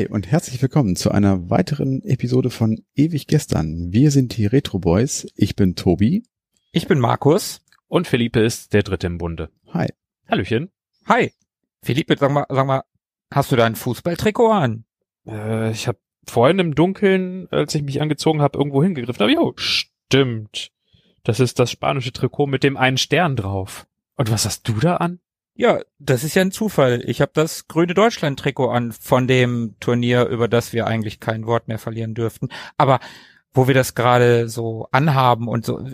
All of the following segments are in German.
Hi und herzlich willkommen zu einer weiteren Episode von Ewig Gestern. Wir sind die Retro Boys. Ich bin Tobi. Ich bin Markus. Und Philippe ist der Dritte im Bunde. Hi. Hallöchen. Hi. Philippe, sag mal, sag mal, hast du dein Fußballtrikot an? Äh, ich habe vorhin im Dunkeln, als ich mich angezogen habe, irgendwo hingegriffen. Aber jo, stimmt. Das ist das spanische Trikot mit dem einen Stern drauf. Und was hast du da an? Ja, das ist ja ein Zufall. Ich habe das grüne Deutschland-Trikot an von dem Turnier, über das wir eigentlich kein Wort mehr verlieren dürften. Aber wo wir das gerade so anhaben und so,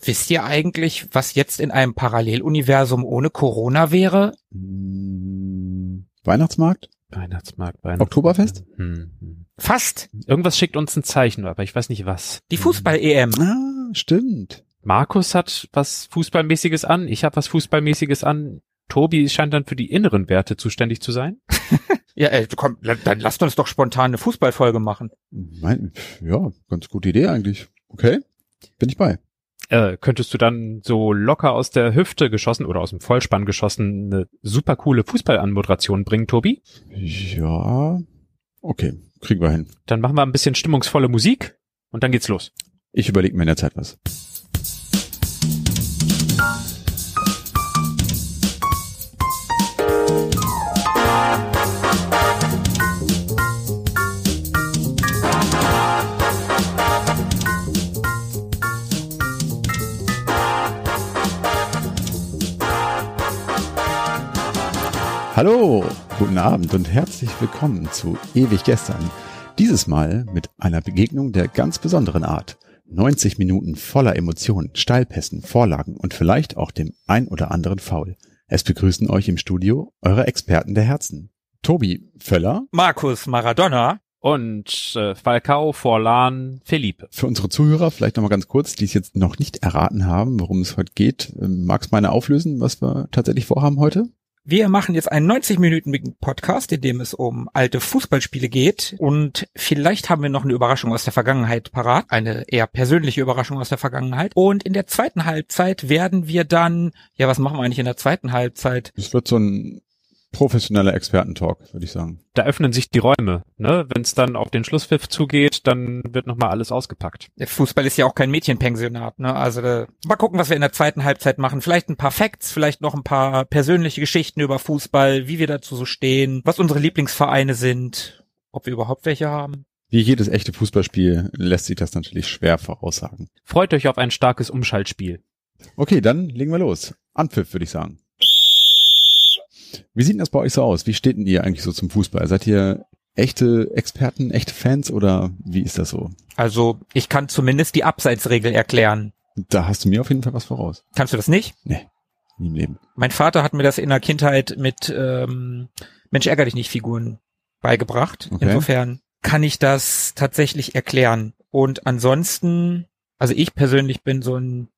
wisst ihr eigentlich, was jetzt in einem Paralleluniversum ohne Corona wäre? Hm, Weihnachtsmarkt? Weihnachtsmarkt, Weihnachtsmarkt. Oktoberfest? Hm, hm. Fast. Irgendwas schickt uns ein Zeichen, aber ich weiß nicht was. Die Fußball-EM. Ah, stimmt. Markus hat was Fußballmäßiges an, ich habe was Fußballmäßiges an. Tobi scheint dann für die inneren Werte zuständig zu sein. Ja, ey, komm, dann lasst uns doch spontan eine Fußballfolge machen. Mein, ja, ganz gute Idee eigentlich. Okay, bin ich bei. Äh, könntest du dann so locker aus der Hüfte geschossen oder aus dem Vollspann geschossen eine super coole Fußballanmoderation bringen, Tobi? Ja, okay, kriegen wir hin. Dann machen wir ein bisschen stimmungsvolle Musik und dann geht's los. Ich überlege mir in der Zeit was. Hallo, guten Abend und herzlich willkommen zu Ewig Gestern. Dieses Mal mit einer Begegnung der ganz besonderen Art. 90 Minuten voller Emotionen, Steilpässen, Vorlagen und vielleicht auch dem ein oder anderen Foul. Es begrüßen euch im Studio eure Experten der Herzen. Tobi Völler. Markus Maradona. Und äh, Falcao, Forlan, Felipe. Für unsere Zuhörer vielleicht nochmal ganz kurz, die es jetzt noch nicht erraten haben, worum es heute geht. Ähm, Magst du meine auflösen, was wir tatsächlich vorhaben heute? Wir machen jetzt einen 90-minütigen Podcast, in dem es um alte Fußballspiele geht. Und vielleicht haben wir noch eine Überraschung aus der Vergangenheit parat. Eine eher persönliche Überraschung aus der Vergangenheit. Und in der zweiten Halbzeit werden wir dann, ja, was machen wir eigentlich in der zweiten Halbzeit? Es wird so ein professioneller Expertentalk, würde ich sagen. Da öffnen sich die Räume. Ne? Wenn es dann auf den Schlusspfiff zugeht, dann wird nochmal alles ausgepackt. Der Fußball ist ja auch kein Mädchenpensionat, ne? Also äh, mal gucken, was wir in der zweiten Halbzeit machen. Vielleicht ein paar Facts, vielleicht noch ein paar persönliche Geschichten über Fußball, wie wir dazu so stehen, was unsere Lieblingsvereine sind, ob wir überhaupt welche haben. Wie jedes echte Fußballspiel lässt sich das natürlich schwer voraussagen. Freut euch auf ein starkes Umschaltspiel. Okay, dann legen wir los. Anpfiff, würde ich sagen. Wie sieht denn das bei euch so aus? Wie steht denn ihr eigentlich so zum Fußball? Seid ihr echte Experten, echte Fans oder wie ist das so? Also ich kann zumindest die Abseitsregel erklären. Da hast du mir auf jeden Fall was voraus. Kannst du das nicht? Nee, nie im Leben. Mein Vater hat mir das in der Kindheit mit ähm, Mensch ärger dich nicht Figuren beigebracht. Okay. Insofern kann ich das tatsächlich erklären. Und ansonsten, also ich persönlich bin so ein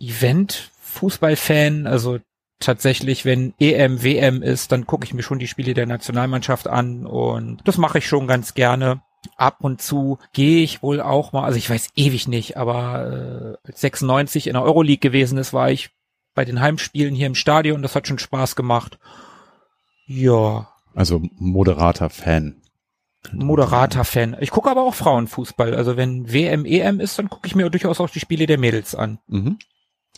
Event-Fußball-Fan. Also tatsächlich, wenn EM, WM ist, dann gucke ich mir schon die Spiele der Nationalmannschaft an und das mache ich schon ganz gerne. Ab und zu gehe ich wohl auch mal, also ich weiß ewig nicht, aber äh, als 96 in der Euroleague gewesen ist, war ich bei den Heimspielen hier im Stadion, das hat schon Spaß gemacht. Ja, Also moderater Fan. moderater Fan. Ich gucke aber auch Frauenfußball. Also wenn WM, EM ist, dann gucke ich mir durchaus auch die Spiele der Mädels an. Mhm.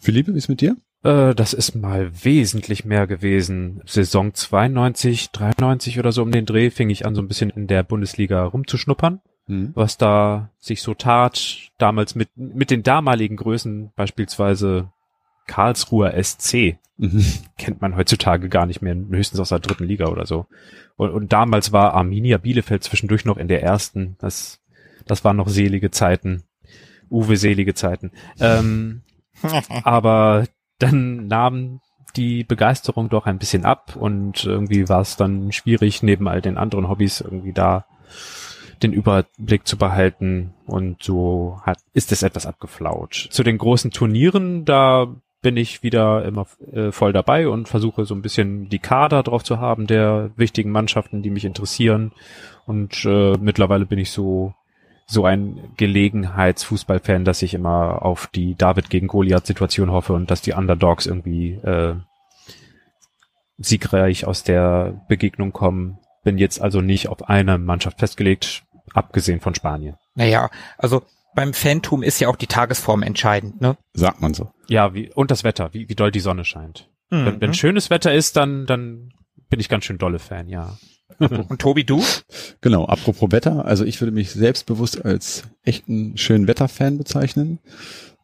Philippe, wie ist mit dir? Äh, das ist mal wesentlich mehr gewesen. Saison 92, 93 oder so um den Dreh fing ich an, so ein bisschen in der Bundesliga rumzuschnuppern, Mhm. was da sich so tat. Damals mit, mit den damaligen Größen, beispielsweise Karlsruher SC, Mhm. kennt man heutzutage gar nicht mehr, höchstens aus der dritten Liga oder so. Und, und damals war Arminia Bielefeld zwischendurch noch in der ersten. Das Das waren noch selige Zeiten. Uwe selige Zeiten. Ähm, aber dann nahm die Begeisterung doch ein bisschen ab und irgendwie war es dann schwierig, neben all den anderen Hobbys irgendwie da den Überblick zu behalten und so hat, ist es etwas abgeflaut. Zu den großen Turnieren, da bin ich wieder immer äh, voll dabei und versuche so ein bisschen die Kader drauf zu haben der wichtigen Mannschaften, die mich interessieren. Und äh, mittlerweile bin ich so so ein Gelegenheitsfußballfan, dass ich immer auf die David gegen Goliath-Situation hoffe und dass die Underdogs irgendwie äh, siegreich aus der Begegnung kommen. Bin jetzt also nicht auf eine Mannschaft festgelegt, abgesehen von Spanien. Naja, also beim Phantom ist ja auch die Tagesform entscheidend, ne? Sagt man so. Ja, wie, und das Wetter, wie, wie doll die Sonne scheint. Mhm. Wenn, wenn schönes Wetter ist, dann, dann bin ich ganz schön dolle Fan, ja. Und Tobi, du? Genau, apropos Wetter, also ich würde mich selbstbewusst als echten schönen Wetterfan bezeichnen.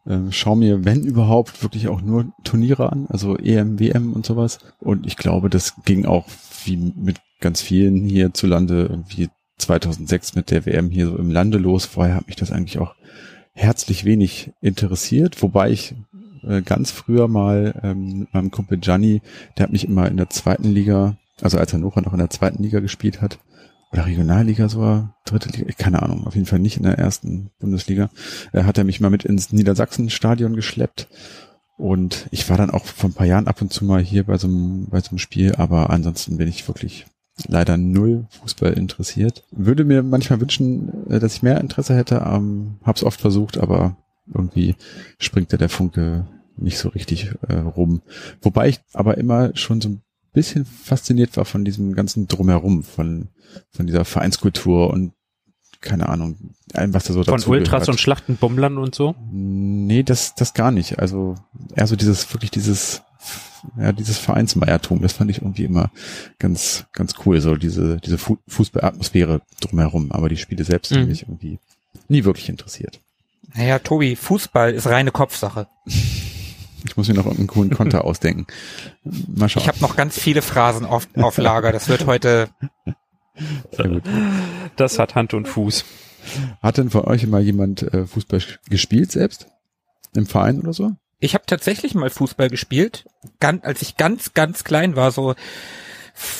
Ähm, schau mir, wenn überhaupt, wirklich auch nur Turniere an, also EM, WM und sowas. Und ich glaube, das ging auch wie mit ganz vielen hierzulande irgendwie 2006 mit der WM hier so im Lande los. Vorher hat mich das eigentlich auch herzlich wenig interessiert, wobei ich äh, ganz früher mal ähm, mit meinem Kumpel Gianni, der hat mich immer in der zweiten Liga, also als Hannover noch in der zweiten Liga gespielt hat, oder Regionalliga sogar, dritte Liga, keine Ahnung, auf jeden Fall nicht in der ersten Bundesliga, äh, hat er mich mal mit ins Niedersachsen-Stadion geschleppt und ich war dann auch vor ein paar Jahren ab und zu mal hier bei so einem, bei so einem Spiel, aber ansonsten bin ich wirklich leider null Fußball interessiert. Würde mir manchmal wünschen, äh, dass ich mehr Interesse hätte, ähm, hab's oft versucht, aber irgendwie springt da der Funke nicht so richtig äh, rum. Wobei ich aber immer schon so ein bisschen fasziniert war von diesem ganzen Drumherum, von, von dieser Vereinskultur und keine Ahnung, was da so dazu Von Ultras gehört. und Schlachtenbummlern und so? Nee, das, das gar nicht. Also eher so dieses, wirklich dieses ja, dieses Vereinsmeiertum, das fand ich irgendwie immer ganz, ganz cool, so diese, diese Fußballatmosphäre drumherum. Aber die Spiele selbst mhm. haben mich irgendwie nie wirklich interessiert. Naja, Tobi, Fußball ist reine Kopfsache. Ich muss mir noch einen coolen Konter ausdenken. Mal schauen. Ich habe noch ganz viele Phrasen auf, auf Lager. Das wird heute. Sehr gut. Das hat Hand und Fuß. Hat denn von euch mal jemand äh, Fußball gespielt selbst? Im Verein oder so? Ich habe tatsächlich mal Fußball gespielt, ganz, als ich ganz, ganz klein war, so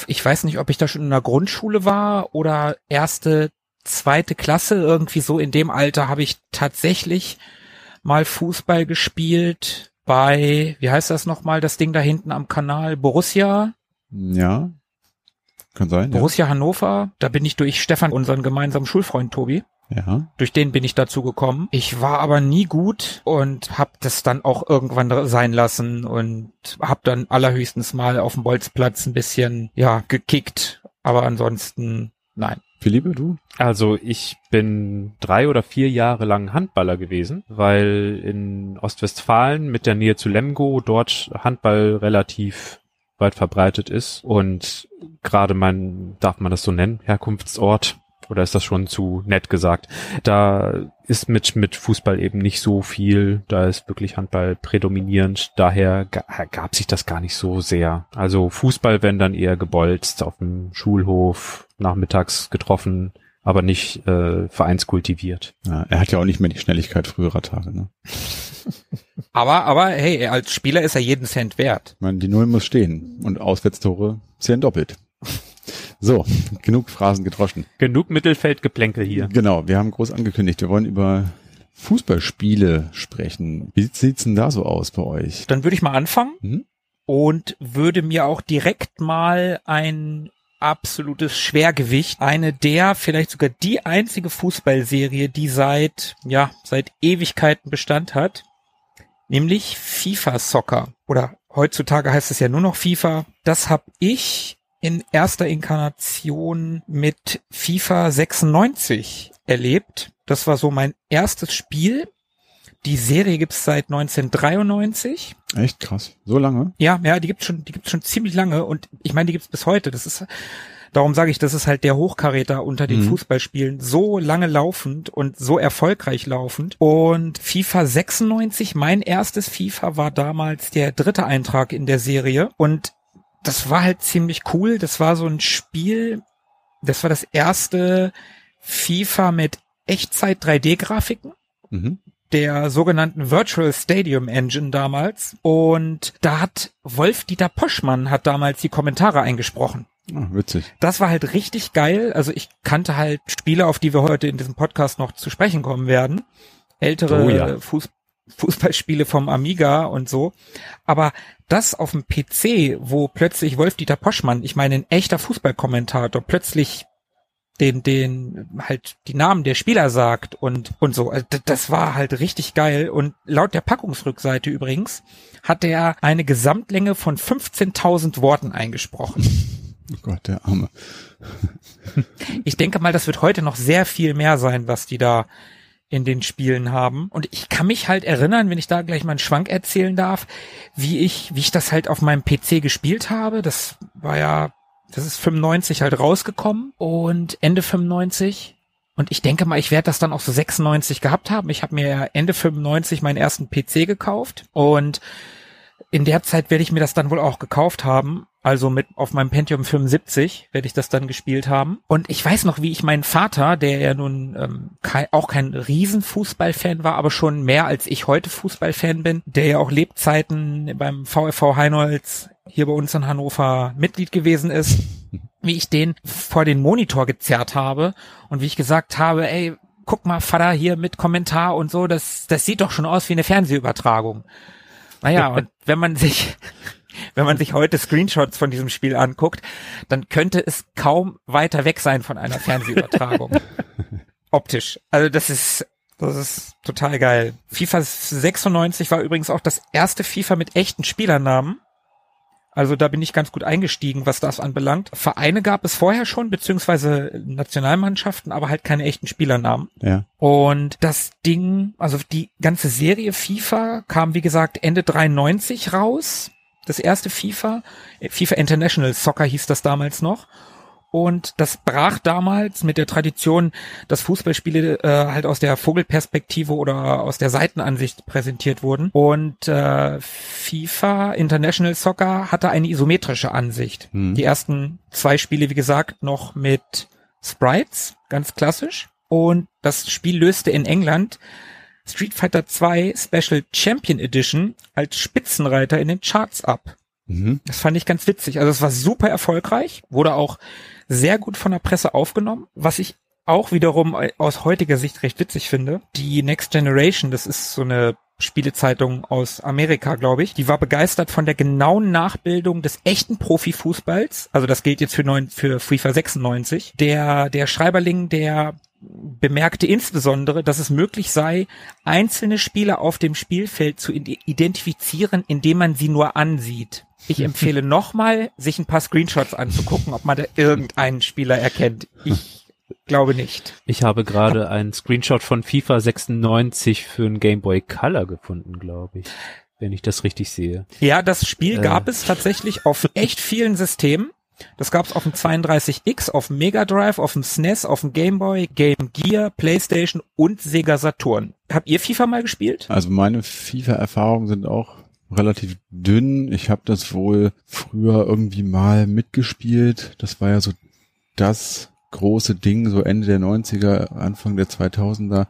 ich weiß nicht, ob ich da schon in der Grundschule war oder erste, zweite Klasse, irgendwie so in dem Alter habe ich tatsächlich mal Fußball gespielt bei, wie heißt das nochmal, das Ding da hinten am Kanal, Borussia? Ja, kann sein. Borussia ja. Hannover, da bin ich durch Stefan, unseren gemeinsamen Schulfreund Tobi. Ja. Durch den bin ich dazu gekommen. Ich war aber nie gut und habe das dann auch irgendwann sein lassen und habe dann allerhöchstens mal auf dem Bolzplatz ein bisschen ja gekickt, aber ansonsten nein. Philippe, du? Also ich bin drei oder vier Jahre lang Handballer gewesen, weil in Ostwestfalen mit der Nähe zu Lemgo dort Handball relativ weit verbreitet ist und gerade mein, darf man das so nennen, Herkunftsort oder ist das schon zu nett gesagt? Da ist mit, mit Fußball eben nicht so viel. Da ist wirklich Handball prädominierend. Daher gab sich das gar nicht so sehr. Also Fußball werden dann eher gebolzt auf dem Schulhof, nachmittags getroffen, aber nicht äh, vereinskultiviert. Ja, er hat ja auch nicht mehr die Schnelligkeit früherer Tage, ne? aber, aber hey, als Spieler ist er jeden Cent wert. Ich meine, die Null muss stehen und Auswärtstore zählen doppelt. So, genug Phrasen gedroschen. Genug Mittelfeldgeplänkel hier. Genau, wir haben groß angekündigt, wir wollen über Fußballspiele sprechen. Wie sieht's denn da so aus bei euch? Dann würde ich mal anfangen mhm. und würde mir auch direkt mal ein absolutes Schwergewicht, eine der, vielleicht sogar die einzige Fußballserie, die seit, ja, seit Ewigkeiten Bestand hat, nämlich FIFA Soccer. Oder heutzutage heißt es ja nur noch FIFA. Das habe ich in erster Inkarnation mit FIFA 96 erlebt. Das war so mein erstes Spiel. Die Serie gibt's seit 1993. Echt krass. So lange? Ja, ja, die gibt's schon, die gibt's schon ziemlich lange und ich meine, die gibt's bis heute. Das ist, darum sage ich, das ist halt der Hochkaräter unter den mhm. Fußballspielen. So lange laufend und so erfolgreich laufend. Und FIFA 96, mein erstes FIFA war damals der dritte Eintrag in der Serie und das war halt ziemlich cool. Das war so ein Spiel, das war das erste FIFA mit Echtzeit 3D-Grafiken. Mhm. der sogenannten Virtual Stadium Engine damals. Und da hat Wolf-Dieter Poschmann hat damals die Kommentare eingesprochen. Ah, witzig. Das war halt richtig geil. Also ich kannte halt Spiele, auf die wir heute in diesem Podcast noch zu sprechen kommen werden. Ältere Oh ja. Fuß Fußballspiele vom Amiga und so. Aber das auf dem PC, wo plötzlich Wolf-Dieter Poschmann, ich meine ein echter Fußballkommentator, plötzlich den, den, halt die Namen der Spieler sagt und, und so. Also das war halt richtig geil. Und laut der Packungsrückseite übrigens hat er eine Gesamtlänge von 15.000 Worten eingesprochen. Oh Gott, der Arme. Ich denke mal, das wird heute noch sehr viel mehr sein, was die da in den Spielen haben. Und ich kann mich halt erinnern, wenn ich da gleich mal einen Schwank erzählen darf, wie ich, wie ich das halt auf meinem PC gespielt habe. Das war ja, das ist 95 halt rausgekommen und Ende 95. Und ich denke mal, ich werde das dann auch so 96 gehabt haben. Ich habe mir Ende 95 meinen ersten PC gekauft und in der Zeit werde ich mir das dann wohl auch gekauft haben. Also mit auf meinem Pentium 75 werde ich das dann gespielt haben. Und ich weiß noch, wie ich meinen Vater, der ja nun ähm, kein, auch kein Riesenfußballfan war, aber schon mehr als ich heute Fußballfan bin, der ja auch Lebzeiten beim VfV Heinolz hier bei uns in Hannover Mitglied gewesen ist, wie ich den vor den Monitor gezerrt habe und wie ich gesagt habe, ey, guck mal, Vater, hier mit Kommentar und so, das, das sieht doch schon aus wie eine Fernsehübertragung. Naja, und wenn man sich, wenn man sich heute Screenshots von diesem Spiel anguckt, dann könnte es kaum weiter weg sein von einer Fernsehübertragung. Optisch. Also das ist, das ist total geil. FIFA 96 war übrigens auch das erste FIFA mit echten Spielernamen. Also da bin ich ganz gut eingestiegen, was das anbelangt. Vereine gab es vorher schon, beziehungsweise Nationalmannschaften, aber halt keine echten Spielernamen. Ja. Und das Ding, also die ganze Serie FIFA kam, wie gesagt, Ende 93 raus. Das erste FIFA. Äh, FIFA International Soccer hieß das damals noch. Und das brach damals mit der Tradition, dass Fußballspiele äh, halt aus der Vogelperspektive oder aus der Seitenansicht präsentiert wurden. Und äh, FIFA International Soccer hatte eine isometrische Ansicht. Hm. Die ersten zwei Spiele, wie gesagt, noch mit Sprites, ganz klassisch. Und das Spiel löste in England Street Fighter 2 Special Champion Edition als Spitzenreiter in den Charts ab. Mhm. Das fand ich ganz witzig. Also es war super erfolgreich, wurde auch sehr gut von der Presse aufgenommen. Was ich auch wiederum aus heutiger Sicht recht witzig finde, die Next Generation, das ist so eine Spielezeitung aus Amerika, glaube ich, die war begeistert von der genauen Nachbildung des echten Profifußballs. Also das gilt jetzt für, neun, für FIFA 96. Der, der Schreiberling, der bemerkte insbesondere, dass es möglich sei, einzelne Spieler auf dem Spielfeld zu identifizieren, indem man sie nur ansieht. Ich empfehle nochmal, sich ein paar Screenshots anzugucken, ob man da irgendeinen Spieler erkennt. Ich glaube nicht. Ich habe gerade einen Screenshot von FIFA 96 für ein Game Boy Color gefunden, glaube ich. Wenn ich das richtig sehe. Ja, das Spiel Äh. gab es tatsächlich auf echt vielen Systemen. Das gab es auf dem 32X, auf dem Mega Drive, auf dem SNES, auf dem Game Boy, Game Gear, PlayStation und Sega Saturn. Habt ihr FIFA mal gespielt? Also meine FIFA-Erfahrungen sind auch relativ dünn. Ich habe das wohl früher irgendwie mal mitgespielt. Das war ja so das große Ding, so Ende der 90er, Anfang der 2000er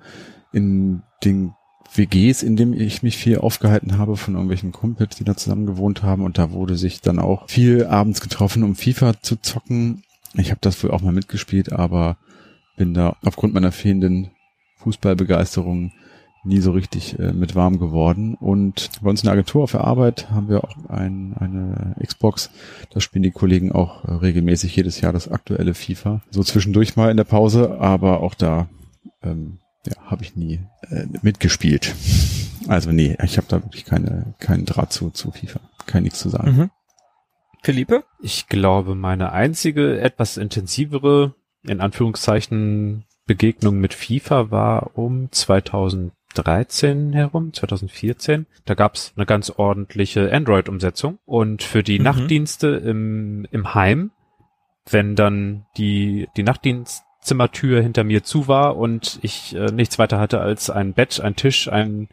in den WGs, in dem ich mich viel aufgehalten habe von irgendwelchen Kumpels, die da zusammen gewohnt haben und da wurde sich dann auch viel abends getroffen, um FIFA zu zocken. Ich habe das wohl auch mal mitgespielt, aber bin da aufgrund meiner fehlenden Fußballbegeisterung nie so richtig äh, mit warm geworden. Und bei uns in der Agentur auf der Arbeit haben wir auch ein, eine Xbox. Da spielen die Kollegen auch äh, regelmäßig jedes Jahr das aktuelle FIFA. So zwischendurch mal in der Pause, aber auch da ähm, ja, habe ich nie äh, mitgespielt. Also nee, ich habe da wirklich keine, keinen Draht zu, zu FIFA. Kann nichts zu sagen. Mhm. Philippe? Ich glaube, meine einzige etwas intensivere, in Anführungszeichen, Begegnung mit FIFA war um 2013 herum, 2014. Da gab's eine ganz ordentliche Android-Umsetzung und für die Mhm. Nachtdienste im, im Heim, wenn dann die, die Nachtdienstzimmertür hinter mir zu war und ich äh, nichts weiter hatte als ein Bett, ein Tisch, ein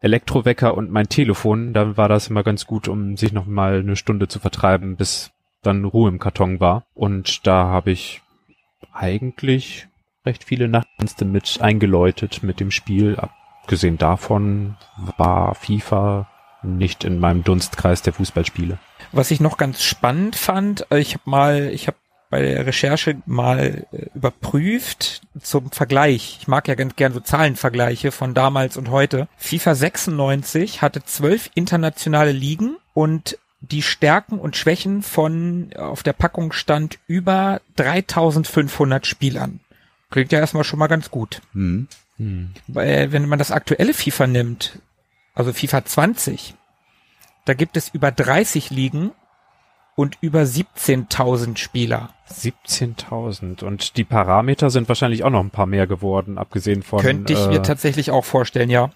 Elektrowecker und mein Telefon, dann war das immer ganz gut, um sich noch mal eine Stunde zu vertreiben, bis dann Ruhe im Karton war. Und da habe ich eigentlich recht viele Nachtdienste mit eingeläutet mit dem Spiel. Abgesehen davon war FIFA nicht in meinem Dunstkreis der Fußballspiele. Was ich noch ganz spannend fand, ich habe mal, ich habe bei der Recherche mal äh, überprüft zum Vergleich. Ich mag ja ganz gern so Zahlenvergleiche von damals und heute. FIFA 96 hatte zwölf internationale Ligen und die Stärken und Schwächen von auf der Packung stand über 3500 Spielern. Klingt ja erstmal schon mal ganz gut. Hm. Hm. Weil, wenn man das aktuelle FIFA nimmt, also FIFA 20, da gibt es über 30 Ligen und über 17.000 Spieler. 17.000 und die Parameter sind wahrscheinlich auch noch ein paar mehr geworden, abgesehen von Könnte ich äh, mir tatsächlich auch vorstellen, ja.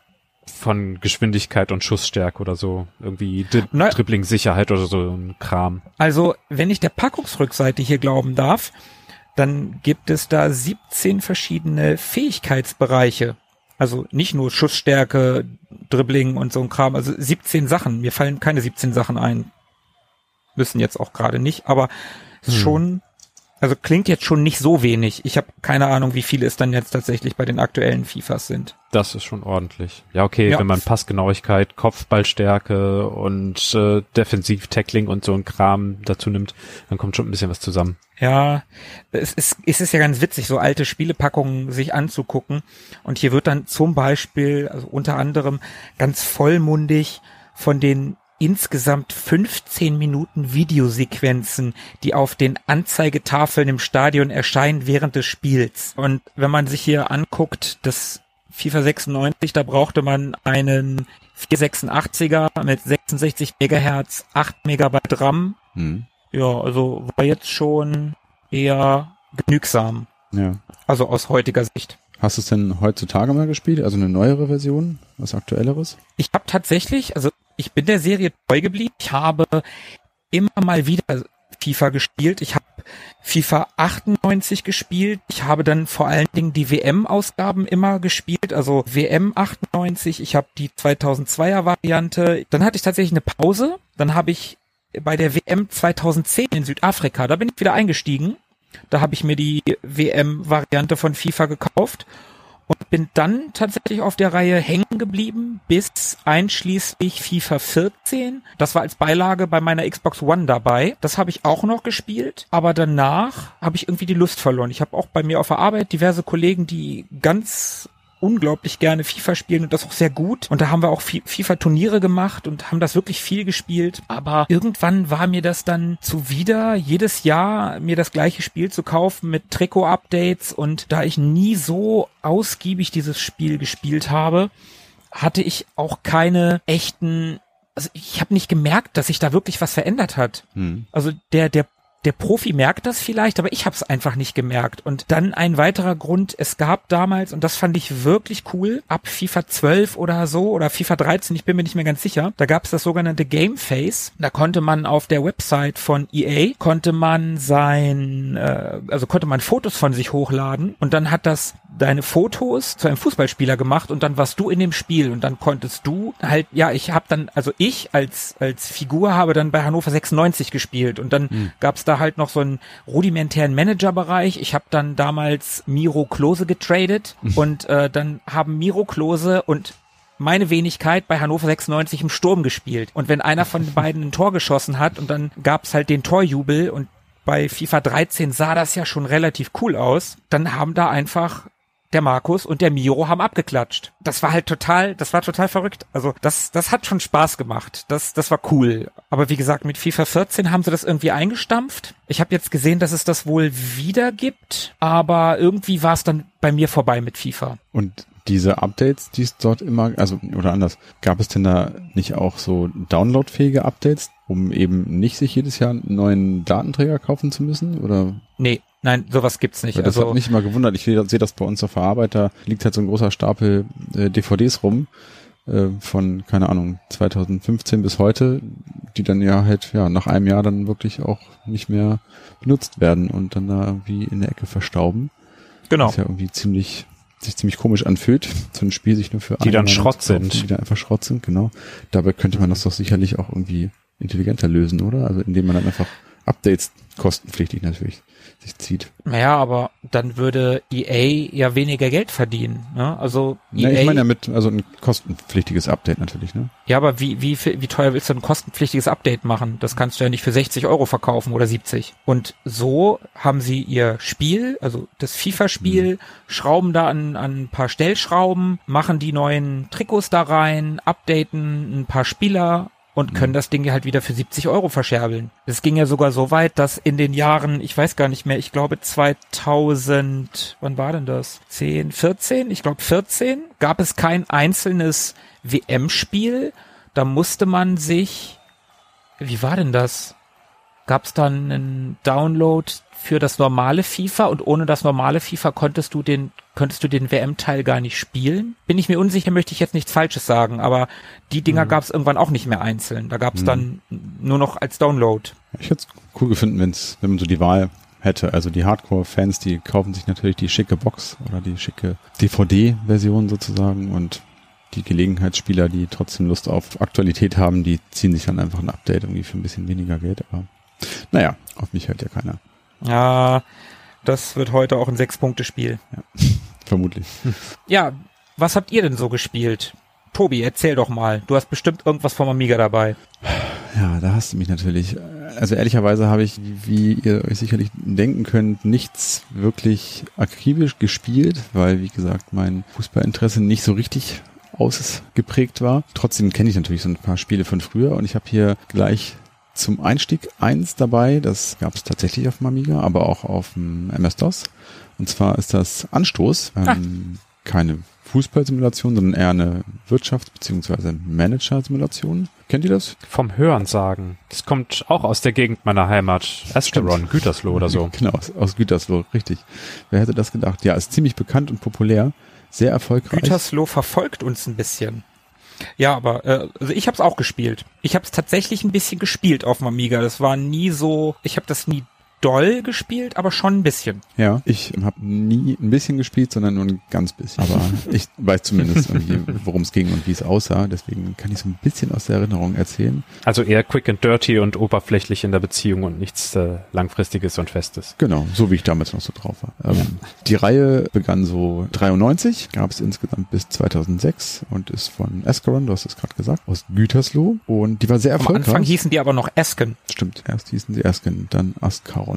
von Geschwindigkeit und Schussstärke oder so, irgendwie Di Na- Dribbling-Sicherheit oder so ein Kram. Also, wenn ich der Packungsrückseite hier glauben darf, dann gibt es da 17 verschiedene Fähigkeitsbereiche. Also nicht nur Schussstärke, Dribbling und so ein Kram, also 17 Sachen. Mir fallen keine 17 Sachen ein. Müssen jetzt auch gerade nicht, aber es ist Hm. schon, also klingt jetzt schon nicht so wenig. Ich habe keine Ahnung, wie viele es dann jetzt tatsächlich bei den aktuellen FIFAs sind. Das ist schon ordentlich. Ja, okay, Ja. wenn man Passgenauigkeit, Kopfballstärke und äh, Defensiv-Tackling und so ein Kram dazu nimmt, dann kommt schon ein bisschen was zusammen. Ja, es ist, es ist ja ganz witzig, so alte Spielepackungen sich anzugucken. Und hier wird dann zum Beispiel, also unter anderem ganz vollmundig von den insgesamt 15 Minuten Videosequenzen, die auf den Anzeigetafeln im Stadion erscheinen während des Spiels. Und wenn man sich hier anguckt, das FIFA 96, da brauchte man einen 486er mit 66 Megahertz, 8 Megabyte RAM, Hm. ja, also war jetzt schon eher genügsam. Ja. Also aus heutiger Sicht. Hast du es denn heutzutage mal gespielt? Also eine neuere Version? Was aktuelleres? Ich habe tatsächlich, also ich bin der Serie treu geblieben. Ich habe immer mal wieder FIFA gespielt. Ich habe FIFA 98 gespielt. Ich habe dann vor allen Dingen die WM-Ausgaben immer gespielt. Also WM 98. Ich habe die 2002er Variante. Dann hatte ich tatsächlich eine Pause. Dann habe ich bei der WM 2010 in Südafrika, da bin ich wieder eingestiegen. Da habe ich mir die WM-Variante von FIFA gekauft und bin dann tatsächlich auf der Reihe hängen geblieben bis einschließlich FIFA 14. Das war als Beilage bei meiner Xbox One dabei. Das habe ich auch noch gespielt, aber danach habe ich irgendwie die Lust verloren. Ich habe auch bei mir auf der Arbeit diverse Kollegen, die ganz unglaublich gerne FIFA spielen und das auch sehr gut. Und da haben wir auch Fi- FIFA-Turniere gemacht und haben das wirklich viel gespielt. Aber irgendwann war mir das dann zuwider, jedes Jahr mir das gleiche Spiel zu kaufen mit Trikot-Updates. Und da ich nie so ausgiebig dieses Spiel gespielt habe, hatte ich auch keine echten, also ich habe nicht gemerkt, dass sich da wirklich was verändert hat. Hm. Also der, der, der Profi merkt das vielleicht, aber ich habe es einfach nicht gemerkt. Und dann ein weiterer Grund, es gab damals, und das fand ich wirklich cool, ab FIFA 12 oder so oder FIFA 13, ich bin mir nicht mehr ganz sicher, da gab es das sogenannte Game Face. Da konnte man auf der Website von EA, konnte man sein, äh, also konnte man Fotos von sich hochladen und dann hat das deine Fotos zu einem Fußballspieler gemacht und dann warst du in dem Spiel und dann konntest du halt, ja, ich habe dann, also ich als als Figur habe dann bei Hannover 96 gespielt und dann gab's da halt noch so einen rudimentären Managerbereich. Ich habe dann damals Miro Klose getradet und äh, dann haben Miro Klose und meine Wenigkeit bei Hannover 96 im Sturm gespielt. Und wenn einer von den beiden ein Tor geschossen hat und dann gab's halt den Torjubel und bei FIFA 13 sah das ja schon relativ cool aus, dann haben da einfach der Markus und der Miro haben abgeklatscht. Das war halt total, das war total verrückt. Also das, das hat schon Spaß gemacht. Das, das war cool. Aber wie gesagt, mit FIFA 14 haben sie das irgendwie eingestampft. Ich habe jetzt gesehen, dass es das wohl wieder gibt, aber irgendwie war es dann bei mir vorbei mit FIFA. Und diese Updates, die es dort immer, also oder anders, gab es denn da nicht auch so downloadfähige Updates, um eben nicht sich jedes Jahr einen neuen Datenträger kaufen zu müssen? Oder Nee, nein, sowas gibt's nicht. Das also hat mich immer gewundert. Ich sehe das bei uns auf der Arbeit, da liegt halt so ein großer Stapel äh, DVDs rum äh, von, keine Ahnung, 2015 bis heute, die dann ja halt ja nach einem Jahr dann wirklich auch nicht mehr benutzt werden und dann da irgendwie in der Ecke verstauben. genau. Was ja irgendwie ziemlich sich ziemlich komisch anfühlt, so ein Spiel sich nur für Die dann Schrott sind. Die dann einfach Schrott sind, genau. Dabei könnte man das doch sicherlich auch irgendwie intelligenter lösen, oder? Also indem man dann einfach Updates kostenpflichtig natürlich sich zieht. Naja, aber dann würde EA ja weniger Geld verdienen. Ne? Also Ja, EA, ich meine ja mit, also ein kostenpflichtiges Update natürlich, ne? ja, aber wie, wie, wie teuer willst du ein kostenpflichtiges Update machen? Das kannst du ja nicht für 60 Euro verkaufen oder 70. Und so haben sie ihr Spiel, also das FIFA-Spiel, schrauben da an, an ein paar Stellschrauben, machen die neuen Trikots da rein, updaten ein paar Spieler und können das Ding ja halt wieder für 70 Euro verscherbeln. Es ging ja sogar so weit, dass in den Jahren, ich weiß gar nicht mehr, ich glaube 2000, wann war denn das? 10, 14? Ich glaube 14 gab es kein einzelnes WM-Spiel. Da musste man sich, wie war denn das? Gab es dann einen Download für das normale FIFA und ohne das normale FIFA konntest du den könntest du den WM-Teil gar nicht spielen? Bin ich mir unsicher, möchte ich jetzt nichts Falsches sagen, aber die Dinger gab es irgendwann auch nicht mehr einzeln. Da gab es dann nur noch als Download. Ich hätte es cool gefunden, wenn's, wenn man so die Wahl hätte. Also die Hardcore-Fans, die kaufen sich natürlich die schicke Box oder die schicke DVD-Version sozusagen und die Gelegenheitsspieler, die trotzdem Lust auf Aktualität haben, die ziehen sich dann einfach ein Update irgendwie für ein bisschen weniger Geld. Aber naja, auf mich hört ja keiner. Ja, das wird heute auch ein Sechs-Punkte-Spiel. Vermutlich. Ja, was habt ihr denn so gespielt? Tobi, erzähl doch mal. Du hast bestimmt irgendwas vom Amiga dabei. Ja, da hast du mich natürlich. Also ehrlicherweise habe ich, wie ihr euch sicherlich denken könnt, nichts wirklich akribisch gespielt, weil, wie gesagt, mein Fußballinteresse nicht so richtig ausgeprägt war. Trotzdem kenne ich natürlich so ein paar Spiele von früher und ich habe hier gleich zum Einstieg eins dabei. Das gab es tatsächlich auf dem Amiga, aber auch auf dem MS-DOS. Und zwar ist das Anstoß. Ähm, keine Fußballsimulation, sondern eher eine Wirtschafts- bzw. Manager-Simulation. Kennt ihr das? Vom Hören sagen. Das kommt auch aus der Gegend meiner Heimat. Asteron, Gütersloh oder so. Genau, aus, aus Gütersloh, richtig. Wer hätte das gedacht? Ja, ist ziemlich bekannt und populär, sehr erfolgreich. Gütersloh verfolgt uns ein bisschen. Ja, aber äh, also ich habe es auch gespielt. Ich habe es tatsächlich ein bisschen gespielt auf dem Amiga. Das war nie so, ich habe das nie doll gespielt, aber schon ein bisschen. Ja, ich habe nie ein bisschen gespielt, sondern nur ein ganz bisschen. Aber ich weiß zumindest worum es ging und wie es aussah. Deswegen kann ich so ein bisschen aus der Erinnerung erzählen. Also eher quick and dirty und oberflächlich in der Beziehung und nichts äh, langfristiges und festes. Genau, so wie ich damals noch so drauf war. Ähm, Die Reihe begann so 93, gab es insgesamt bis 2006 und ist von Ascaron, du hast es gerade gesagt, aus Gütersloh. Und die war sehr Am erfolgreich. Anfang hießen die aber noch Esken. Stimmt, erst hießen sie Asken, dann Ascaron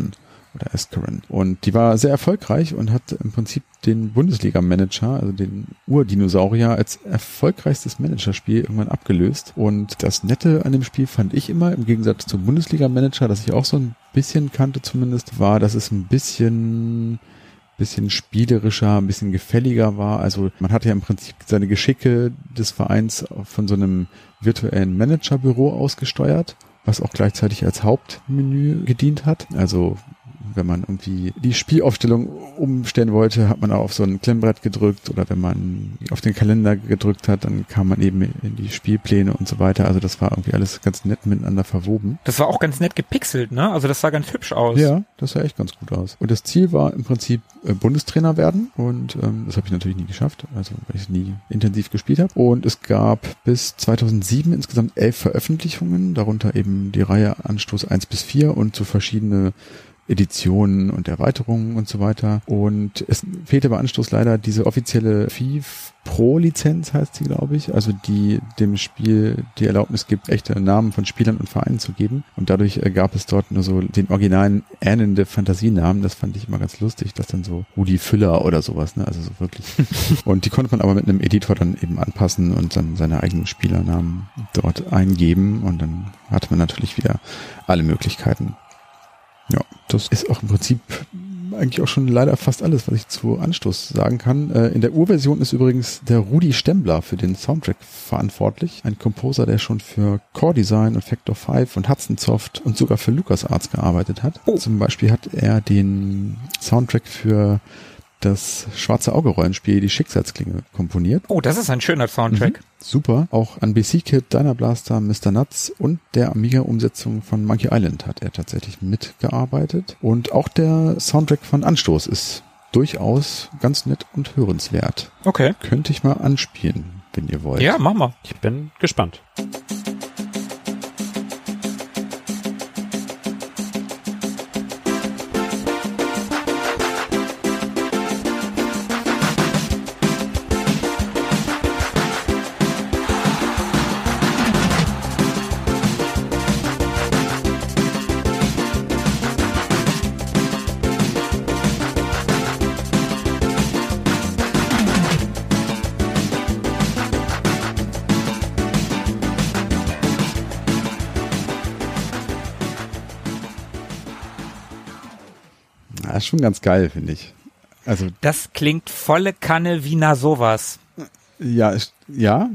oder Ascaron. Und die war sehr erfolgreich und hat im Prinzip den Bundesliga-Manager, also den Urdinosaurier, als erfolgreichstes Managerspiel irgendwann abgelöst. Und das Nette an dem Spiel fand ich immer, im Gegensatz zum Bundesliga-Manager, das ich auch so ein bisschen kannte zumindest, war, dass es ein bisschen bisschen spielerischer, ein bisschen gefälliger war. Also man hatte ja im Prinzip seine Geschicke des Vereins von so einem virtuellen Managerbüro ausgesteuert, was auch gleichzeitig als Hauptmenü gedient hat. Also wenn man irgendwie die Spielaufstellung umstellen wollte, hat man auch auf so ein Klemmbrett gedrückt oder wenn man auf den Kalender gedrückt hat, dann kam man eben in die Spielpläne und so weiter. Also das war irgendwie alles ganz nett miteinander verwoben. Das war auch ganz nett gepixelt, ne? Also das sah ganz hübsch aus. Ja, das sah echt ganz gut aus. Und das Ziel war im Prinzip äh, Bundestrainer werden und ähm, das habe ich natürlich nie geschafft, also weil ich nie intensiv gespielt habe. Und es gab bis 2007 insgesamt elf Veröffentlichungen, darunter eben die Reihe Anstoß 1 bis 4 und so verschiedene Editionen und Erweiterungen und so weiter. Und es fehlte bei Anstoß leider diese offizielle FIF Pro Lizenz heißt sie, glaube ich, also die dem Spiel die Erlaubnis gibt, echte Namen von Spielern und Vereinen zu geben. Und dadurch äh, gab es dort nur so den originalen ähnende Fantasienamen. Das fand ich immer ganz lustig, dass dann so Rudi Füller oder sowas, ne? Also so wirklich. und die konnte man aber mit einem Editor dann eben anpassen und dann seine eigenen Spielernamen dort eingeben. Und dann hatte man natürlich wieder alle Möglichkeiten. Das ist auch im Prinzip eigentlich auch schon leider fast alles, was ich zu Anstoß sagen kann. Äh, in der Urversion ist übrigens der Rudi Stembler für den Soundtrack verantwortlich. Ein Composer, der schon für Core Design und Factor 5 und Hudson Soft und sogar für LucasArts gearbeitet hat. Oh. Zum Beispiel hat er den Soundtrack für das Schwarze Auge Rollenspiel Die Schicksalsklinge komponiert. Oh, das ist ein schöner Soundtrack. Super. Auch an BC Kid, Diner Blaster, Mr. Nuts und der Amiga-Umsetzung von Monkey Island hat er tatsächlich mitgearbeitet. Und auch der Soundtrack von Anstoß ist durchaus ganz nett und hörenswert. Okay. Könnte ich mal anspielen, wenn ihr wollt. Ja, mach mal. Ich bin gespannt. Ist schon ganz geil, finde ich. Also, Das klingt volle Kanne wie na sowas. ja, ist- ja,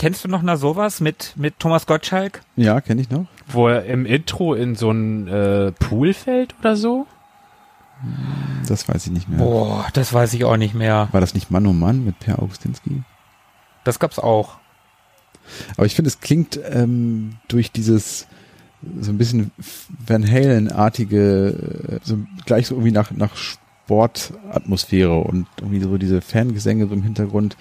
Kennst du noch na sowas mit, mit Thomas Gottschalk? ja, kenne ich noch. Wo er im Intro in so ein äh, Pool fällt oder so? Das weiß ich nicht mehr. Boah, das weiß ich auch nicht mehr. War das nicht Mann um Mann mit Per Augustinski? Das gab's auch. Aber ich finde, es klingt ähm, durch dieses so ein bisschen Van Halen-artige, äh, so gleich so irgendwie nach, nach Sportatmosphäre und irgendwie so diese Fangesänge so im Hintergrund.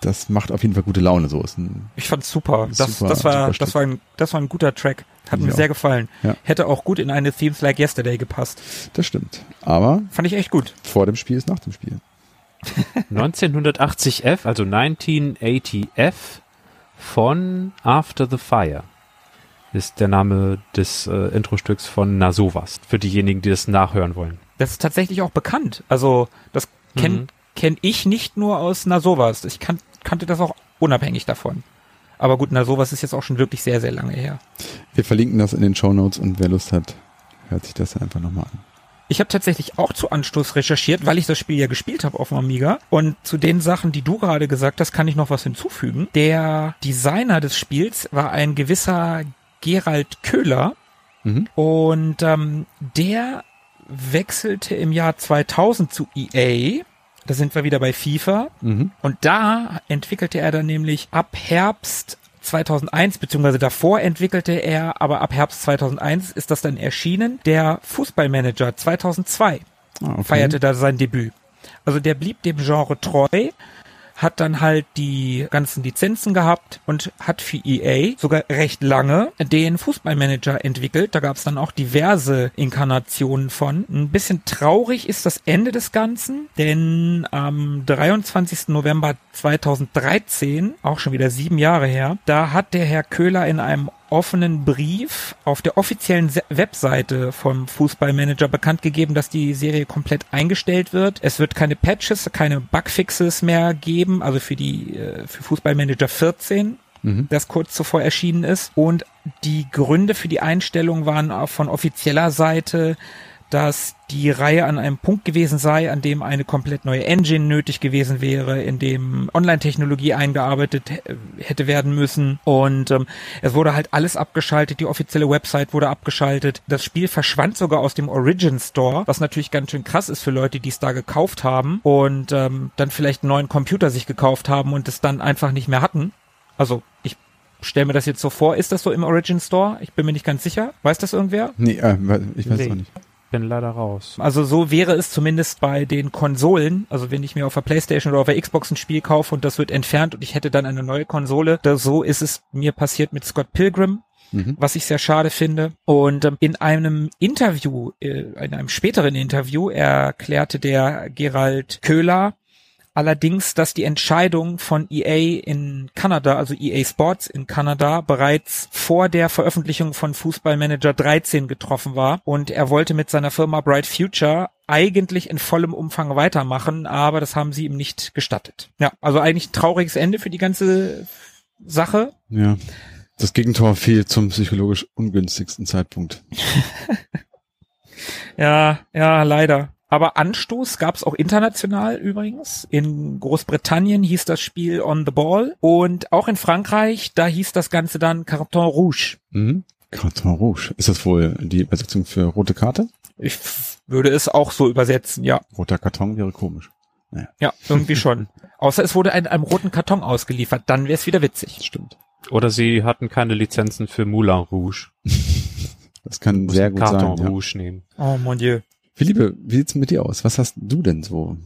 Das macht auf jeden Fall gute Laune. So ist ein, Ich fand's super. Das, Super, das war, super das war ein, das war ein guter Track. Hat Ich mir auch. sehr gefallen. Ja. Hätte auch gut in eine Themes Like Yesterday gepasst. das stimmt. Aber Fand ich echt gut. vor dem Spiel ist nach dem Spiel. 1980F, also 1980F von After the Fire ist der Name des äh, Intro-Stücks von Nasovas, für diejenigen, die das nachhören wollen. Das ist tatsächlich auch bekannt. Also, das kenn, Mhm. kenn ich nicht nur aus na sowas. Ich kan kannte das auch unabhängig davon. Aber gut, na sowas ist jetzt auch schon wirklich sehr, sehr lange her. Wir verlinken das in den Show Notes und wer Lust hat, hört sich das einfach nochmal an. Ich habe tatsächlich auch zu Anstoß recherchiert, weil ich das Spiel ja gespielt habe auf dem Amiga. Und zu den Sachen, die du gerade gesagt hast, kann ich noch was hinzufügen. Der Designer des Spiels war ein gewisser Gerald Köhler. Mhm. Und ähm, der wechselte im Jahr 2000 zu EA. Da sind wir wieder bei FIFA. Mhm. Und da entwickelte er dann nämlich ab Herbst 2001, beziehungsweise davor entwickelte er, aber ab Herbst 2001 ist das dann erschienen, der Fußballmanager 2002 Ah, okay. feierte da sein Debüt. Also der blieb dem Genre treu, hat dann halt die ganzen Lizenzen gehabt und hat für EA sogar recht lange den Fußballmanager entwickelt. Da gab es dann auch diverse Inkarnationen von. Ein bisschen traurig ist das Ende des Ganzen, denn am 23. November 2013, auch schon wieder sieben Jahre her, da hat der Herr Köhler in einem offenen Brief auf der offiziellen Se Webseite vom Fußballmanager bekannt gegeben, dass die Serie komplett eingestellt wird. Es wird keine Patches, keine Bugfixes mehr geben, also für die äh, für Fußballmanager 14 Mhm. das kurz zuvor erschienen ist. Und die Gründe für die Einstellung waren auch von offizieller Seite, dass die Reihe an einem Punkt gewesen sei, an dem eine komplett neue Engine nötig gewesen wäre, in dem Online-Technologie eingearbeitet hätte werden müssen. Und ähm, es wurde halt alles abgeschaltet, die offizielle Website wurde abgeschaltet. Das Spiel verschwand sogar aus dem Origin Store, was natürlich ganz schön krass ist für Leute, die es da gekauft haben und ähm, dann vielleicht einen neuen Computer sich gekauft haben und es dann einfach nicht mehr hatten. Also ich stelle mir das jetzt so vor. Ist das so im Origin Store? Ich bin mir nicht ganz sicher. Weiß das irgendwer? Nee, äh, ich weiß Nee. auch nicht. Bin leider raus. Also so wäre es zumindest bei den Konsolen. Also wenn ich mir auf der Playstation oder auf der Xbox ein Spiel kaufe und das wird entfernt und ich hätte dann eine neue Konsole, da, so ist es mir passiert mit Scott Pilgrim. Mhm. was ich sehr schade finde. Und ähm, in einem Interview, äh, in einem späteren Interview, erklärte der Gerald Köhler allerdings, dass die Entscheidung von EA in Kanada, also EA Sports in Kanada, bereits vor der Veröffentlichung von Fußball Manager 13 getroffen war. Und er wollte mit seiner Firma Bright Future eigentlich in vollem Umfang weitermachen, aber das haben sie ihm nicht gestattet. Ja, also eigentlich ein trauriges Ende für die ganze Sache. Ja. Das Gegentor fiel zum psychologisch ungünstigsten Zeitpunkt. Ja, ja, leider. Aber Anstoß gab es auch international übrigens. In Großbritannien hieß das Spiel On the Ball und auch in Frankreich, da hieß das Ganze dann Carton Rouge. Mhm. Carton Rouge. Ist das wohl die Übersetzung für rote Karte? Ich würde es auch so übersetzen, ja. Roter Karton wäre komisch. Ja, irgendwie schon. Außer es wurde in einem roten Karton ausgeliefert, dann wäre es wieder witzig. Das stimmt. Oder sie hatten keine Lizenzen für Moulin Rouge. Das kann sehr gut Karton sein. Ja. Rouge nehmen. Oh mon Dieu. Philippe, wie sieht's mit dir aus? Was hast du denn so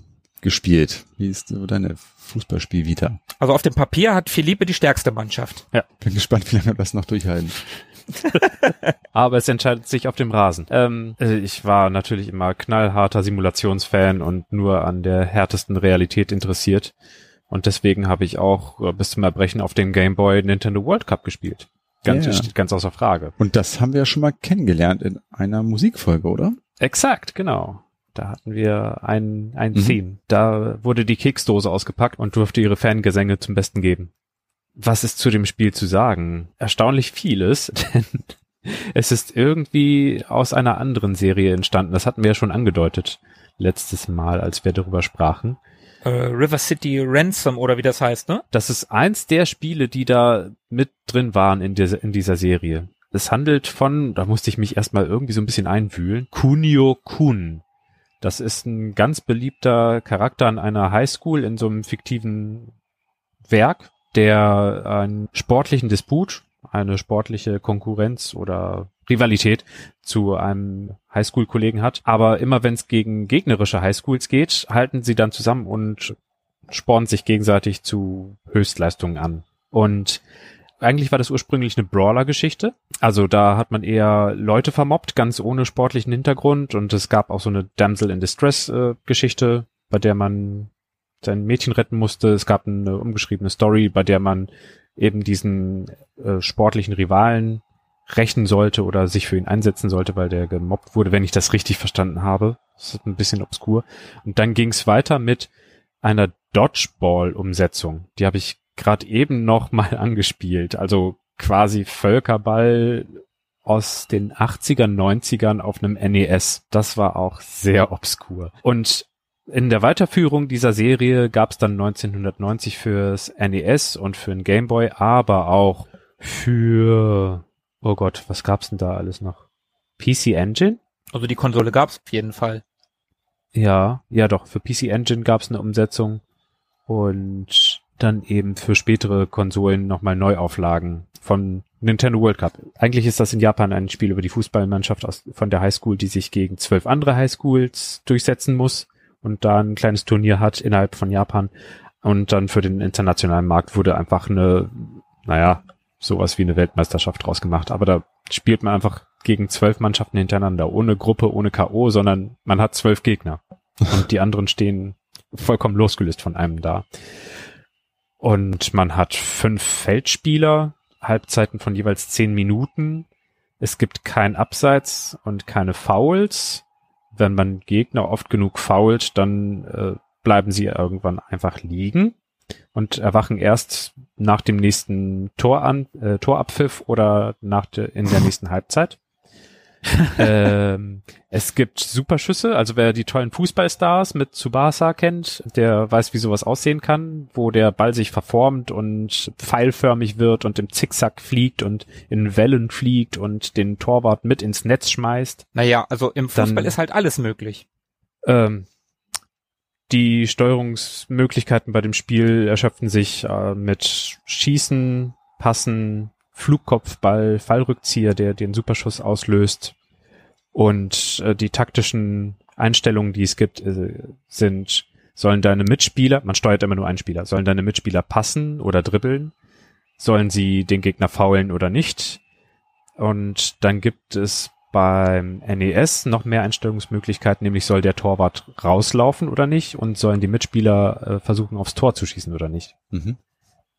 gespielt? Wie ist so deine Fußballspiel-Vita? Also auf dem Papier hat Philippe die stärkste Mannschaft. Bin gespannt, wie lange wir das noch durchhalten. Aber es entscheidet sich auf dem Rasen. Ähm, äh, ich war natürlich immer knallharter Simulationsfan und nur an der härtesten Realität interessiert. Und deswegen habe ich auch äh, bis zum Erbrechen auf dem Game Boy Nintendo World Cup gespielt. Ganz, Ja. steht ganz außer Frage. Und das haben wir ja schon mal kennengelernt in einer Musikfolge, oder? Exakt, genau. Da hatten wir ein, ein Mhm. Theme. Da wurde die Keksdose ausgepackt und durfte ihre Fangesänge zum Besten geben. Was ist zu dem Spiel zu sagen? Erstaunlich vieles, denn es ist irgendwie aus einer anderen Serie entstanden. Das hatten wir ja schon angedeutet letztes Mal, als wir darüber sprachen. Äh, River City Ransom oder wie das heißt, ne? Das ist eins der Spiele, die da mit drin waren in dieser, in dieser Serie. Es handelt von, da musste ich mich erstmal irgendwie so ein bisschen einwühlen, Kunio Kun. Das ist ein ganz beliebter Charakter an einer Highschool in so einem fiktiven Werk, der einen sportlichen Disput, eine sportliche Konkurrenz oder Rivalität zu einem Highschool-Kollegen hat. Aber immer wenn es gegen gegnerische Highschools geht, halten sie dann zusammen und spornen sich gegenseitig zu Höchstleistungen an. Und eigentlich war das ursprünglich eine Brawler-Geschichte. Also da hat man eher Leute vermobbt, ganz ohne sportlichen Hintergrund. Und es gab auch so eine Damsel in Distress-Geschichte, äh, bei der man sein Mädchen retten musste. Es gab eine umgeschriebene Story, bei der man eben diesen äh, sportlichen Rivalen rächen sollte oder sich für ihn einsetzen sollte, weil der gemobbt wurde, wenn ich das richtig verstanden habe. Das ist ein bisschen obskur. Und dann ging es weiter mit einer Dodgeball-Umsetzung. Die habe ich gerade eben noch mal angespielt. Also quasi Völkerball aus den 80ern, 90ern auf einem NES. Das war auch sehr obskur. Und in der Weiterführung dieser Serie gab es dann 1990 fürs NES und für den Game Boy, aber auch für, oh Gott, was gab's denn da alles noch? PC Engine? Also die Konsole gab's auf jeden Fall. Ja, ja doch, für PC Engine gab's eine Umsetzung und dann eben für spätere Konsolen nochmal Neuauflagen von Nintendo World Cup. Eigentlich ist das in Japan ein Spiel über die Fußballmannschaft aus, von der Highschool, die sich gegen zwölf andere Highschools durchsetzen muss und da ein kleines Turnier hat innerhalb von Japan. Und dann für den internationalen Markt wurde einfach eine, naja, sowas wie eine Weltmeisterschaft draus gemacht. Aber da spielt man einfach gegen zwölf Mannschaften hintereinander, ohne Gruppe, ohne K.O., sondern man hat zwölf Gegner. Und die anderen stehen vollkommen losgelöst von einem da. Und man hat fünf Feldspieler, Halbzeiten von jeweils zehn Minuten. Es gibt kein Abseits und keine Fouls. Wenn man Gegner oft genug fault, dann äh, bleiben sie irgendwann einfach liegen und erwachen erst nach dem nächsten Tor an, äh, Torabpfiff oder nach de, in der nächsten Halbzeit. ähm, es gibt Superschüsse, also wer die tollen Fußballstars mit Tsubasa kennt, der weiß, wie sowas aussehen kann, wo der Ball sich verformt und pfeilförmig wird und im Zickzack fliegt und in Wellen fliegt und den Torwart mit ins Netz schmeißt. Naja, also im Fußball Dann, ist halt alles möglich. Ähm, die Steuerungsmöglichkeiten bei dem Spiel erschöpfen sich äh, mit Schießen, Passen, Flugkopfball, Fallrückzieher, der den Superschuss auslöst. Und äh, die taktischen Einstellungen, die es gibt, äh, sind, sollen deine Mitspieler, man steuert immer nur einen Spieler, sollen deine Mitspieler passen oder dribbeln? Sollen sie den Gegner faulen oder nicht? Und dann gibt es beim NES noch mehr Einstellungsmöglichkeiten, nämlich soll der Torwart rauslaufen oder nicht und sollen die Mitspieler äh, versuchen aufs Tor zu schießen oder nicht. Mhm.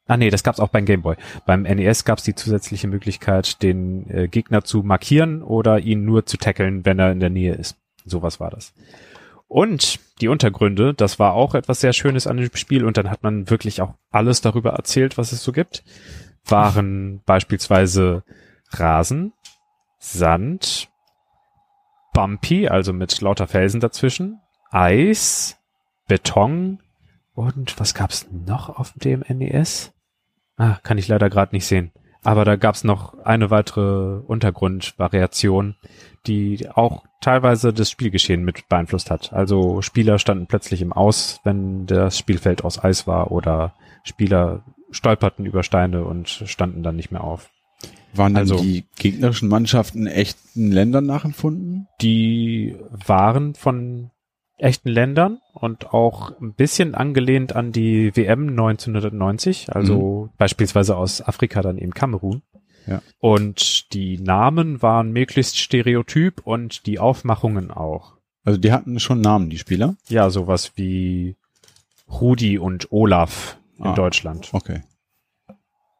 Ah nee, das gab's auch beim Gameboy. Beim NES gab's die zusätzliche Möglichkeit, den äh, Gegner zu markieren oder ihn nur zu tackeln, wenn er in der Nähe ist. Sowas war das. Und die Untergründe, das war auch etwas sehr Schönes an dem Spiel und dann hat man wirklich auch alles darüber erzählt, was es so gibt. Waren beispielsweise Rasen, Sand, Bumpy, also mit lauter Felsen dazwischen, Eis, Beton und was gab's noch auf dem NES? Ah, kann ich leider gerade nicht sehen. Aber da gab's noch eine weitere Untergrundvariation, die auch teilweise das Spielgeschehen mit beeinflusst hat. Also Spieler standen plötzlich im Aus, wenn das Spielfeld aus Eis war oder Spieler stolperten über Steine und standen dann nicht mehr auf. Waren dann also, die gegnerischen Mannschaften echten Ländern nachempfunden? Die waren von echten Ländern und auch ein bisschen angelehnt an die WM 1990, also mhm. beispielsweise aus Afrika dann eben Kamerun. Ja. Und die Namen waren möglichst stereotyp und die Aufmachungen auch. Also die hatten schon Namen, die Spieler? Ja, sowas wie Rudi und Olaf in ah, Deutschland. Okay.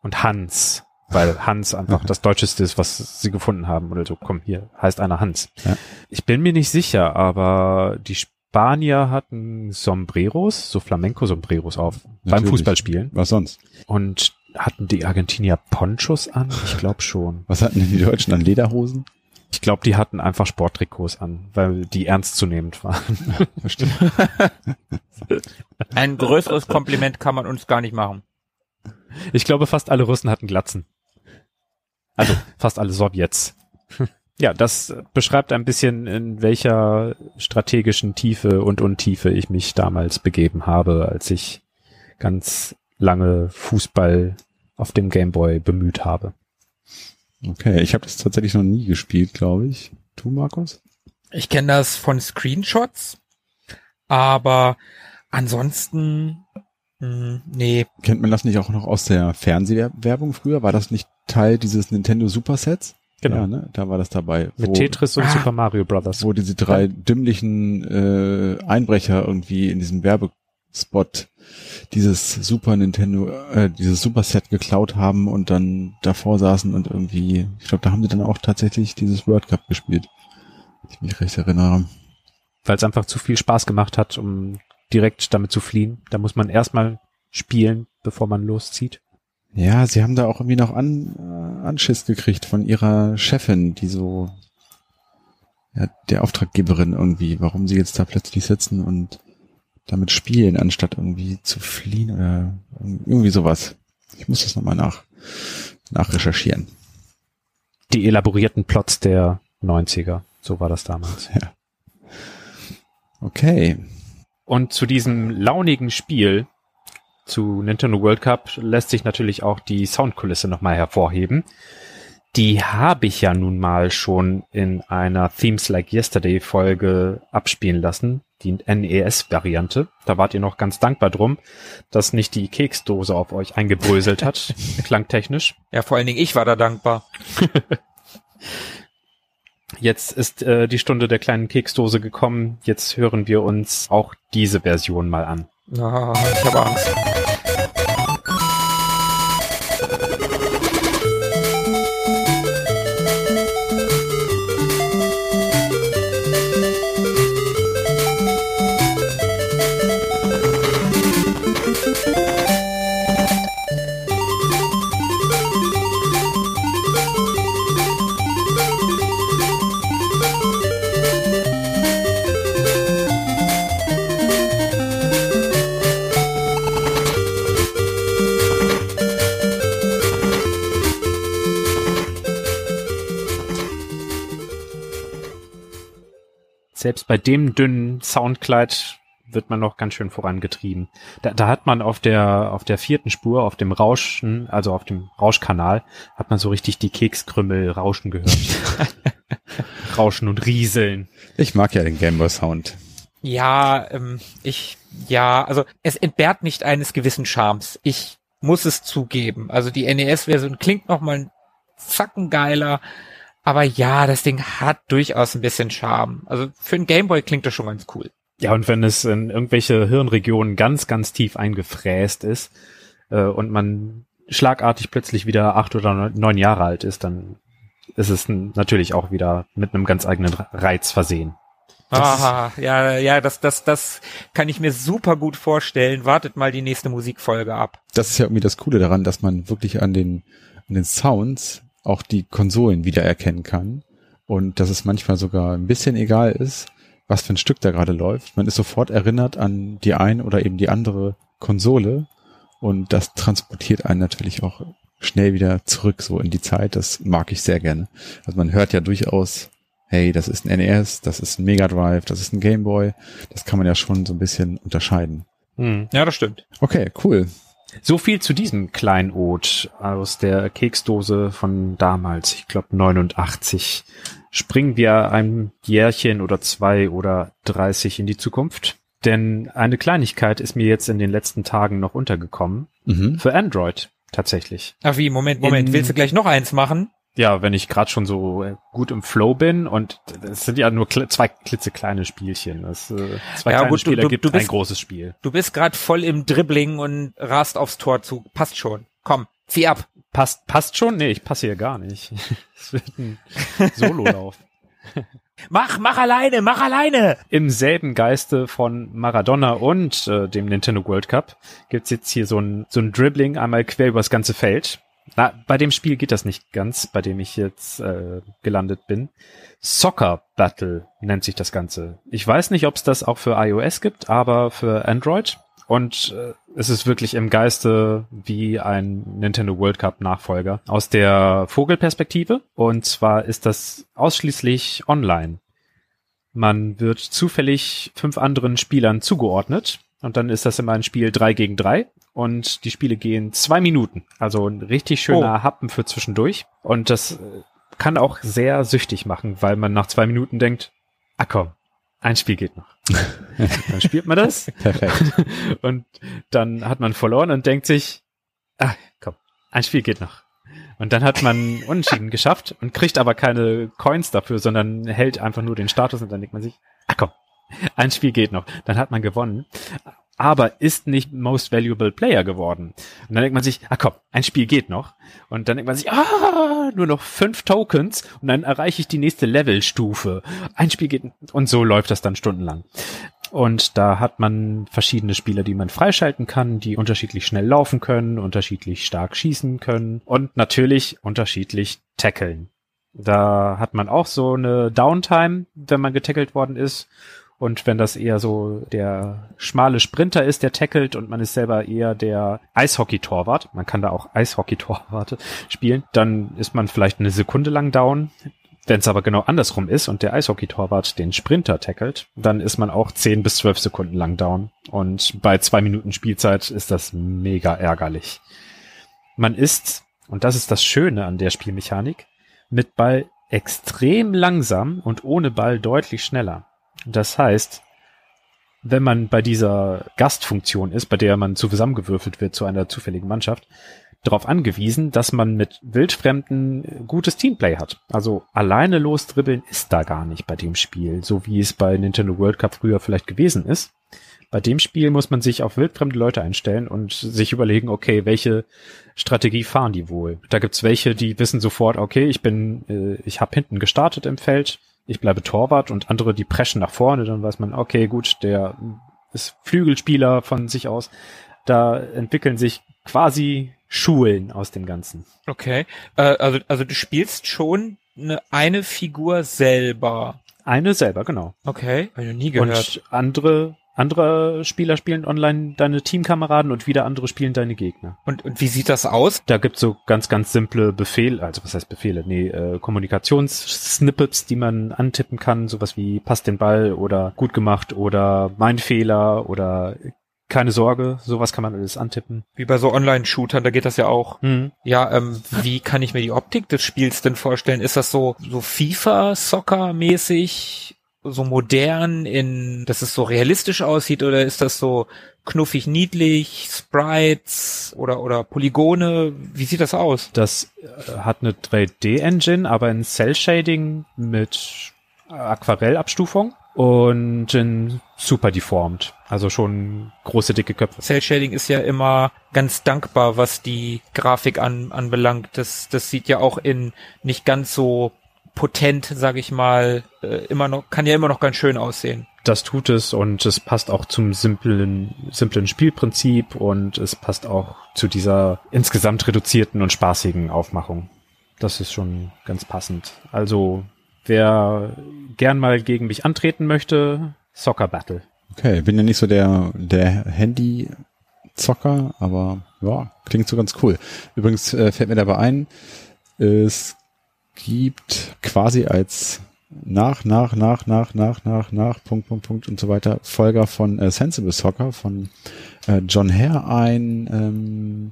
Und Hans, weil Hans einfach das Deutscheste ist, was sie gefunden haben. Oder so, komm, hier heißt einer Hans. Ja. Ich bin mir nicht sicher, aber die Spanier hatten Sombreros, so Flamenco-Sombreros auf, Natürlich. beim Fußballspielen. Was sonst? Und Hatten die Argentinier Ponchos an? Ich glaube schon. Was hatten denn die Deutschen an Lederhosen? Ich glaube, die hatten einfach Sporttrikots an, weil die ernstzunehmend waren. Ein größeres Kompliment kann man uns gar nicht machen. Ich glaube, fast alle Russen hatten Glatzen. Also fast alle Sowjets. Ja, das beschreibt ein bisschen, in welcher strategischen Tiefe und Untiefe ich mich damals begeben habe, als ich ganz lange Fußball auf dem Gameboy bemüht habe. Okay, ich habe das tatsächlich noch nie gespielt, glaube ich. Du, Markus? Ich kenne das von Screenshots, aber ansonsten, mh, nee, Kennt man das nicht auch noch aus der Fernsehwerbung früher? War das nicht Teil dieses Nintendo Supersets? Ja, ne? Da war das dabei. Mit wo, Tetris und Ah. Super Mario Brothers. wo diese drei dümmlichen äh, Einbrecher irgendwie in diesem Werbespot dieses Super Nintendo, äh, dieses Superset geklaut haben und dann davor saßen und irgendwie, ich glaube, da haben sie dann auch tatsächlich dieses World Cup gespielt. Wenn ich mich recht erinnere. Weil es einfach zu viel Spaß gemacht hat, um direkt damit zu fliehen. Da muss man erstmal spielen, bevor man loszieht. Ja, sie haben da auch irgendwie noch an, äh, Anschiss gekriegt von ihrer Chefin, die so, ja, der Auftraggeberin irgendwie, warum sie jetzt da plötzlich sitzen und damit spielen, anstatt irgendwie zu fliehen oder irgendwie sowas. Ich muss das nochmal nach, nachrecherchieren. Die elaborierten Plots der 90er. So war das damals. Okay. Und zu diesem launigen Spiel zu Nintendo World Cup lässt sich natürlich auch die Soundkulisse nochmal hervorheben. Die habe ich ja nun mal schon in einer Themes Like Yesterday Folge abspielen lassen, die NES-Variante. Da wart ihr noch ganz dankbar drum, dass nicht die Keksdose auf euch eingebröselt hat, klangtechnisch. ja, vor allen Dingen ich war da dankbar. Jetzt ist äh, die Stunde der kleinen Keksdose gekommen. Jetzt hören wir uns auch diese Version mal an. Ah, ich habe Angst. Selbst bei dem dünnen Soundkleid wird man noch ganz schön vorangetrieben. Da, da hat man auf der auf der vierten Spur, auf dem Rauschen, also auf dem Rauschkanal, hat man so richtig die Kekskrümmel rauschen gehört. rauschen und rieseln. Ich mag ja den Gameboy Sound. Ja, ähm, ich, ja, also es entbehrt nicht eines gewissen Charmes. Ich muss es zugeben. Also die NES-Version klingt noch mal ein Zacken geiler, aber ja, das Ding hat durchaus ein bisschen Charme. Also für einen Gameboy klingt das schon ganz cool. Ja, und wenn es in irgendwelche Hirnregionen ganz, ganz tief eingefräst ist äh, und man schlagartig plötzlich wieder acht oder neun- Jahre alt ist, dann ist es natürlich auch wieder mit einem ganz eigenen Reiz versehen. Aha, ja, ja, das, das, das kann ich mir super gut vorstellen. Wartet mal die nächste Musikfolge ab. Das ist ja irgendwie das Coole daran, dass man wirklich an den, an den Sounds auch die Konsolen wiedererkennen kann und dass es manchmal sogar ein bisschen egal ist, was für ein Stück da gerade läuft. Man ist sofort erinnert an die ein oder eben die andere Konsole und das transportiert einen natürlich auch schnell wieder zurück so in die Zeit. Das mag ich sehr gerne. Also man hört ja durchaus, hey, das ist ein NES, das ist ein Mega Drive, das ist ein Game Boy. Das kann man ja schon so ein bisschen unterscheiden. Ja, das stimmt. Okay, cool. So viel zu diesem Kleinod aus der Keksdose von damals, ich glaube 89. Springen wir ein Jährchen oder zwei oder 30 in die Zukunft. Denn eine Kleinigkeit ist mir jetzt in den letzten Tagen noch untergekommen. Mhm. Für Android tatsächlich. Ach wie, Moment, Moment, In- willst du gleich noch eins machen? Ja, wenn ich gerade schon so äh, gut im Flow bin und es sind ja nur zwei klitzekleine Spielchen. Das, äh, zwei Ja, kleine gut, Spiele du- gibt du ein bist- großes Spiel. Du bist gerade voll im Dribbling und rast aufs Tor zu. Passt schon. Komm, zieh ab. Passt, passt schon? Nee, ich passe hier gar nicht. Es wird ein Sololauf. Mach, mach alleine, mach alleine! Im selben Geiste von Maradona und äh, dem Nintendo World Cup gibt's jetzt hier so ein, so ein Dribbling einmal quer übers ganze Feld. Na, bei dem Spiel geht das nicht ganz, bei dem ich jetzt äh, gelandet bin. Soccer Battle nennt sich das Ganze. Ich weiß nicht, ob es das auch für iOS gibt, aber für Android. Und äh, es ist wirklich im Geiste wie ein Nintendo World Cup Nachfolger aus der Vogelperspektive. Und zwar ist das ausschließlich online. Man wird zufällig fünf anderen Spielern zugeordnet. Und dann ist das immer ein Spiel drei gegen drei und die Spiele gehen zwei Minuten. Also ein richtig schöner oh. Happen für zwischendurch. Und das äh, kann auch sehr süchtig machen, weil man nach zwei Minuten denkt, ah komm, ein Spiel geht noch. dann spielt man das. Perfekt. Und dann hat man verloren und denkt sich, ah, komm, ein Spiel geht noch. Und dann hat man Unentschieden geschafft und kriegt aber keine Coins dafür, sondern hält einfach nur den Status und dann denkt man sich, ah komm, ein Spiel geht noch. Dann hat man gewonnen aber ist nicht Most Valuable Player geworden. Und dann denkt man sich, ah komm, ein Spiel geht noch. Und dann denkt man sich, ah, nur noch fünf Tokens und dann erreiche ich die nächste Levelstufe. Ein Spiel geht und so läuft das dann stundenlang. Und da hat man verschiedene Spieler, die man freischalten kann, die unterschiedlich schnell laufen können, unterschiedlich stark schießen können und natürlich unterschiedlich tackeln. Da hat man auch so eine Downtime, wenn man getackelt worden ist. Und wenn das eher so der schmale Sprinter ist, der tackelt und man ist selber eher der Eishockey-Torwart, man kann da auch Eishockey-Torwarte spielen, dann ist man vielleicht eine Sekunde lang down. Wenn es aber genau andersrum ist und der Eishockey-Torwart den Sprinter tackelt, dann ist man auch 10 bis 12 Sekunden lang down. Und bei zwei Minuten Spielzeit ist das mega ärgerlich. Man ist, und das ist das Schöne an der Spielmechanik, mit Ball extrem langsam und ohne Ball deutlich schneller. Das heißt, wenn man bei dieser Gastfunktion ist, bei der man zusammengewürfelt wird zu einer zufälligen Mannschaft, darauf angewiesen, dass man mit Wildfremden gutes Teamplay hat. Also alleine losdribbeln ist da gar nicht bei dem Spiel, so wie es bei Nintendo World Cup früher vielleicht gewesen ist. Bei dem Spiel muss man sich auf wildfremde Leute einstellen und sich überlegen, okay, welche Strategie fahren die wohl? Da gibt's welche, die wissen sofort, okay, ich bin, äh, ich habe hinten gestartet im Feld, ich bleibe Torwart und andere, die preschen nach vorne, dann weiß man, okay, gut, der ist Flügelspieler von sich aus. Da entwickeln sich quasi Schulen aus dem Ganzen. Okay, äh, also, also du spielst schon eine, eine Figur selber. Eine selber, genau. Okay, habe ich noch nie gehört. Und andere andere Spieler spielen online deine Teamkameraden und wieder andere spielen deine Gegner. Und, und wie sieht das aus? Da gibt's so ganz, ganz simple Befehle, also was heißt Befehle? Nee, äh, Kommunikationssnippets, die man antippen kann, sowas wie passt den Ball oder gut gemacht oder mein Fehler oder keine Sorge, sowas kann man alles antippen. Wie bei so Online-Shootern, da geht das ja auch. Mhm. Ja, ähm, wie kann ich mir die Optik des Spiels denn vorstellen? Ist das so, so FIFA-Soccer-mäßig? So modern in, dass es so realistisch aussieht oder ist das so knuffig niedlich, Sprites oder, oder Polygone? Wie sieht das aus? Das äh, hat eine 3D-Engine, aber in Cell-Shading mit Aquarellabstufung und in super deformed. Also schon große, dicke Köpfe. Cell-Shading ist ja immer ganz dankbar, was die Grafik an, anbelangt. Das, das sieht ja auch in nicht ganz so potent, sage ich mal, äh, immer noch, kann ja immer noch ganz schön aussehen. Das tut es und es passt auch zum simplen, simplen Spielprinzip und es passt auch zu dieser insgesamt reduzierten und spaßigen Aufmachung. Das ist schon ganz passend. Also, wer gern mal gegen mich antreten möchte, Soccer Battle. Okay, bin ja nicht so der, der Handy-Zocker, aber ja, klingt so ganz cool. Übrigens äh, fällt mir dabei ein, es gibt quasi als nach, nach, nach, nach, nach, nach, nach, Punkt, Punkt, Punkt und so weiter, Folger von äh, Sensible Soccer von äh, John Hare ein, ähm,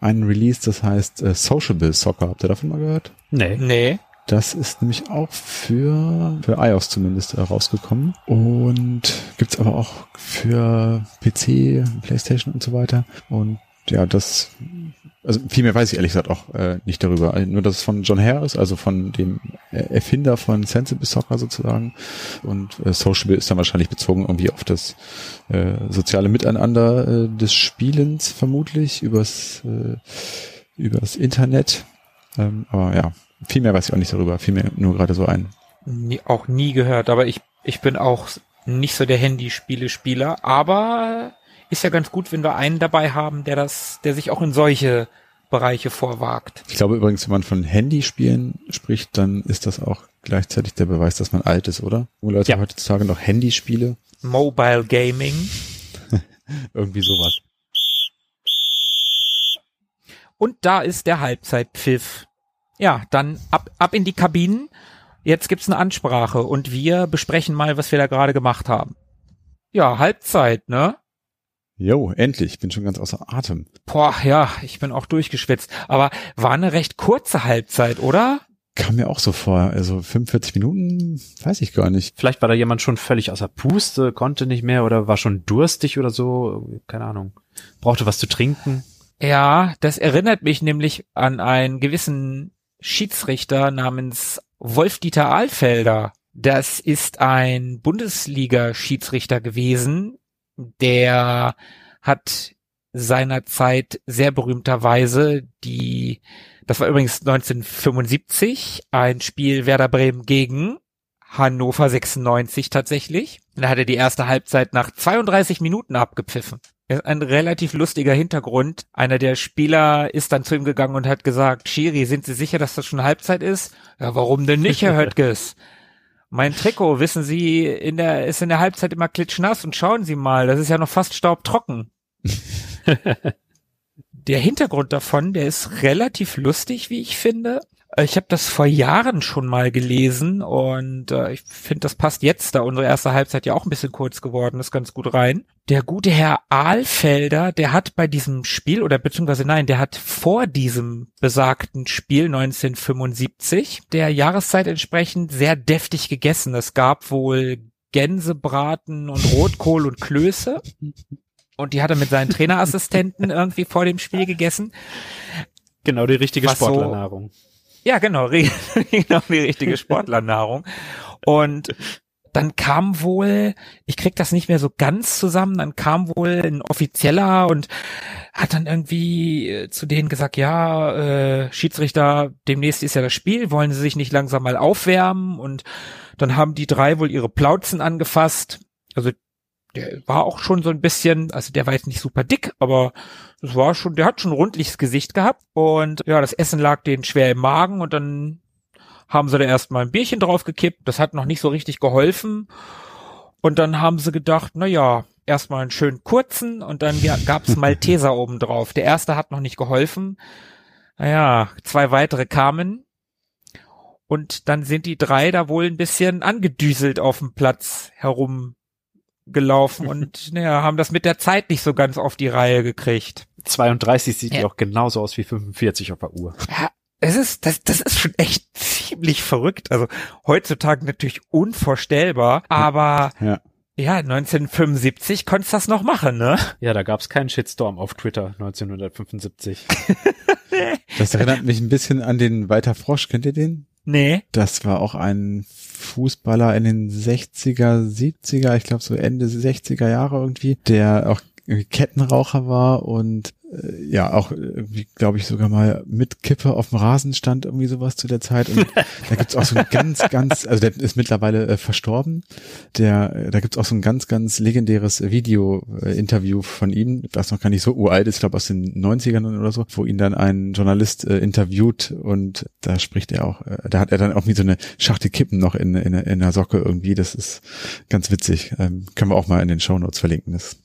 ein Release, das heißt äh, Sociable Soccer. Habt ihr davon mal gehört? Nee. Nee. Das ist nämlich auch für, für iOS zumindest äh, rausgekommen. Und gibt's aber auch für PC, Playstation und so weiter. Und ja, das also viel mehr weiß ich ehrlich gesagt auch äh, nicht darüber. Also nur, dass es von John Harris, also von dem Erfinder von Sensible Soccer sozusagen. Und äh, Sociable ist dann wahrscheinlich bezogen irgendwie auf das äh, soziale Miteinander äh, des Spielens vermutlich, übers, äh, übers Internet. Ähm, aber ja, viel mehr weiß ich auch nicht darüber. Viel mehr nur gerade so ein Nie, auch nie gehört, aber ich, ich bin auch nicht so der Handyspiele-Spieler, aber ist ja ganz gut, wenn wir einen dabei haben, der das, der sich auch in solche Bereiche vorwagt. Ich glaube übrigens, wenn man von Handyspielen spricht, dann ist das auch gleichzeitig der Beweis, dass man alt ist, oder? Wo Leute ja. heutzutage noch Handyspiele. Mobile Gaming. Irgendwie sowas. Und da ist der Halbzeitpfiff. Ja, dann ab, ab in die Kabinen. Jetzt gibt's eine Ansprache und wir besprechen mal, was wir da gerade gemacht haben. Ja, Halbzeit, ne? Jo, endlich. Bin schon ganz außer Atem. Boah, ja, ich bin auch durchgeschwitzt. Aber war eine recht kurze Halbzeit, oder? Kam mir auch so vor. Also 45 Minuten, weiß ich gar nicht. Vielleicht war da jemand schon völlig außer Puste, konnte nicht mehr oder war schon durstig oder so. Keine Ahnung. Brauchte was zu trinken. Ja, das erinnert mich nämlich an einen gewissen Schiedsrichter namens Wolf-Dieter Ahlfelder. Das ist ein Bundesliga-Schiedsrichter gewesen, der hat seinerzeit sehr berühmterweise die, das war übrigens 1975, ein Spiel Werder Bremen gegen Hannover 96 tatsächlich. Da hat er die erste Halbzeit nach 32 Minuten abgepfiffen. Ein relativ lustiger Hintergrund. Einer der Spieler ist dann zu ihm gegangen und hat gesagt, Schiri, sind Sie sicher, dass das schon Halbzeit ist? Ja, warum denn nicht, Herr Höttges? Mein Trikot, wissen Sie, in der, ist in der Halbzeit immer klitschnass und schauen Sie mal, das ist ja noch fast staubtrocken. der Hintergrund davon, der ist relativ lustig, wie ich finde. Äh, ich habe das vor Jahren schon mal gelesen und äh, ich finde, das passt jetzt, da unsere erste Halbzeit ja auch ein bisschen kurz geworden ist, ganz gut rein. Der gute Herr Ahlfelder, der hat bei diesem Spiel oder beziehungsweise nein, der hat vor diesem besagten Spiel 1975 der Jahreszeit entsprechend sehr deftig gegessen. Es gab wohl Gänsebraten und Rotkohl und Klöße. Und die hat er mit seinen Trainerassistenten irgendwie vor dem Spiel gegessen. Genau die richtige Sportlernahrung. So ja, genau, genau die richtige Sportlernahrung. Und dann kam wohl, ich krieg das nicht mehr so ganz zusammen, dann kam wohl ein Offizieller und hat dann irgendwie äh, zu denen gesagt, ja, äh, Schiedsrichter, demnächst ist ja das Spiel, wollen sie sich nicht langsam mal aufwärmen? Und dann haben die drei wohl ihre Plauzen angefasst. Also der war auch schon so ein bisschen, also der war jetzt nicht super dick, aber das war schon, der hat schon ein rundliches Gesicht gehabt und ja, das Essen lag denen schwer im Magen und dann haben sie da erstmal ein Bierchen draufgekippt. Das hat noch nicht so richtig geholfen. Und dann haben sie gedacht, na ja, erstmal einen schönen kurzen und dann gab's Malteser oben drauf. Der erste hat noch nicht geholfen. Naja, zwei weitere kamen. Und dann sind die drei da wohl ein bisschen angedüselt auf dem Platz herum gelaufen und naja, haben das mit der Zeit nicht so ganz auf die Reihe gekriegt. 32 sieht ja auch genauso aus wie 45 auf der Uhr. Ja, es ist, das, das ist schon echt ziemlich verrückt. Also heutzutage natürlich unvorstellbar, aber ja. Ja, 1975 konntest das noch machen, ne? Ja, da gab's keinen Shitstorm auf Twitter 1975. das erinnert mich ein bisschen an den Walter Frosch, kennt ihr den? Nee. Das war auch ein Fußballer in den 60er, 70er, ich glaube so Ende 60er Jahre irgendwie, der auch Kettenraucher war und ja auch irgendwie glaube ich sogar mal mit Kippe auf dem Rasen stand irgendwie sowas zu der Zeit. Und da gibt's auch so ein ganz ganz also der ist mittlerweile äh, verstorben. Der äh, da gibt's auch so ein ganz ganz legendäres Video äh, von ihm was noch gar nicht so uralt ist ich glaube aus den 90ern oder so wo ihn dann ein Journalist äh, interviewt und da spricht er auch äh, da hat er dann auch wie so eine Schachtel Kippen noch in in, in einer Socke irgendwie. Das ist ganz witzig. Ähm, können wir auch mal in den Show Notes verlinken. Das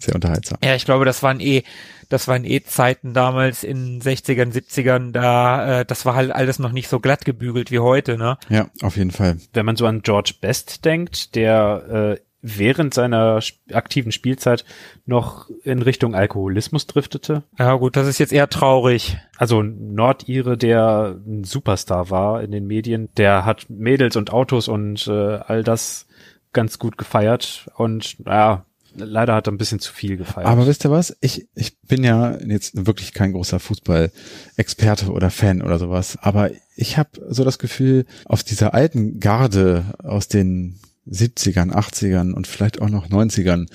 sehr unterhaltsam. Ja, ich glaube, das waren eh, das waren eh Zeiten damals in 60ern, 70ern, da, äh, das war halt alles noch nicht so glatt gebügelt wie heute, ne? Ja, auf jeden Fall. Wenn man so an George Best denkt, der äh, während seiner aktiven Spielzeit noch in Richtung Alkoholismus driftete. Ja gut, das ist jetzt eher traurig. Also Nordire, der ein Superstar war in den Medien, der hat Mädels und Autos und äh, all das ganz gut gefeiert und ja, leider hat er ein bisschen zu viel gefeiert. Aber wisst ihr was? Ich, ich bin ja jetzt wirklich kein großer Fußball-Experte oder Fan oder sowas, aber ich habe so das Gefühl, aus dieser alten Garde aus den 70ern, 80ern und vielleicht auch noch 90ern,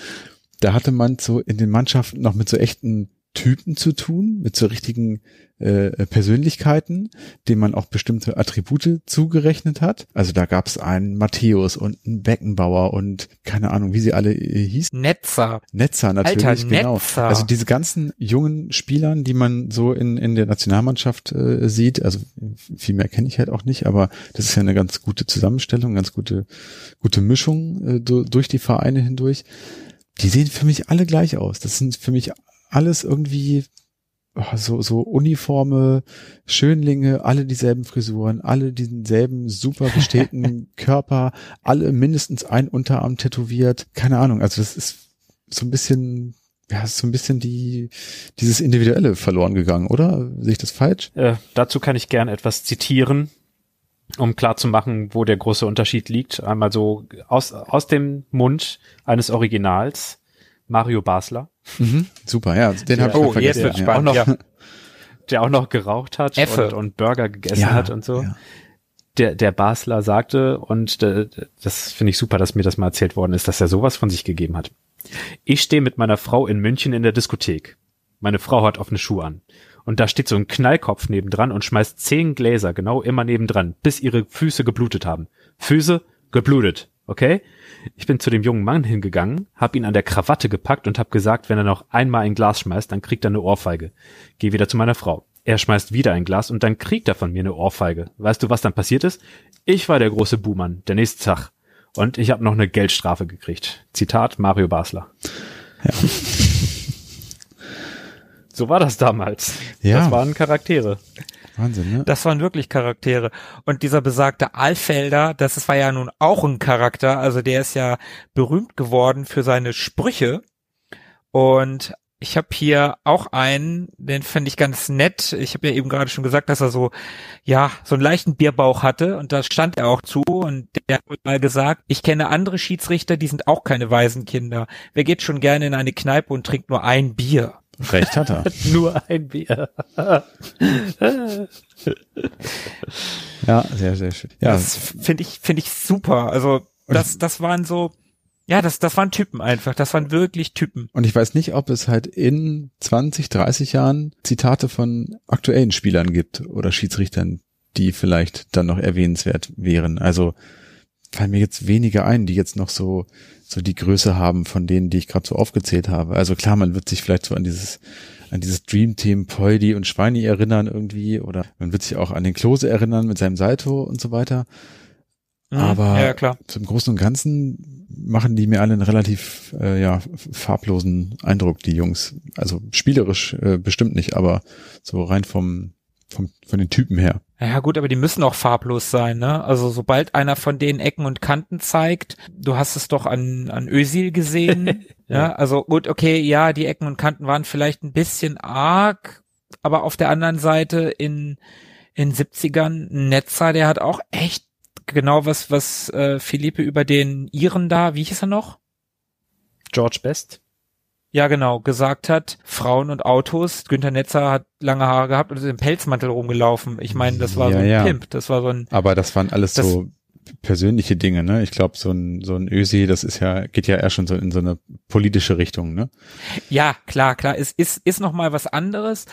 da hatte man so in den Mannschaften noch mit so echten Typen zu tun, mit so richtigen äh, Persönlichkeiten, denen man auch bestimmte Attribute zugerechnet hat. Also da gab es einen Matthäus und einen Beckenbauer und keine Ahnung, wie sie alle äh, hießen. Netzer. Netzer natürlich, Alter, genau. Netzer. Also diese ganzen jungen Spielern, die man so in, in der Nationalmannschaft äh, sieht, also viel mehr kenne ich halt auch nicht, aber das ist ja eine ganz gute Zusammenstellung, ganz gute, gute Mischung äh, durch die Vereine hindurch. Die sehen für mich alle gleich aus. Das sind für mich alles irgendwie oh, so, so Uniforme, Schönlinge, alle dieselben Frisuren, alle denselben super bestählten Körper, alle mindestens ein Unterarm tätowiert. Keine Ahnung. Also das ist so ein bisschen ja, ist so ein bisschen die, dieses Individuelle verloren gegangen, oder? Sehe ich das falsch? Äh, dazu kann ich gern etwas zitieren, um klarzumachen, wo der große Unterschied liegt. Einmal so aus, aus dem Mund eines Originals, Mario Basler. Mhm, super, ja, den habe ich oh, vergessen. jetzt ja. spannend. Auch noch, ja. Der auch noch geraucht hat und, und Burger gegessen Ja, hat und so. ja. Der, der Basler sagte, und äh, das finde ich super, dass mir das mal erzählt worden ist, dass er sowas von sich gegeben hat. Ich stehe mit meiner Frau in München in der Diskothek. Meine Frau hat offene Schuhe an. Und da steht so ein Knallkopf nebendran und schmeißt zehn Gläser genau immer nebendran, bis ihre Füße geblutet haben. Füße geblutet, okay? Ich bin zu dem jungen Mann hingegangen, hab ihn an der Krawatte gepackt und hab gesagt, wenn er noch einmal ein Glas schmeißt, dann kriegt er eine Ohrfeige. Geh wieder zu meiner Frau. Er schmeißt wieder ein Glas und dann kriegt er von mir eine Ohrfeige. Weißt du, was dann passiert ist? Ich war der große Buhmann, der nächste Tag. Und ich habe noch eine Geldstrafe gekriegt. Zitat Mario Basler. So war das damals. Ja. Das waren Charaktere. Wahnsinn, ne? Das waren wirklich Charaktere. Und dieser besagte Alfelder, das war ja nun auch ein Charakter. Also der ist ja berühmt geworden für seine Sprüche. Und ich habe hier auch einen, den fand ich ganz nett. Ich habe ja eben gerade schon gesagt, dass er so, ja, so einen leichten Bierbauch hatte und da stand er auch zu und der hat mal gesagt, ich kenne andere Schiedsrichter, die sind auch keine Waisenkinder. Wer geht schon gerne in eine Kneipe und trinkt nur ein Bier? Recht hat er. Nur ein Bier. Ja, sehr, sehr schön. Ja, Das finde ich, finde ich super. Also das, das waren so, ja, das, das waren Typen einfach. Das waren wirklich Typen. und ich weiß nicht, ob es halt in 20, 30 Jahren Zitate von aktuellen Spielern gibt oder Schiedsrichtern, die vielleicht dann noch erwähnenswert wären. Also fallen mir jetzt wenige ein, die jetzt noch so so die Größe haben von denen, die ich gerade so aufgezählt habe. Also klar, man wird sich vielleicht so an dieses an dieses Dream Team Poldi und Schweini erinnern irgendwie oder man wird sich auch an den Klose erinnern mit seinem Salto und so weiter. Mhm. Aber ja, klar. zum Großen und Ganzen machen die mir alle einen relativ äh, ja, farblosen Eindruck, die Jungs. Also spielerisch äh, bestimmt nicht, aber so rein vom, vom von den Typen her. Ja gut, aber die müssen auch farblos sein, ne? Also sobald einer von denen Ecken und Kanten zeigt, du hast es doch an, an Ösil gesehen, ja. Also gut, okay, ja, die Ecken und Kanten waren vielleicht ein bisschen arg, aber auf der anderen Seite in, in 70ern ein Netzer, der hat auch echt genau was, was äh, Philippe über den Iren da, wie hieß er noch? George Best. Ja, genau, gesagt hat, Frauen und Autos. Günther Netzer hat lange Haare gehabt und ist im Pelzmantel rumgelaufen. Ich meine, das war Ja, so ein ja. Pimp. Das war so ein, Aber das waren alles Das- so persönliche Dinge, ne? Ich glaube, so ein so ein Ösi, das ist ja geht ja eher schon so in so eine politische Richtung, ne? ja, klar, klar, es ist, ist noch mal was anderes.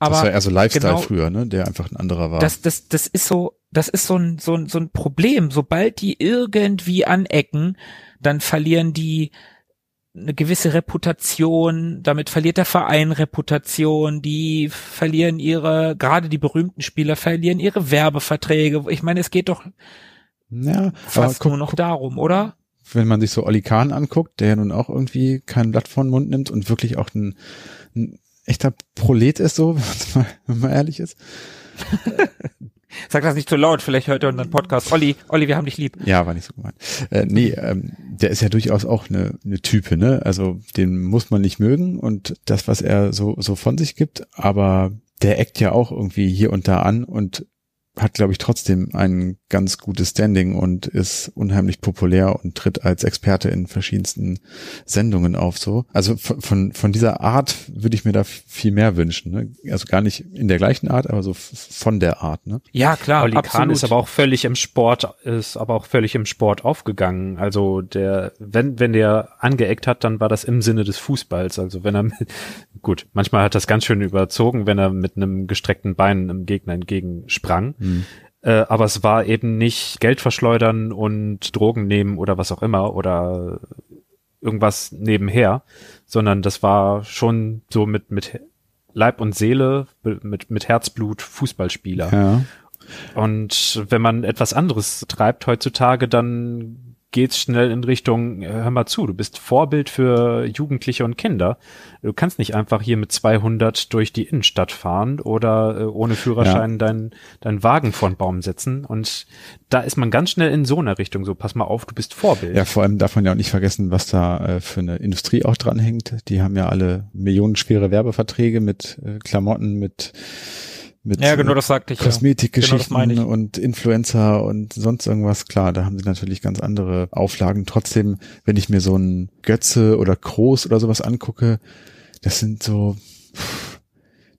Aber das war eher so Lifestyle genau- früher, ne? Der einfach ein anderer war. das, das, das ist so, das ist so ein, so ein, so ein Problem. Sobald die irgendwie anecken, dann verlieren die eine gewisse Reputation, damit verliert der Verein Reputation, die verlieren ihre, gerade die berühmten Spieler verlieren ihre Werbeverträge. Ich meine, es geht doch ja, fast guck, nur noch guck, darum, oder? wenn man sich so Olli Kahn anguckt, der ja nun auch irgendwie kein Blatt vor den Mund nimmt und wirklich auch ein, ein echter Prolet ist, so, wenn man's mal, wenn man ehrlich ist. Sag das nicht zu laut, vielleicht hört er unseren Podcast. Olli, Olli, wir haben dich lieb. Ja, war nicht so gemeint. Äh, nee, ähm, der ist ja durchaus auch eine, eine Type, ne? Also den muss man nicht mögen und das, was er so, so von sich gibt, aber der eckt ja auch irgendwie hier und da an und hat, glaube ich, trotzdem ein ganz gutes Standing und ist unheimlich populär und tritt als Experte in verschiedensten Sendungen auf. So, also von von, von dieser Art würde ich mir da viel mehr wünschen. Ne? Also gar nicht in der gleichen Art, aber so von der Art. Ne? Ja, klar, absolut. Kahn ist aber auch völlig im Sport, ist aber auch völlig im Sport aufgegangen. Also der, wenn, wenn der angeeckt hat, dann war das im Sinne des Fußballs. Also wenn er mit, Gut, manchmal hat das ganz schön überzogen, wenn er mit einem gestreckten Bein einem Gegner entgegensprang. Hm. Äh, aber es war eben nicht Geld verschleudern und Drogen nehmen oder was auch immer oder irgendwas nebenher, sondern das war schon so mit, mit Leib und Seele, mit, mit Herzblut Fußballspieler. Ja. Und wenn man etwas anderes treibt heutzutage, dann geht's schnell in Richtung, äh, hör mal zu, du bist Vorbild für Jugendliche und Kinder. Du kannst nicht einfach hier mit 200 durch die Innenstadt fahren oder äh, ohne Führerschein Ja. deinen dein Wagen vor den Baum setzen. Und da ist man ganz schnell in so einer Richtung, so pass mal auf, du bist Vorbild. Ja, vor allem darf man ja auch nicht vergessen, was da äh, für eine Industrie auch dranhängt. Die haben ja alle millionenschwere Werbeverträge mit äh, Klamotten, mit mit Ja, genau, das sagte ich. ja. Kosmetikgeschichten Genau, das meine ich. und Influencer und sonst irgendwas. Klar, da haben sie natürlich ganz andere Auflagen. Trotzdem, wenn ich mir so einen Götze oder Kroos oder sowas angucke, das sind so,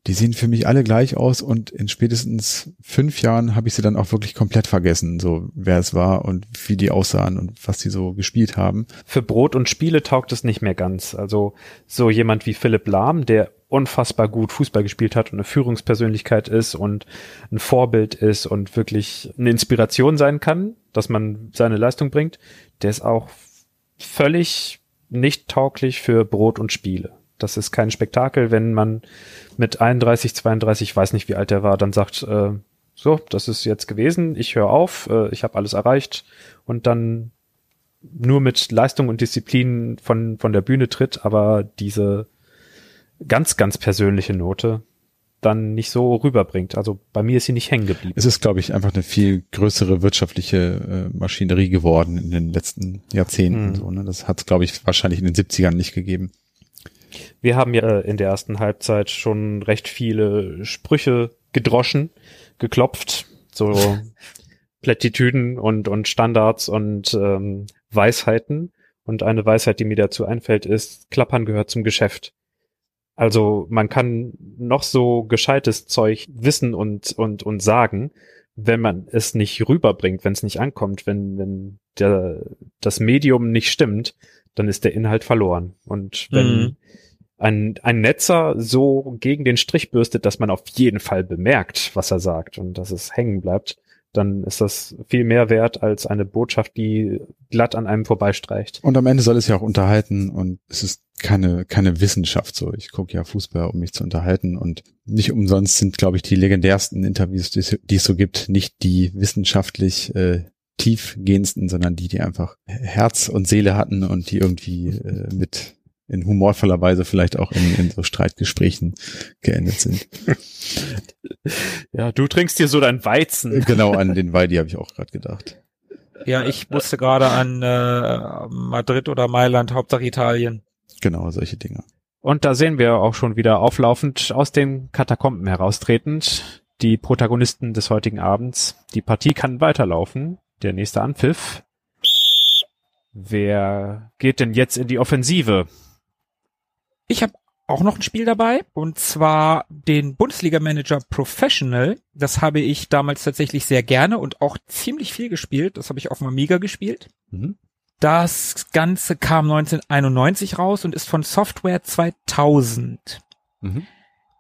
die sehen für mich alle gleich aus und in spätestens fünf Jahren habe ich sie dann auch wirklich komplett vergessen, so wer es war und wie die aussahen und was die so gespielt haben. für Brot und Spiele taugt es nicht mehr ganz. Also so jemand wie Philipp Lahm, der unfassbar gut Fußball gespielt hat und eine Führungspersönlichkeit ist und ein Vorbild ist und wirklich eine Inspiration sein kann, dass man seine Leistung bringt, der ist auch völlig nicht tauglich für Brot und Spiele. Das ist kein Spektakel, wenn man mit 31, 32, weiß nicht wie alt er war, dann sagt, äh, so, das ist jetzt gewesen, ich höre auf, äh, ich habe alles erreicht und dann nur mit Leistung und Disziplin von, von der Bühne tritt, aber diese ganz, ganz persönliche Note dann nicht so rüberbringt. Also bei mir ist sie nicht hängen geblieben. Es ist, glaube ich, einfach eine viel größere wirtschaftliche äh, Maschinerie geworden in den letzten Jahrzehnten. Mhm. So, ne? Das hat es, glaube ich, wahrscheinlich in den 70ern nicht gegeben. Wir haben ja in der ersten Halbzeit schon recht viele Sprüche gedroschen, geklopft, so Plättitüden und, und Standards und ähm, Weisheiten. Und eine Weisheit, die mir dazu einfällt, ist, Klappern gehört zum Geschäft. Also man kann noch so gescheites Zeug wissen und, und, und sagen, wenn man es nicht rüberbringt, wenn es nicht ankommt, wenn, wenn der, das Medium nicht stimmt, dann ist der Inhalt verloren. Und wenn Mhm. ein, ein Netzer so gegen den Strich bürstet, dass man auf jeden Fall bemerkt, was er sagt und dass es hängen bleibt, dann ist das viel mehr wert als eine Botschaft, die glatt an einem vorbeistreicht. Und am Ende soll es ja auch unterhalten und es ist keine, keine Wissenschaft so. Ich gucke ja Fußball, um mich zu unterhalten und nicht umsonst sind, glaube ich, die legendärsten Interviews, die es, so gibt, nicht die wissenschaftlich äh, tiefgehendsten, sondern die, die einfach Herz und Seele hatten und die irgendwie äh, mit in humorvoller Weise vielleicht auch in, in so Streitgesprächen geendet sind. Ja, du trinkst dir so dein Weizen. genau an den Weidi habe ich auch gerade gedacht. Ja, ich musste gerade an äh, Madrid oder Mailand, Hauptsache Italien. Genau, solche Dinge. Und da sehen wir auch schon wieder auflaufend aus den Katakomben heraustretend die Protagonisten des heutigen Abends. Die Partie kann weiterlaufen. Der nächste Anpfiff. Wer geht denn jetzt in die Offensive? Ich habe auch noch ein Spiel dabei und zwar den Bundesliga-Manager Professional. Das habe ich damals tatsächlich sehr gerne und auch ziemlich viel gespielt. Das habe ich auf dem Amiga gespielt. Mhm. Das Ganze kam 1991 raus und ist von Software 2000. Mhm.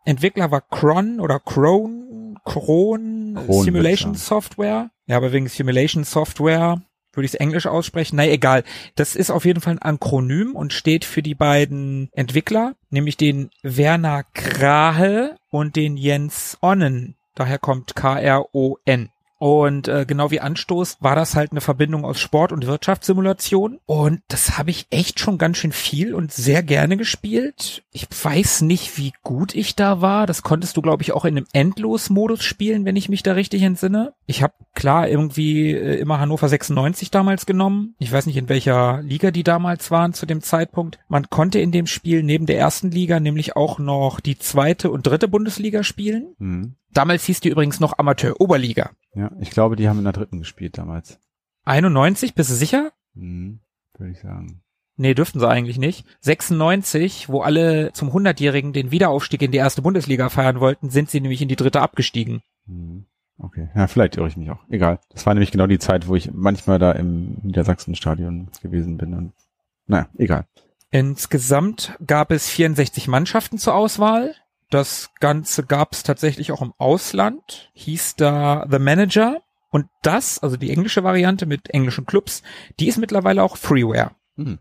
Entwickler war Cron oder Cron, Cron, Simulation. Software. Ja, aber wegen Simulation Software würde ich es Englisch aussprechen. Na egal. Das ist auf jeden Fall ein Akronym und steht für die beiden Entwickler, nämlich den Werner Krahe und den Jens Onnen. Daher kommt K-R-O-N. Und äh, genau wie Anstoß war das halt eine Verbindung aus Sport- und Wirtschaftssimulation. Und das habe ich echt schon ganz schön viel und sehr gerne gespielt. Ich weiß nicht, wie gut ich da war. Das konntest du, glaube ich, auch in einem Endlos-Modus spielen, wenn ich mich da richtig entsinne. Ich habe klar irgendwie äh, immer Hannover 96 damals genommen. Ich weiß nicht, in welcher Liga die damals waren zu dem Zeitpunkt. Man konnte in dem Spiel neben der ersten Liga nämlich auch noch die zweite und dritte Bundesliga spielen. Mhm. Damals hieß die übrigens noch Amateur-Oberliga. Ja, ich glaube, die haben in der dritten gespielt damals. 91, bist du sicher? Mhm, würde ich sagen. Nee, dürften sie eigentlich nicht. 96, wo alle zum 100-Jährigen den Wiederaufstieg in die erste Bundesliga feiern wollten, sind sie nämlich in die dritte abgestiegen. Mhm. Okay, ja, vielleicht irre ich mich auch. Egal. Das war nämlich genau die Zeit, wo ich manchmal da im Niedersachsen-Stadion gewesen bin. Und, naja, egal. Insgesamt gab es 64 Mannschaften zur Auswahl. Das Ganze gab es tatsächlich auch im Ausland, hieß da The Manager. Und das, also die englische Variante mit englischen Clubs, die ist mittlerweile auch Freeware. Hm.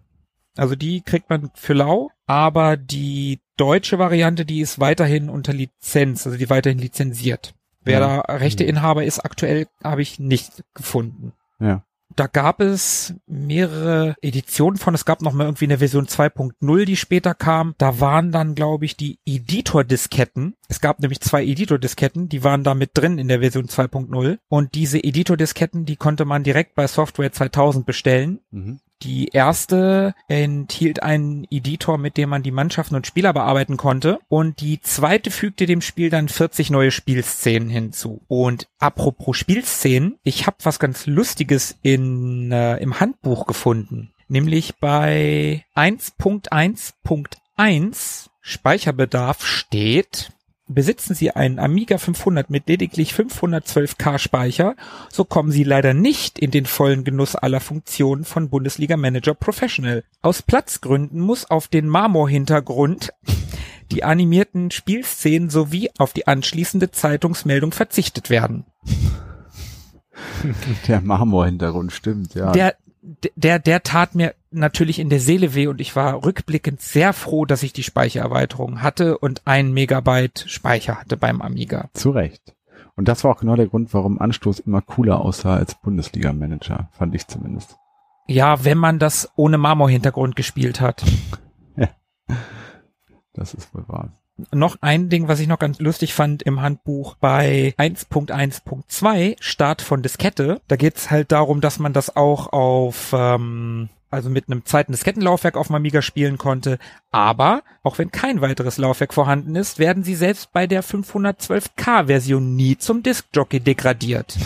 Also die kriegt man für lau, aber die deutsche Variante, die ist weiterhin unter Lizenz, also die weiterhin lizenziert. Wer Ja. da Rechteinhaber ist, aktuell habe ich nicht gefunden. Ja. Da gab es mehrere Editionen von. Es gab noch mal irgendwie eine Version 2.0, die später kam. Da waren dann, glaube ich, die Editor-Disketten. Es gab nämlich zwei Editor-Disketten, die waren da mit drin in der Version 2.0. Und diese Editor-Disketten, die konnte man direkt bei Software 2000 bestellen. Mhm. Die erste enthielt einen Editor, mit dem man die Mannschaften und Spieler bearbeiten konnte. Und die zweite fügte dem Spiel dann 40 neue Spielszenen hinzu. Und apropos Spielszenen, ich habe was ganz Lustiges in, äh, im Handbuch gefunden. Nämlich bei 1.1.1 Speicherbedarf steht, Besitzen Sie einen Amiga 500 mit lediglich 512K Speicher, so kommen Sie leider nicht in den vollen Genuss aller Funktionen von Bundesliga Manager Professional. Aus Platzgründen muss auf den Marmorhintergrund die animierten Spielszenen sowie auf die anschließende Zeitungsmeldung verzichtet werden. Der Marmorhintergrund stimmt, ja. Der, der, der tat mir natürlich in der Seele weh und ich war rückblickend sehr froh, dass ich die Speichererweiterung hatte und ein Megabyte Speicher hatte beim Amiga. Zu Recht. Und das war auch genau der Grund, warum Anstoß immer cooler aussah als Bundesliga-Manager, fand ich zumindest. Ja, wenn man das ohne Marmorhintergrund gespielt hat. Das ist wohl wahr. Noch ein Ding, was ich noch ganz lustig fand im Handbuch bei 1.1.2 Start von Diskette. Da geht's halt darum, dass man das auch auf ähm, also mit einem zweiten Diskettenlaufwerk auf dem Amiga spielen konnte. Aber auch wenn kein weiteres Laufwerk vorhanden ist, werden sie selbst bei der 512K-Version nie zum Diskjockey degradiert.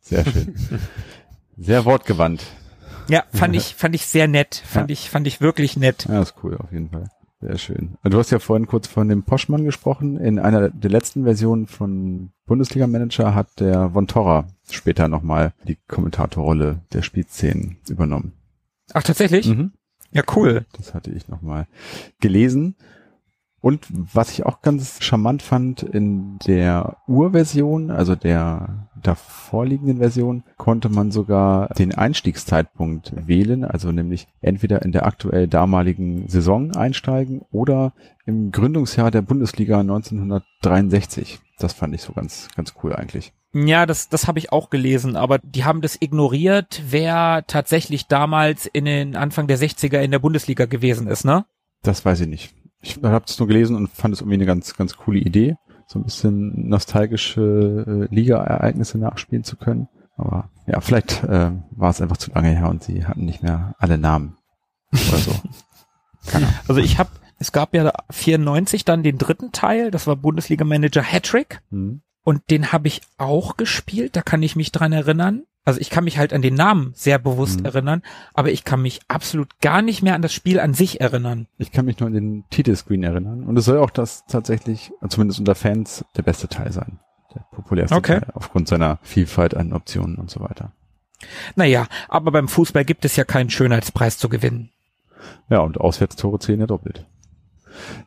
Sehr schön. Sehr wortgewandt. Ja, fand ich fand ich sehr nett, fand ich fand ich wirklich nett. Ja, ist cool, auf jeden Fall. Sehr schön. Du hast ja vorhin kurz von dem Poschmann gesprochen. In einer der letzten Versionen von Bundesliga Manager hat der Von Torra später nochmal die Kommentatorrolle der Spielszenen übernommen. Ach tatsächlich? Mhm. Ja, cool. Das hatte ich nochmal gelesen. Und was ich auch ganz charmant fand, in der Urversion, also der davorliegenden Version, konnte man sogar den Einstiegszeitpunkt wählen, also nämlich entweder in der aktuell damaligen Saison einsteigen oder im Gründungsjahr der Bundesliga 1963. Das fand ich so ganz, ganz cool eigentlich. Ja, das, das habe ich auch gelesen, aber die haben das ignoriert, wer tatsächlich damals in den Anfang der 60er in der Bundesliga gewesen ist, ne? Das weiß ich nicht. Ich habe es nur gelesen und fand es irgendwie eine ganz, ganz coole Idee, so ein bisschen nostalgische äh, Liga-Ereignisse nachspielen zu können. Aber ja, vielleicht äh, war es einfach zu lange her und sie hatten nicht mehr alle Namen oder so. Keine. Also ich habe, es gab ja 94 dann den dritten Teil, das war Bundesliga Manager Hattrick Hm. und den habe ich auch gespielt, da kann ich mich dran erinnern. Also ich kann mich halt an den Namen sehr bewusst Mhm. erinnern, aber ich kann mich absolut gar nicht mehr an das Spiel an sich erinnern. Ich kann mich nur an den Titelscreen erinnern. Und es soll auch das tatsächlich, zumindest unter Fans, der beste Teil sein. Der populärste Okay. Teil, aufgrund seiner Vielfalt an Optionen und so weiter. Naja, aber beim Fußball gibt es ja keinen Schönheitspreis zu gewinnen. Ja, und Auswärtstore zählen ja doppelt.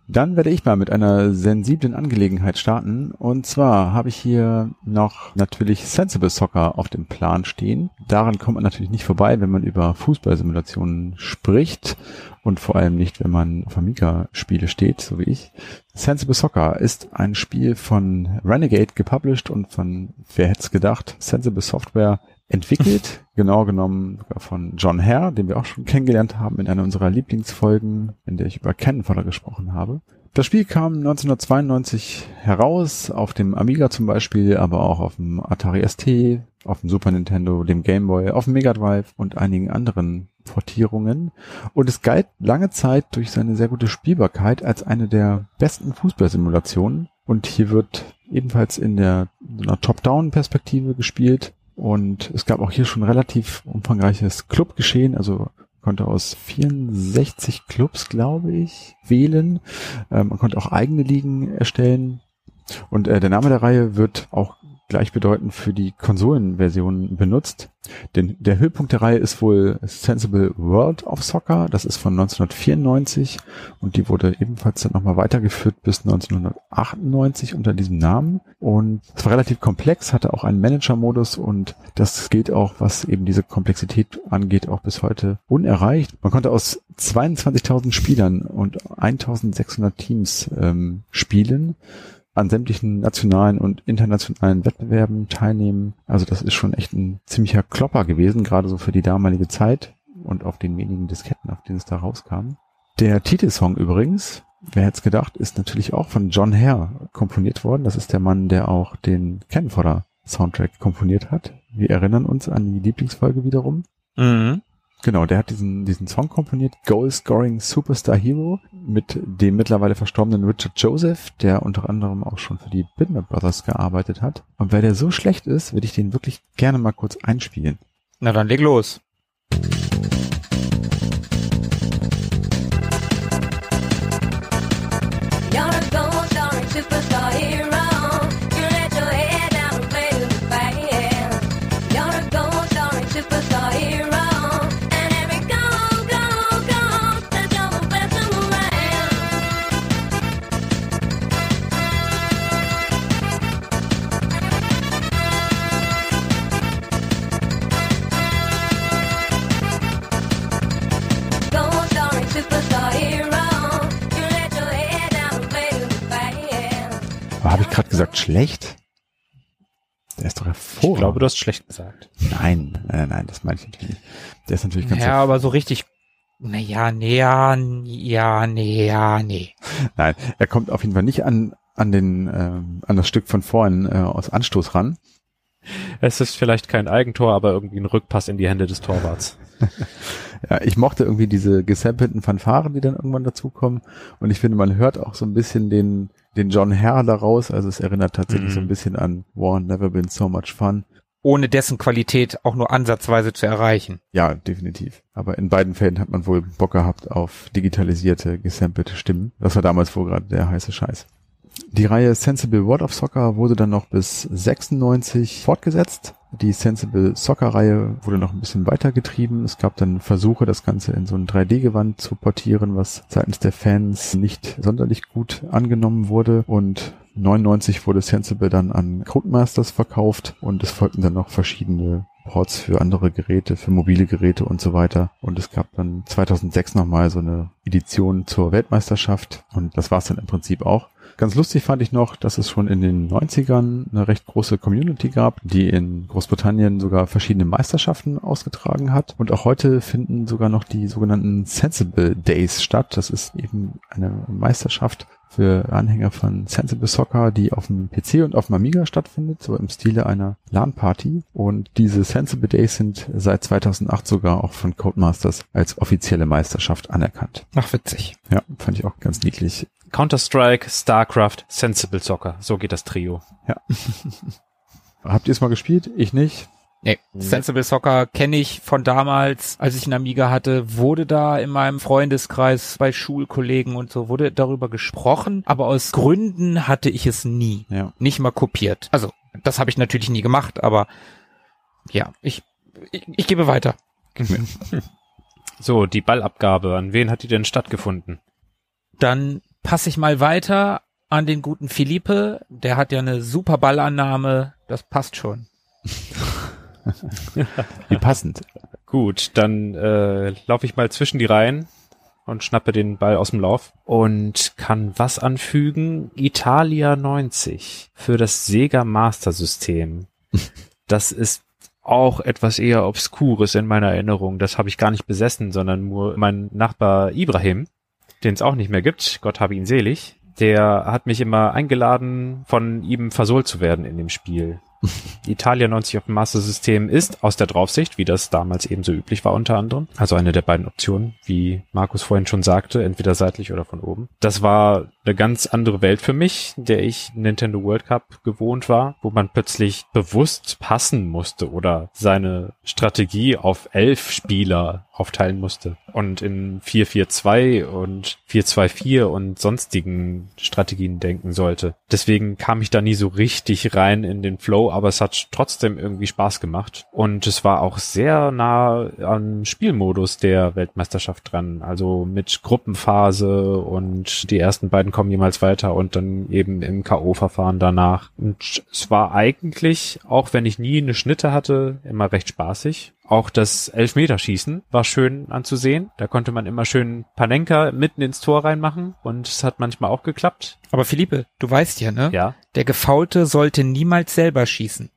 Dann werde ich mal mit einer sensiblen Angelegenheit starten. Und zwar habe ich hier noch natürlich Sensible Soccer auf dem Plan stehen. Daran kommt man natürlich nicht vorbei, wenn man über Fußballsimulationen spricht. Und vor allem nicht, wenn man auf Amiga-Spiele steht, so wie ich. Sensible Soccer ist ein Spiel von Renegade gepublished und von, wer hätte es gedacht, Sensible Software entwickelt, genau genommen sogar von John Hare, den wir auch schon kennengelernt haben in einer unserer Lieblingsfolgen, in der ich über Cannonfodder gesprochen habe. Das Spiel kam 1992 heraus, auf dem Amiga zum Beispiel, aber auch auf dem Atari ST, auf dem Super Nintendo, dem Game Boy, auf dem Mega Drive und einigen anderen Portierungen. Und es galt lange Zeit durch seine sehr gute Spielbarkeit als eine der besten Fußballsimulationen. Und hier wird ebenfalls in der in Top-Down-Perspektive gespielt. Und es gab auch hier schon relativ umfangreiches Clubgeschehen, also konnte aus 64 Clubs, glaube ich, wählen. Ähm, man konnte auch eigene Ligen erstellen. Und äh, der Name der Reihe wird auch gleichbedeutend für die Konsolenversion benutzt. Denn der Höhepunkt der Reihe ist wohl Sensible World of Soccer. Das ist von 1994 und die wurde ebenfalls dann nochmal weitergeführt bis 1998 unter diesem Namen. Und es war relativ komplex, hatte auch einen Manager-Modus und das gilt auch, was eben diese Komplexität angeht, auch bis heute unerreicht. Man konnte aus 22.000 Spielern und 1.600 Teams ähm, spielen an sämtlichen nationalen und internationalen Wettbewerben teilnehmen. Also das ist schon echt ein ziemlicher Klopper gewesen, gerade so für die damalige Zeit und auf den wenigen Disketten, auf denen es da rauskam. Der Titelsong übrigens, wer hätte gedacht, ist natürlich auch von John Hare komponiert worden. Das ist der Mann, der auch den Ken Fodder Soundtrack komponiert hat. Wir erinnern uns an die Lieblingsfolge wiederum. Mhm. Genau, der hat diesen, diesen Song komponiert, Goal Scoring Superstar Hero, mit dem mittlerweile verstorbenen Richard Joseph, der unter anderem auch schon für die Bitmap Brothers gearbeitet hat. Und weil der so schlecht ist, würde ich den wirklich gerne mal kurz einspielen. Na dann leg los. Gesagt schlecht? Der ist doch hervorragend. Ich glaube, du hast schlecht gesagt. Nein, nein, nein, das meine ich natürlich nicht. Der ist natürlich ganz Ja, aber so richtig naja, nee, ja, ja, nee, ja, nee. Nein, er kommt auf jeden Fall nicht an, an den, äh, an das Stück von vorhin äh, aus Anstoß ran. Es ist vielleicht kein Eigentor, aber irgendwie ein Rückpass in die Hände des Torwarts. ja, ich mochte irgendwie diese gesampelten Fanfaren, die dann irgendwann dazukommen. Und ich finde, man hört auch so ein bisschen den, den John Herr daraus. Also es erinnert tatsächlich mhm. so ein bisschen an War Never Been So Much Fun. Ohne dessen Qualität auch nur ansatzweise zu erreichen. Ja, definitiv. Aber in beiden Fällen hat man wohl Bock gehabt auf digitalisierte, gesampelte Stimmen. Das war damals wohl gerade der heiße Scheiß. Die Reihe Sensible World of Soccer wurde dann noch bis 96 fortgesetzt. Die Sensible Soccer Reihe wurde noch ein bisschen weitergetrieben. Es gab dann Versuche, das Ganze in so ein 3D-Gewand zu portieren, was seitens der Fans nicht sonderlich gut angenommen wurde. Und 99 wurde Sensible dann an Codemasters verkauft und es folgten dann noch verschiedene Ports für andere Geräte, für mobile Geräte und so weiter. Und es gab dann 2006 nochmal so eine Edition zur Weltmeisterschaft und das war es dann im Prinzip auch. Ganz lustig fand ich noch, dass es schon in den 90ern eine recht große Community gab, die in Großbritannien sogar verschiedene Meisterschaften ausgetragen hat. Und auch heute finden sogar noch die sogenannten Sensible Days statt. Das ist eben eine Meisterschaft für Anhänger von Sensible Soccer, die auf dem PC und auf dem Amiga stattfindet, so im Stile einer LAN-Party. Und diese Sensible Days sind seit 2008 sogar auch von Codemasters als offizielle Meisterschaft anerkannt. Ach, witzig. Ja, fand ich auch ganz niedlich. Counter-Strike, StarCraft, Sensible Soccer. So geht das Trio. Ja. Habt ihr es mal gespielt? Ich nicht. Nee, Sensible Soccer kenne ich von damals, als ich einen Amiga hatte, wurde da in meinem Freundeskreis bei Schulkollegen und so wurde darüber gesprochen, aber aus Gründen hatte ich es nie. Ja. Nicht mal kopiert. Also, das habe ich natürlich nie gemacht, aber ja, ich, ich, ich gebe weiter. so, die Ballabgabe, an wen hat die denn stattgefunden? Dann passe ich mal weiter an den guten Philippe. Der hat ja eine super Ballannahme. Das passt schon. Wie passend. Gut, dann äh, laufe ich mal zwischen die Reihen und schnappe den Ball aus dem Lauf und kann was anfügen? Italia 90 für das Sega Master System. Das ist auch etwas eher Obskures in meiner Erinnerung. Das habe ich gar nicht besessen, sondern nur mein Nachbar Ibrahim den es auch nicht mehr gibt, Gott habe ihn selig, der hat mich immer eingeladen, von ihm versohlt zu werden in dem Spiel. Italia 90 auf dem Master System ist aus der Draufsicht, wie das damals eben so üblich war unter anderem. Also eine der beiden Optionen, wie Markus vorhin schon sagte, entweder seitlich oder von oben. Das war eine ganz andere Welt für mich, der ich Nintendo World Cup gewohnt war, wo man plötzlich bewusst passen musste oder seine Strategie auf elf Spieler aufteilen musste und in 4-4-2 und 4-2-4 und sonstigen Strategien denken sollte. Deswegen kam ich da nie so richtig rein in den Flow, aber es hat trotzdem irgendwie Spaß gemacht und es war auch sehr nah am Spielmodus der Weltmeisterschaft dran, also mit Gruppenphase und die ersten beiden kommen jemals weiter und dann eben im K.O.-Verfahren danach. Und es war eigentlich, auch wenn ich nie eine Schnitte hatte, immer recht spaßig. Auch das Elfmeterschießen war schön anzusehen. Da konnte man immer schön Panenka mitten ins Tor reinmachen und es hat manchmal auch geklappt. Aber Philippe, du weißt ja, ne? Ja. Der Gefaulte sollte niemals selber schießen.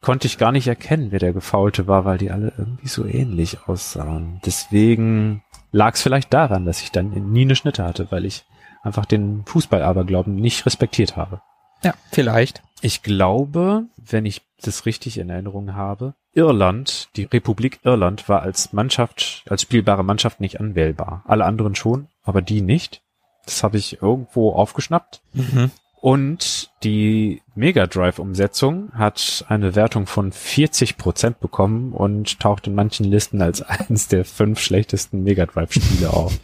Konnte ich gar nicht erkennen, wer der Gefaulte war, weil die alle irgendwie so ähnlich aussahen. Deswegen lag es vielleicht daran, dass ich dann nie eine Schnitte hatte, weil ich einfach den Fußball-Aberglauben nicht respektiert habe. Ja, vielleicht. Ich glaube, wenn ich das richtig in Erinnerung habe, Irland, die Republik Irland war als Mannschaft, als spielbare Mannschaft nicht anwählbar. Alle anderen schon, aber die nicht. Das habe ich irgendwo aufgeschnappt. Mhm. Und die Mega Drive-Umsetzung hat eine Wertung von 40 Prozent bekommen und taucht in manchen Listen als eines der fünf schlechtesten Mega Drive-Spiele auf.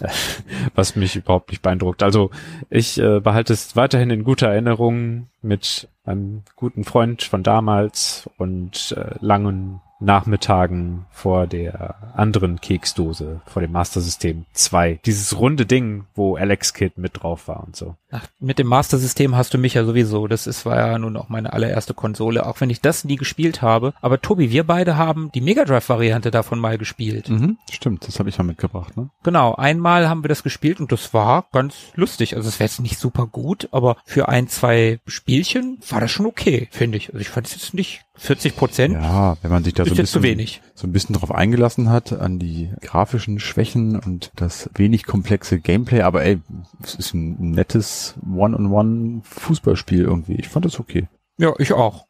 Was mich überhaupt nicht beeindruckt. Also ich äh, behalte es weiterhin in guter Erinnerung mit einem guten Freund von damals und äh, langen Nachmittagen vor der anderen Keksdose, vor dem Master System 2. Dieses runde Ding, wo Alex Kid mit drauf war und so. Ach, mit dem Master System hast du mich ja sowieso. Das ist, war ja nun auch meine allererste Konsole, auch wenn ich das nie gespielt habe. Aber Tobi, wir beide haben die Mega Drive Variante davon mal gespielt. Mhm, stimmt, das habe ich mal mitgebracht, ne? Genau, einmal haben wir das gespielt und das war ganz lustig. Also es wäre jetzt nicht super gut, aber für ein, zwei Spielchen war das schon okay, finde ich. Also ich fand es jetzt nicht 40 Prozent. Ja, wenn man sich da so ist ein, jetzt zu bisschen, wenig. So ein bisschen drauf eingelassen hat, an die grafischen Schwächen und das wenig komplexe Gameplay, aber ey, es ist ein nettes One-on-One-Fußballspiel irgendwie. Ich fand das okay. Ja, ich auch.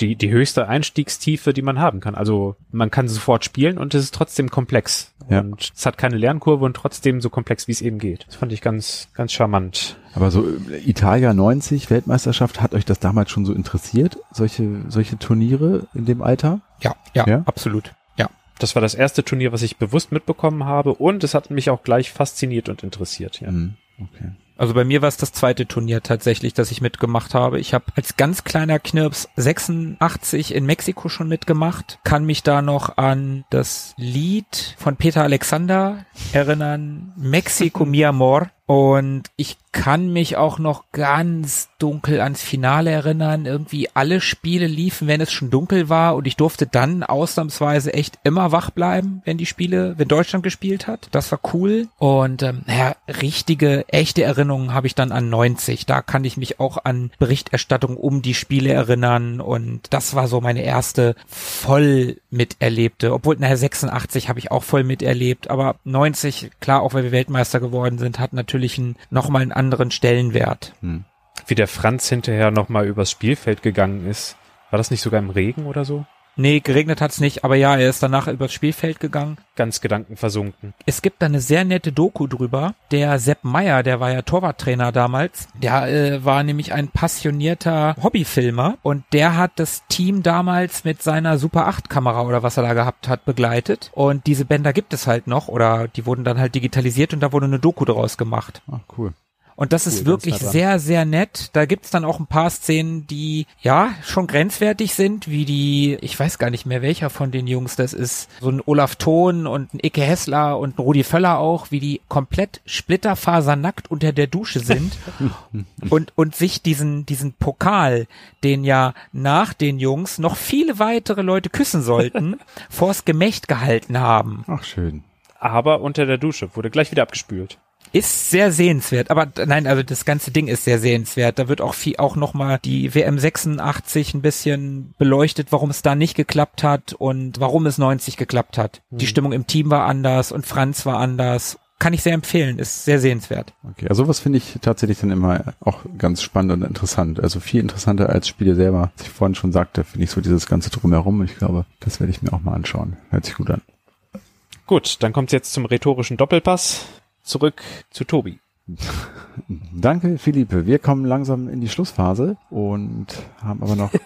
Die, die höchste Einstiegstiefe, die man haben kann. Also man kann sofort spielen und es ist trotzdem komplex. Ja. Und es hat keine Lernkurve und trotzdem so komplex, wie es eben geht. Das fand ich ganz, ganz charmant. Aber so äh, Italia 90 Weltmeisterschaft, hat euch das damals schon so interessiert? Solche, solche Turniere in dem Alter? Ja, ja, Ja? absolut. Ja. Das war das erste Turnier, was ich bewusst mitbekommen habe und es hat mich auch gleich fasziniert und interessiert. Ja. Mhm, okay. Also bei mir war es das zweite Turnier tatsächlich, das ich mitgemacht habe. Ich habe als ganz kleiner Knirps 86 in Mexiko schon mitgemacht, kann mich da noch an das Lied von Peter Alexander erinnern, Mexico mi amor. Und ich kann mich auch noch ganz dunkel ans Finale erinnern. Irgendwie alle Spiele liefen, wenn es schon dunkel war und ich durfte dann ausnahmsweise echt immer wach bleiben, wenn die Spiele, wenn Deutschland gespielt hat. Das war cool. Und ähm, naja, richtige, echte Erinnerungen habe ich dann an 90. Da kann ich mich auch an Berichterstattung um die Spiele erinnern und das war so meine erste voll miterlebte. Obwohl, naja, 86 habe ich auch voll miterlebt, aber 90, klar, auch weil wir Weltmeister geworden sind, hat natürlich einen, nochmal einen anderen Stellenwert. Hm. Wie der Franz hinterher nochmal übers Spielfeld gegangen ist. War das nicht sogar im Regen oder so? Nee, geregnet hat's nicht, aber ja, er ist danach übers Spielfeld gegangen. Ganz gedankenversunken. Es gibt da eine sehr nette Doku drüber. Der Sepp Meyer, der war ja Torwarttrainer damals, der äh, war nämlich ein passionierter Hobbyfilmer und der hat das Team damals mit seiner Super 8 Kamera oder was er da gehabt hat begleitet und diese Bänder gibt es halt noch oder die wurden dann halt digitalisiert und da wurde eine Doku draus gemacht. Ach, cool. Und das Cool, ist wirklich sehr, sehr nett. Da gibt's dann auch ein paar Szenen, die ja schon grenzwertig sind, wie die, ich weiß gar nicht mehr, welcher von den Jungs das ist. So ein Olaf Thon und ein Icke Hessler und ein Rudi Völler auch, wie die komplett splitterfasernackt unter der Dusche sind und, und sich diesen, diesen Pokal, den ja nach den Jungs noch viele weitere Leute küssen sollten, vors Gemächt gehalten haben. Ach, schön. Aber unter der Dusche wurde gleich wieder abgespült. Ist sehr sehenswert, aber nein, also das ganze Ding ist sehr sehenswert. Da wird auch viel, auch nochmal die WM 86 ein bisschen beleuchtet, warum es da nicht geklappt hat und warum es 90 geklappt hat. Die Stimmung im Team war anders und Franz war anders. Kann ich sehr empfehlen, ist sehr sehenswert. Okay, also sowas finde ich tatsächlich dann immer auch ganz spannend und interessant. Also viel interessanter als Spiele selber. Was ich vorhin schon sagte, finde ich so dieses ganze Drumherum. Ich glaube, das werde ich mir auch mal anschauen. Hört sich gut an. Gut, dann kommt's jetzt zum rhetorischen Doppelpass. Zurück zu Tobi. Danke, Philippe. Wir kommen langsam in die Schlussphase und haben aber noch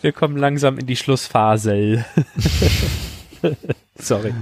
Wir kommen langsam in die Schlussphase. Sorry.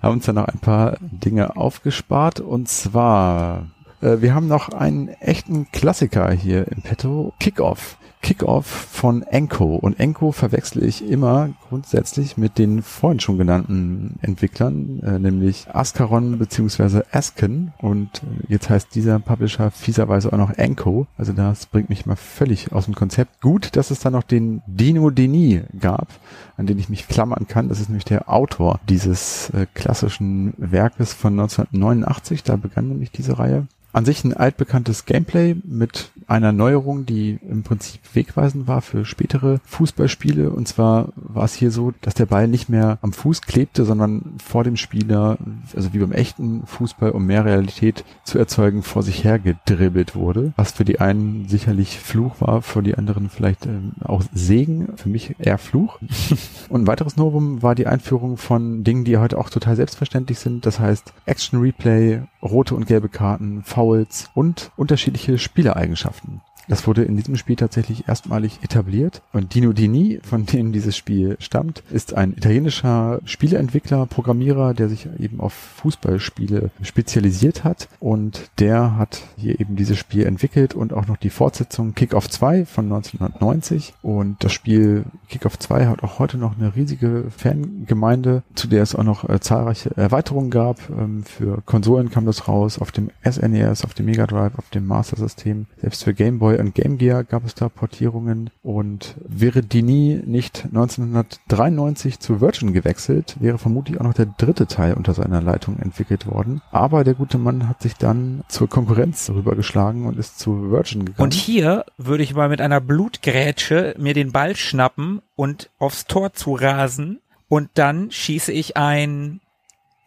Haben uns dann noch ein paar Dinge aufgespart und zwar, äh, wir haben noch einen echten Klassiker hier im Petto, Kickoff. Kickoff von Enco. Und Enco verwechsle ich immer grundsätzlich mit den vorhin schon genannten Entwicklern, äh, nämlich Ascaron beziehungsweise Asken. Und äh, jetzt heißt dieser Publisher fieserweise auch noch Enco. Also das bringt mich mal völlig aus dem Konzept. Gut, dass es da noch den Dino Denis gab, an den ich mich klammern kann. Das ist nämlich der Autor dieses äh, klassischen Werkes von 1989. Da begann nämlich diese Reihe an sich ein altbekanntes Gameplay mit einer Neuerung, die im Prinzip wegweisend war für spätere Fußballspiele. Und zwar war es hier so, dass der Ball nicht mehr am Fuß klebte, sondern vor dem Spieler, also wie beim echten Fußball, um mehr Realität zu erzeugen, vor sich her gedribbelt wurde. Was für die einen sicherlich Fluch war, für die anderen vielleicht ähm, auch Segen. Für mich eher Fluch. Und ein weiteres Novum war die Einführung von Dingen, die heute auch total selbstverständlich sind. Das heißt Action Replay, rote und gelbe Karten, Fouls und unterschiedliche Spielereigenschaften. Flughafen Das wurde in diesem Spiel tatsächlich erstmalig etabliert. Und Dino Dini, von dem dieses Spiel stammt, ist ein italienischer Spieleentwickler, Programmierer, der sich eben auf Fußballspiele spezialisiert hat. Und der hat hier eben dieses Spiel entwickelt und auch noch die Fortsetzung Kickoff 2 von 1990. Und das Spiel Kickoff 2 hat auch heute noch eine riesige Fangemeinde, zu der es auch noch äh, zahlreiche Erweiterungen gab. Ähm, für Konsolen kam das raus, auf dem SNES, auf dem Mega Drive, auf dem Master System, selbst für Game Boy und Game Gear gab es da Portierungen und wäre Dini nicht 1993 zu Virgin gewechselt, wäre vermutlich auch noch der dritte Teil unter seiner Leitung entwickelt worden. Aber der gute Mann hat sich dann zur Konkurrenz rübergeschlagen und ist zu Virgin gegangen. Und hier würde ich mal mit einer Blutgrätsche mir den Ball schnappen und aufs Tor zu rasen und dann schieße ich ein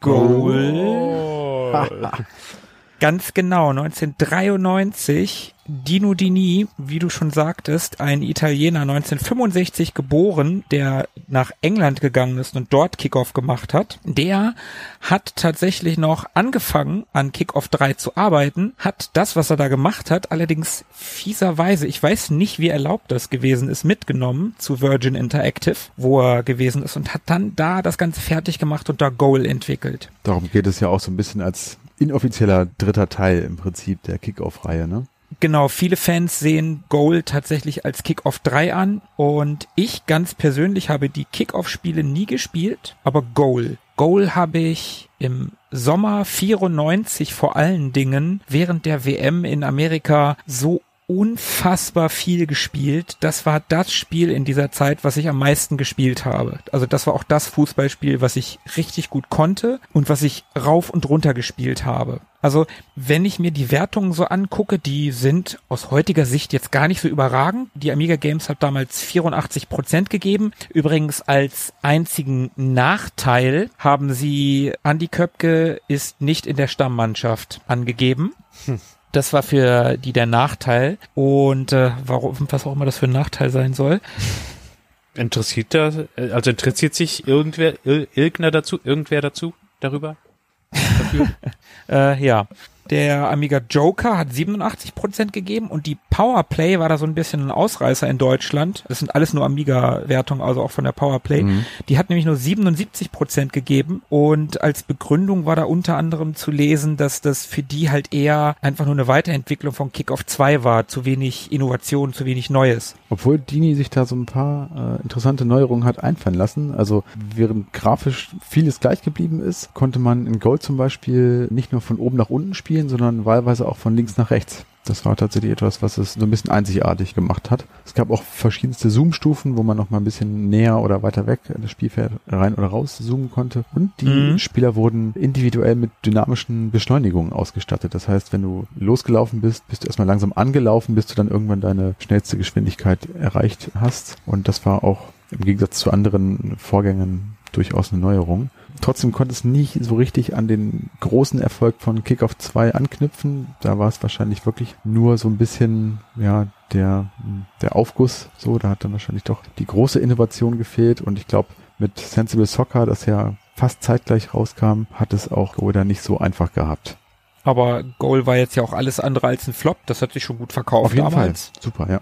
Goal. Ganz genau, 1993 Dino Dini, wie du schon sagtest, ein Italiener 1965 geboren, der nach England gegangen ist und dort Kickoff gemacht hat, der hat tatsächlich noch angefangen an Kickoff 3 zu arbeiten, hat das, was er da gemacht hat, allerdings fieserweise, ich weiß nicht, wie erlaubt das gewesen ist, mitgenommen zu Virgin Interactive, wo er gewesen ist und hat dann da das Ganze fertig gemacht und da Goal entwickelt. Darum geht es ja auch so ein bisschen als inoffizieller dritter Teil im Prinzip der Kickoff-Reihe, ne? Genau, viele Fans sehen Goal tatsächlich als Kickoff 3 an und ich ganz persönlich habe die Kickoff-Spiele nie gespielt, aber Goal. Goal habe ich im Sommer 94 vor allen Dingen während der WM in Amerika so unfassbar viel gespielt. Das war das Spiel in dieser Zeit, was ich am meisten gespielt habe. Also das war auch das Fußballspiel, was ich richtig gut konnte und was ich rauf und runter gespielt habe. Also wenn ich mir die Wertungen so angucke, die sind aus heutiger Sicht jetzt gar nicht so überragend. Die Amiga Games hat damals 84 Prozent gegeben. Übrigens als einzigen Nachteil haben sie Andy Köpke ist nicht in der Stammmannschaft angegeben. Hm. Das war für die der Nachteil. Und äh, warum, was auch immer das für ein Nachteil sein soll. Interessiert da, also interessiert sich irgendwer, irgendwer dazu, irgendwer dazu, darüber? äh, ja. Der Amiga Joker hat 87% gegeben und die Powerplay war da so ein bisschen ein Ausreißer in Deutschland. Das sind alles nur Amiga-Wertungen, also auch von der Powerplay. Mhm. Die hat nämlich nur 77% gegeben und als Begründung war da unter anderem zu lesen, dass das für die halt eher einfach nur eine Weiterentwicklung von Kickoff 2 war. Zu wenig Innovation, zu wenig Neues. Obwohl Dini sich da so ein paar äh, interessante Neuerungen hat einfallen lassen. Also während grafisch vieles gleich geblieben ist, konnte man in Gold zum Beispiel nicht nur von oben nach unten spielen, spielen, sondern wahlweise auch von links nach rechts. Das war tatsächlich etwas, was es so ein bisschen einzigartig gemacht hat. Es gab auch verschiedenste Zoom-Stufen, wo man noch mal ein bisschen näher oder weiter weg in das Spielfeld rein oder raus zoomen konnte. Und die mhm. Spieler wurden individuell mit dynamischen Beschleunigungen ausgestattet. Das heißt, wenn du losgelaufen bist, bist du erstmal langsam angelaufen, bis du dann irgendwann deine schnellste Geschwindigkeit erreicht hast. Und das war auch im Gegensatz zu anderen Vorgängen durchaus eine Neuerung. Trotzdem konnte es nicht so richtig an den großen Erfolg von Kickoff 2 anknüpfen. Da war es wahrscheinlich wirklich nur so ein bisschen, ja, der, der Aufguss. So, da hat dann wahrscheinlich doch die große Innovation gefehlt. Und ich glaube, mit Sensible Soccer, das ja fast zeitgleich rauskam, hat es auch Goal nicht so einfach gehabt. Aber Goal war jetzt ja auch alles andere als ein Flop. Das hat sich schon gut verkauft Auf jeden damals. Fall. Super, ja.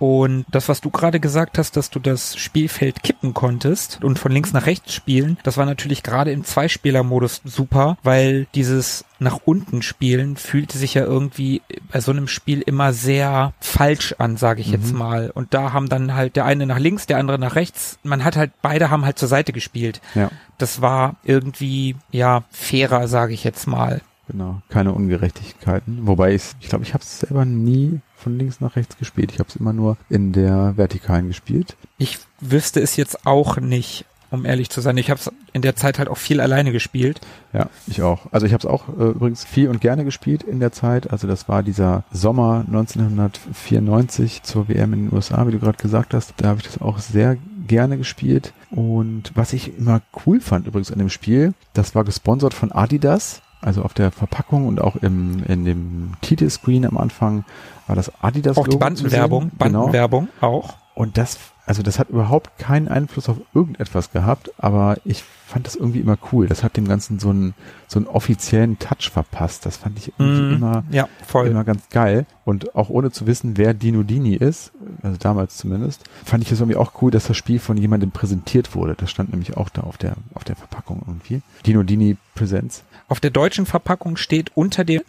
Und das, was du gerade gesagt hast, dass du das Spielfeld kippen konntest und von links nach rechts spielen, das war natürlich gerade im Zweispieler-Modus super, weil dieses nach unten spielen fühlte sich ja irgendwie bei so einem Spiel immer sehr falsch an, sage ich mhm. jetzt mal. Und da haben dann halt der eine nach links, der andere nach rechts. Man hat halt, beide haben halt zur Seite gespielt. Ja. Das war irgendwie, ja, fairer, sage ich jetzt mal. Genau, keine Ungerechtigkeiten. Wobei ich, ich glaube, ich habe es selber nie von links nach rechts gespielt. Ich habe es immer nur in der Vertikalen gespielt. Ich wüsste es jetzt auch nicht, um ehrlich zu sein. Ich habe es in der Zeit halt auch viel alleine gespielt. Ja, ich auch. Also ich habe es auch äh, übrigens viel und gerne gespielt in der Zeit. Also das war dieser Sommer 1994 zur WM in den USA, wie du gerade gesagt hast. Da habe ich das auch sehr gerne gespielt. Und was ich immer cool fand übrigens an dem Spiel, das war gesponsert von Adidas. Also auf der Verpackung und auch im, in dem Titelscreen am Anfang war das Adidas. Auch die Bandenwerbung, genau. Bandenwerbung genau. auch. Und das, also das hat überhaupt keinen Einfluss auf irgendetwas gehabt, aber ich fand das irgendwie immer cool. Das hat dem Ganzen so einen, so einen offiziellen Touch verpasst. Das fand ich irgendwie mm, immer, ja, voll. immer ganz geil. Und auch ohne zu wissen, wer Dino Dini ist, also damals zumindest, fand ich es irgendwie auch cool, dass das Spiel von jemandem präsentiert wurde. Das stand nämlich auch da auf der, auf der Verpackung irgendwie. Dino Dini Presents. Auf der deutschen Verpackung steht unter dem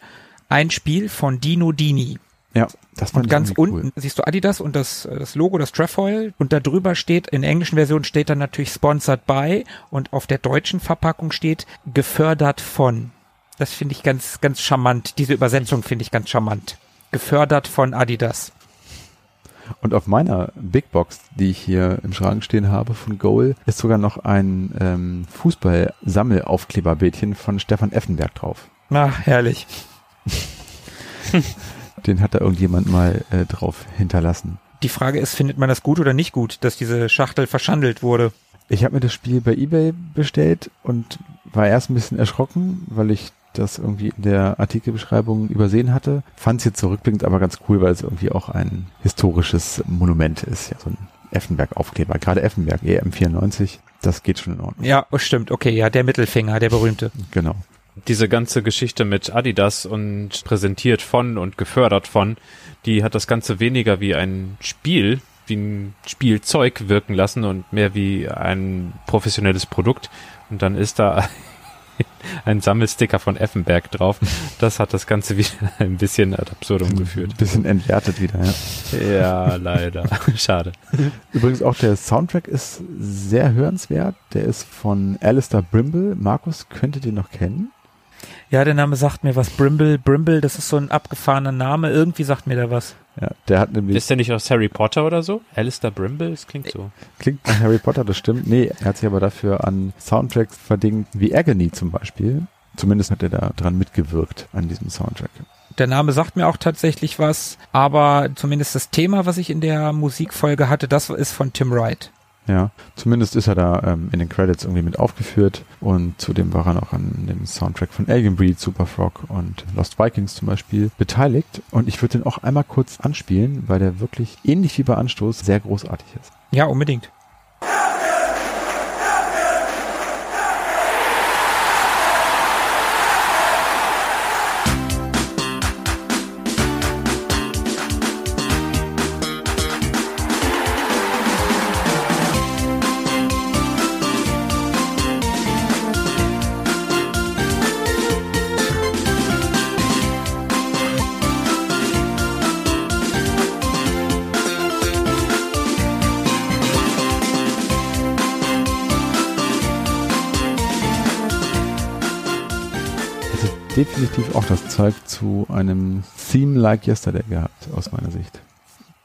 ein Spiel von Dino Dini. Ja, das fand Und ganz unten cool. siehst du Adidas und das, das Logo, das Trefoil. Und da drüber steht, in der englischen Version steht dann natürlich sponsored by und auf der deutschen Verpackung steht gefördert von. Das finde ich ganz, ganz charmant. Diese Übersetzung finde ich ganz charmant. Gefördert von Adidas. Und auf meiner Big Box, die ich hier im Schrank stehen habe von Goal, ist sogar noch ein ähm, Fußball-Sammelaufkleberbildchen von Stefan Effenberg drauf. Na, herrlich. Den hat da irgendjemand mal äh, drauf hinterlassen. Die Frage ist, findet man das gut oder nicht gut, dass diese Schachtel verschandelt wurde? Ich habe mir das Spiel bei eBay bestellt und war erst ein bisschen erschrocken, weil ich das irgendwie in der Artikelbeschreibung übersehen hatte. Fand es jetzt zurückblickend aber ganz cool, weil es irgendwie auch ein historisches Monument ist. Ja, so ein Effenberg-Aufkleber. Gerade Effenberg, EM94, das geht schon in Ordnung. Ja, oh, stimmt. Okay, ja, der Mittelfinger, der berühmte. Genau. Diese ganze Geschichte mit Adidas und präsentiert von und gefördert von, die hat das Ganze weniger wie ein Spiel, wie ein Spielzeug wirken lassen und mehr wie ein professionelles Produkt. Und dann ist da ein Sammelsticker von Effenberg drauf. Das hat das Ganze wieder ein bisschen ad absurdum geführt. Ein bisschen entwertet wieder, ja. Ja, leider. Schade. Übrigens auch der Soundtrack ist sehr hörenswert. Der ist von Alistair Brimble. Markus, könntet ihr noch kennen? Ja, der Name sagt mir was. Brimble, Brimble, das ist so ein abgefahrener Name. Irgendwie sagt mir der was. Ja, der hat nämlich. Ist der nicht aus Harry Potter oder so? Alistair Brimble? Das klingt so. Klingt nach Harry Potter, das stimmt. Nee, er hat sich aber dafür an Soundtracks verdingt, wie Agony zum Beispiel. Zumindest hat er da dran mitgewirkt an diesem Soundtrack. Der Name sagt mir auch tatsächlich was, aber zumindest das Thema, was ich in der Musikfolge hatte, das ist von Tim Wright. Ja, zumindest ist er da ähm, in den Credits irgendwie mit aufgeführt und zudem war er noch an dem Soundtrack von Alien Breed, Super Frog und Lost Vikings zum Beispiel beteiligt und ich würde den auch einmal kurz anspielen, weil der wirklich ähnlich wie bei Anstoß sehr großartig ist. Ja, unbedingt. Definitiv auch das Zeug zu einem Theme like Yesterday gehabt, aus meiner Sicht.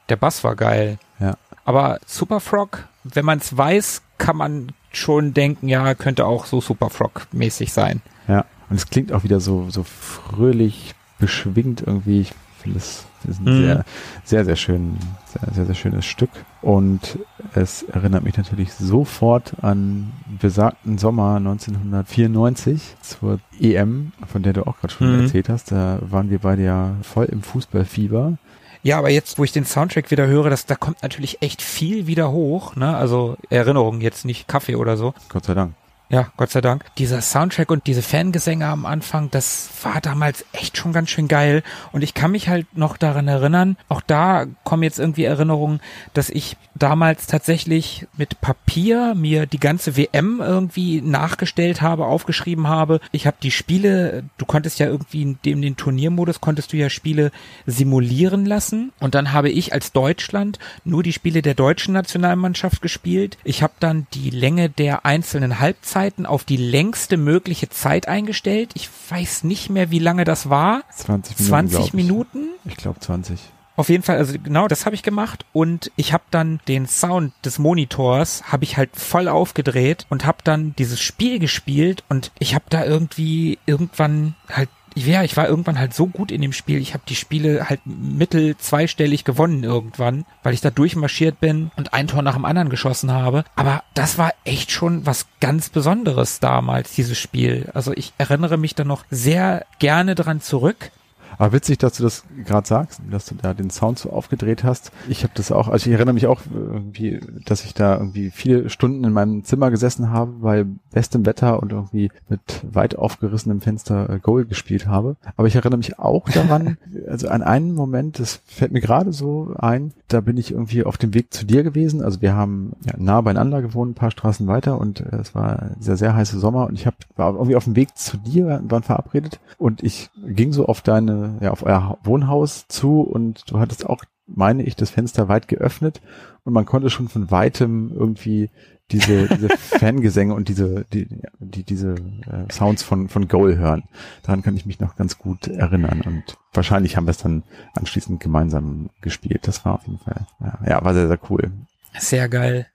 Der Bass war geil. Ja. Aber Super Frog, wenn man es weiß, kann man schon denken, ja, könnte auch so Super Frog-mäßig sein. Ja, und es klingt auch wieder so, so fröhlich, beschwingt irgendwie. Ich finde es ist ein mhm. sehr, sehr, sehr schön, sehr, sehr, sehr schönes Stück. Und es erinnert mich natürlich sofort an besagten Sommer 1994 zur EM, von der du auch gerade schon mhm. erzählt hast. Da waren wir beide ja voll im Fußballfieber. Ja, aber jetzt, wo ich den Soundtrack wieder höre, das, da kommt natürlich echt viel wieder hoch, ne? Also Erinnerungen, jetzt nicht Kaffee oder so. Gott sei Dank. Ja, Gott sei Dank. Dieser Soundtrack und diese Fangesänge am Anfang, das war damals echt schon ganz schön geil. Und ich kann mich halt noch daran erinnern, auch da kommen jetzt irgendwie Erinnerungen, dass ich damals tatsächlich mit Papier mir die ganze WM irgendwie nachgestellt habe, aufgeschrieben habe. Ich habe die Spiele, du konntest ja irgendwie in dem den Turniermodus konntest du ja Spiele simulieren lassen und dann habe ich als Deutschland nur die Spiele der deutschen Nationalmannschaft gespielt. Ich habe dann die Länge der einzelnen Halbzeiten Ladezeiten auf die längste mögliche Zeit eingestellt. Ich weiß nicht mehr, wie lange das war. 20 Minuten. 20 glaub Minuten? Ich, ich glaube 20. Auf jeden Fall, also genau, das habe ich gemacht und ich habe dann den Sound des Monitors habe ich halt voll aufgedreht und habe dann dieses Spiel gespielt und ich habe da irgendwie irgendwann halt ja, ich war irgendwann halt so gut in dem Spiel. Ich habe die Spiele halt mittel zweistellig gewonnen irgendwann, weil ich da durchmarschiert bin und ein Tor nach dem anderen geschossen habe. Aber das war echt schon was ganz Besonderes damals, dieses Spiel. Also ich erinnere mich da noch sehr gerne dran zurück. Aber witzig, dass du das gerade sagst, dass du da den Sound so aufgedreht hast. Ich habe das auch, also ich erinnere mich auch irgendwie, dass ich da irgendwie viele Stunden in meinem Zimmer gesessen habe, bei bestem Wetter und irgendwie mit weit aufgerissenem Fenster äh, Goal gespielt habe. Aber ich erinnere mich auch daran, also an einen Moment, das fällt mir gerade so ein, da bin ich irgendwie auf dem Weg zu dir gewesen. Also wir haben ja, nah beieinander gewohnt, ein paar Straßen weiter und äh, es war sehr, sehr heiße Sommer und ich hab, war irgendwie auf dem Weg zu dir, waren verabredet und ich ging so auf deine ja, auf euer Wohnhaus zu und du hattest auch, meine ich, das Fenster weit geöffnet und man konnte schon von weitem irgendwie diese, diese Fangesänge und diese, die, die, diese äh, Sounds von, von Goal hören. Daran kann ich mich noch ganz gut erinnern und wahrscheinlich haben wir es dann anschließend gemeinsam gespielt. Das war auf jeden Fall, ja, ja war sehr, sehr cool. Sehr geil.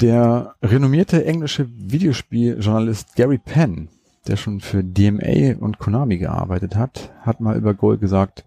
Der renommierte englische Videospieljournalist Gary Penn der schon für DMA und Konami gearbeitet hat, hat mal über Goal gesagt,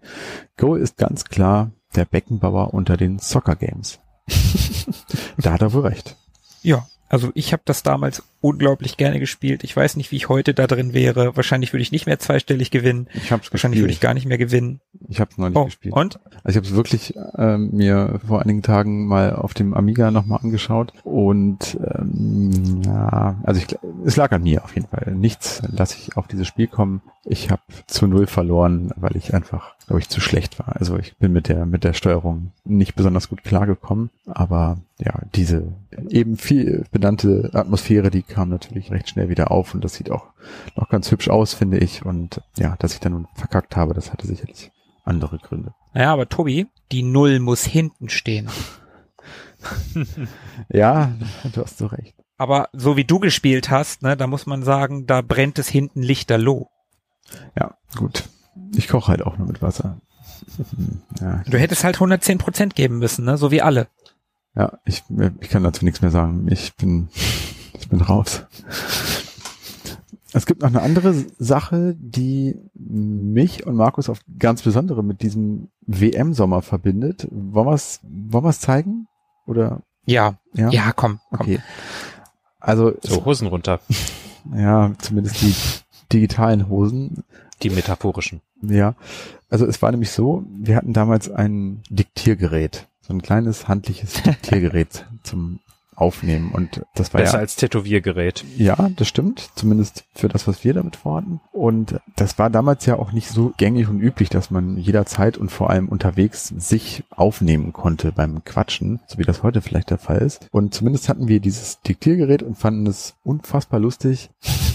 Goal ist ganz klar der Beckenbauer unter den Soccer Games. da hat er wohl recht. Ja, also ich habe das damals unglaublich gerne gespielt. Ich weiß nicht, wie ich heute da drin wäre. Wahrscheinlich würde ich nicht mehr zweistellig gewinnen. Ich hab's Wahrscheinlich gespielt. würde ich gar nicht mehr gewinnen. Ich habe es noch nicht Oh, gespielt. und? Also ich habe es wirklich ähm, mir vor einigen Tagen mal auf dem Amiga nochmal angeschaut und ähm, ja, also ich, es lag an mir auf jeden Fall. Nichts lasse ich auf dieses Spiel kommen. Ich habe zu null verloren, weil ich einfach, glaube ich, zu schlecht war. Also ich bin mit der mit der Steuerung nicht besonders gut klargekommen, aber ja, diese eben viel benannte Atmosphäre, die kam natürlich recht schnell wieder auf und das sieht auch noch ganz hübsch aus, finde ich. Und ja, dass ich dann nun verkackt habe, das hatte sicherlich andere Gründe. Naja, aber Tobi, die Null muss hinten stehen. Ja, du hast so recht. Aber so wie du gespielt hast, ne, da muss man sagen, da brennt es hinten lichterloh. Ja, gut. Ich koche halt auch nur mit Wasser. Ja, Du hättest halt 110 Prozent geben müssen, ne, so wie alle. ja ich, ich kann dazu nichts mehr sagen. Ich bin, ich bin raus. Es gibt noch eine andere Sache, die mich und Markus auf ganz besondere mit diesem WM-Sommer verbindet. Wollen wir es wollen wir's zeigen? Oder Ja, ja? ja, komm, komm. Okay. Also So, Hosen runter. ja, zumindest die digitalen Hosen. Die metaphorischen. Ja, also es war nämlich so, wir hatten damals ein Diktiergerät, so ein kleines handliches Diktiergerät zum Aufnehmen und das war Besser ja, als Tätowiergerät. ja, das stimmt, zumindest für das, was wir damit vorhatten. Und das war damals ja auch nicht so gängig und üblich, dass man jederzeit und vor allem unterwegs sich aufnehmen konnte beim Quatschen, so wie das heute vielleicht der Fall ist. Und zumindest hatten wir dieses Diktiergerät und fanden es unfassbar lustig,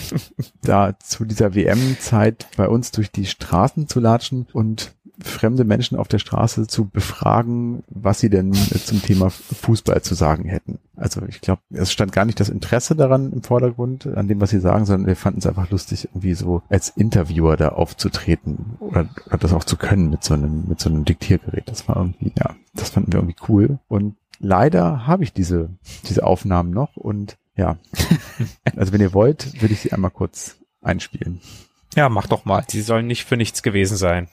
da zu dieser WM-Zeit bei uns durch die Straßen zu latschen und fremde Menschen auf der Straße zu befragen, was sie denn zum Thema Fußball zu sagen hätten. Also ich glaube, es stand gar nicht das Interesse daran im Vordergrund, an dem, was sie sagen, sondern wir fanden es einfach lustig, irgendwie so als Interviewer da aufzutreten oder, oder das auch zu können mit so einem, mit so einem Diktiergerät. Das war irgendwie, ja, das fanden wir irgendwie cool. Und leider habe ich diese, diese Aufnahmen noch und ja, also wenn ihr wollt, würde ich sie einmal kurz einspielen. Ja, mach doch mal. Sie sollen nicht für nichts gewesen sein.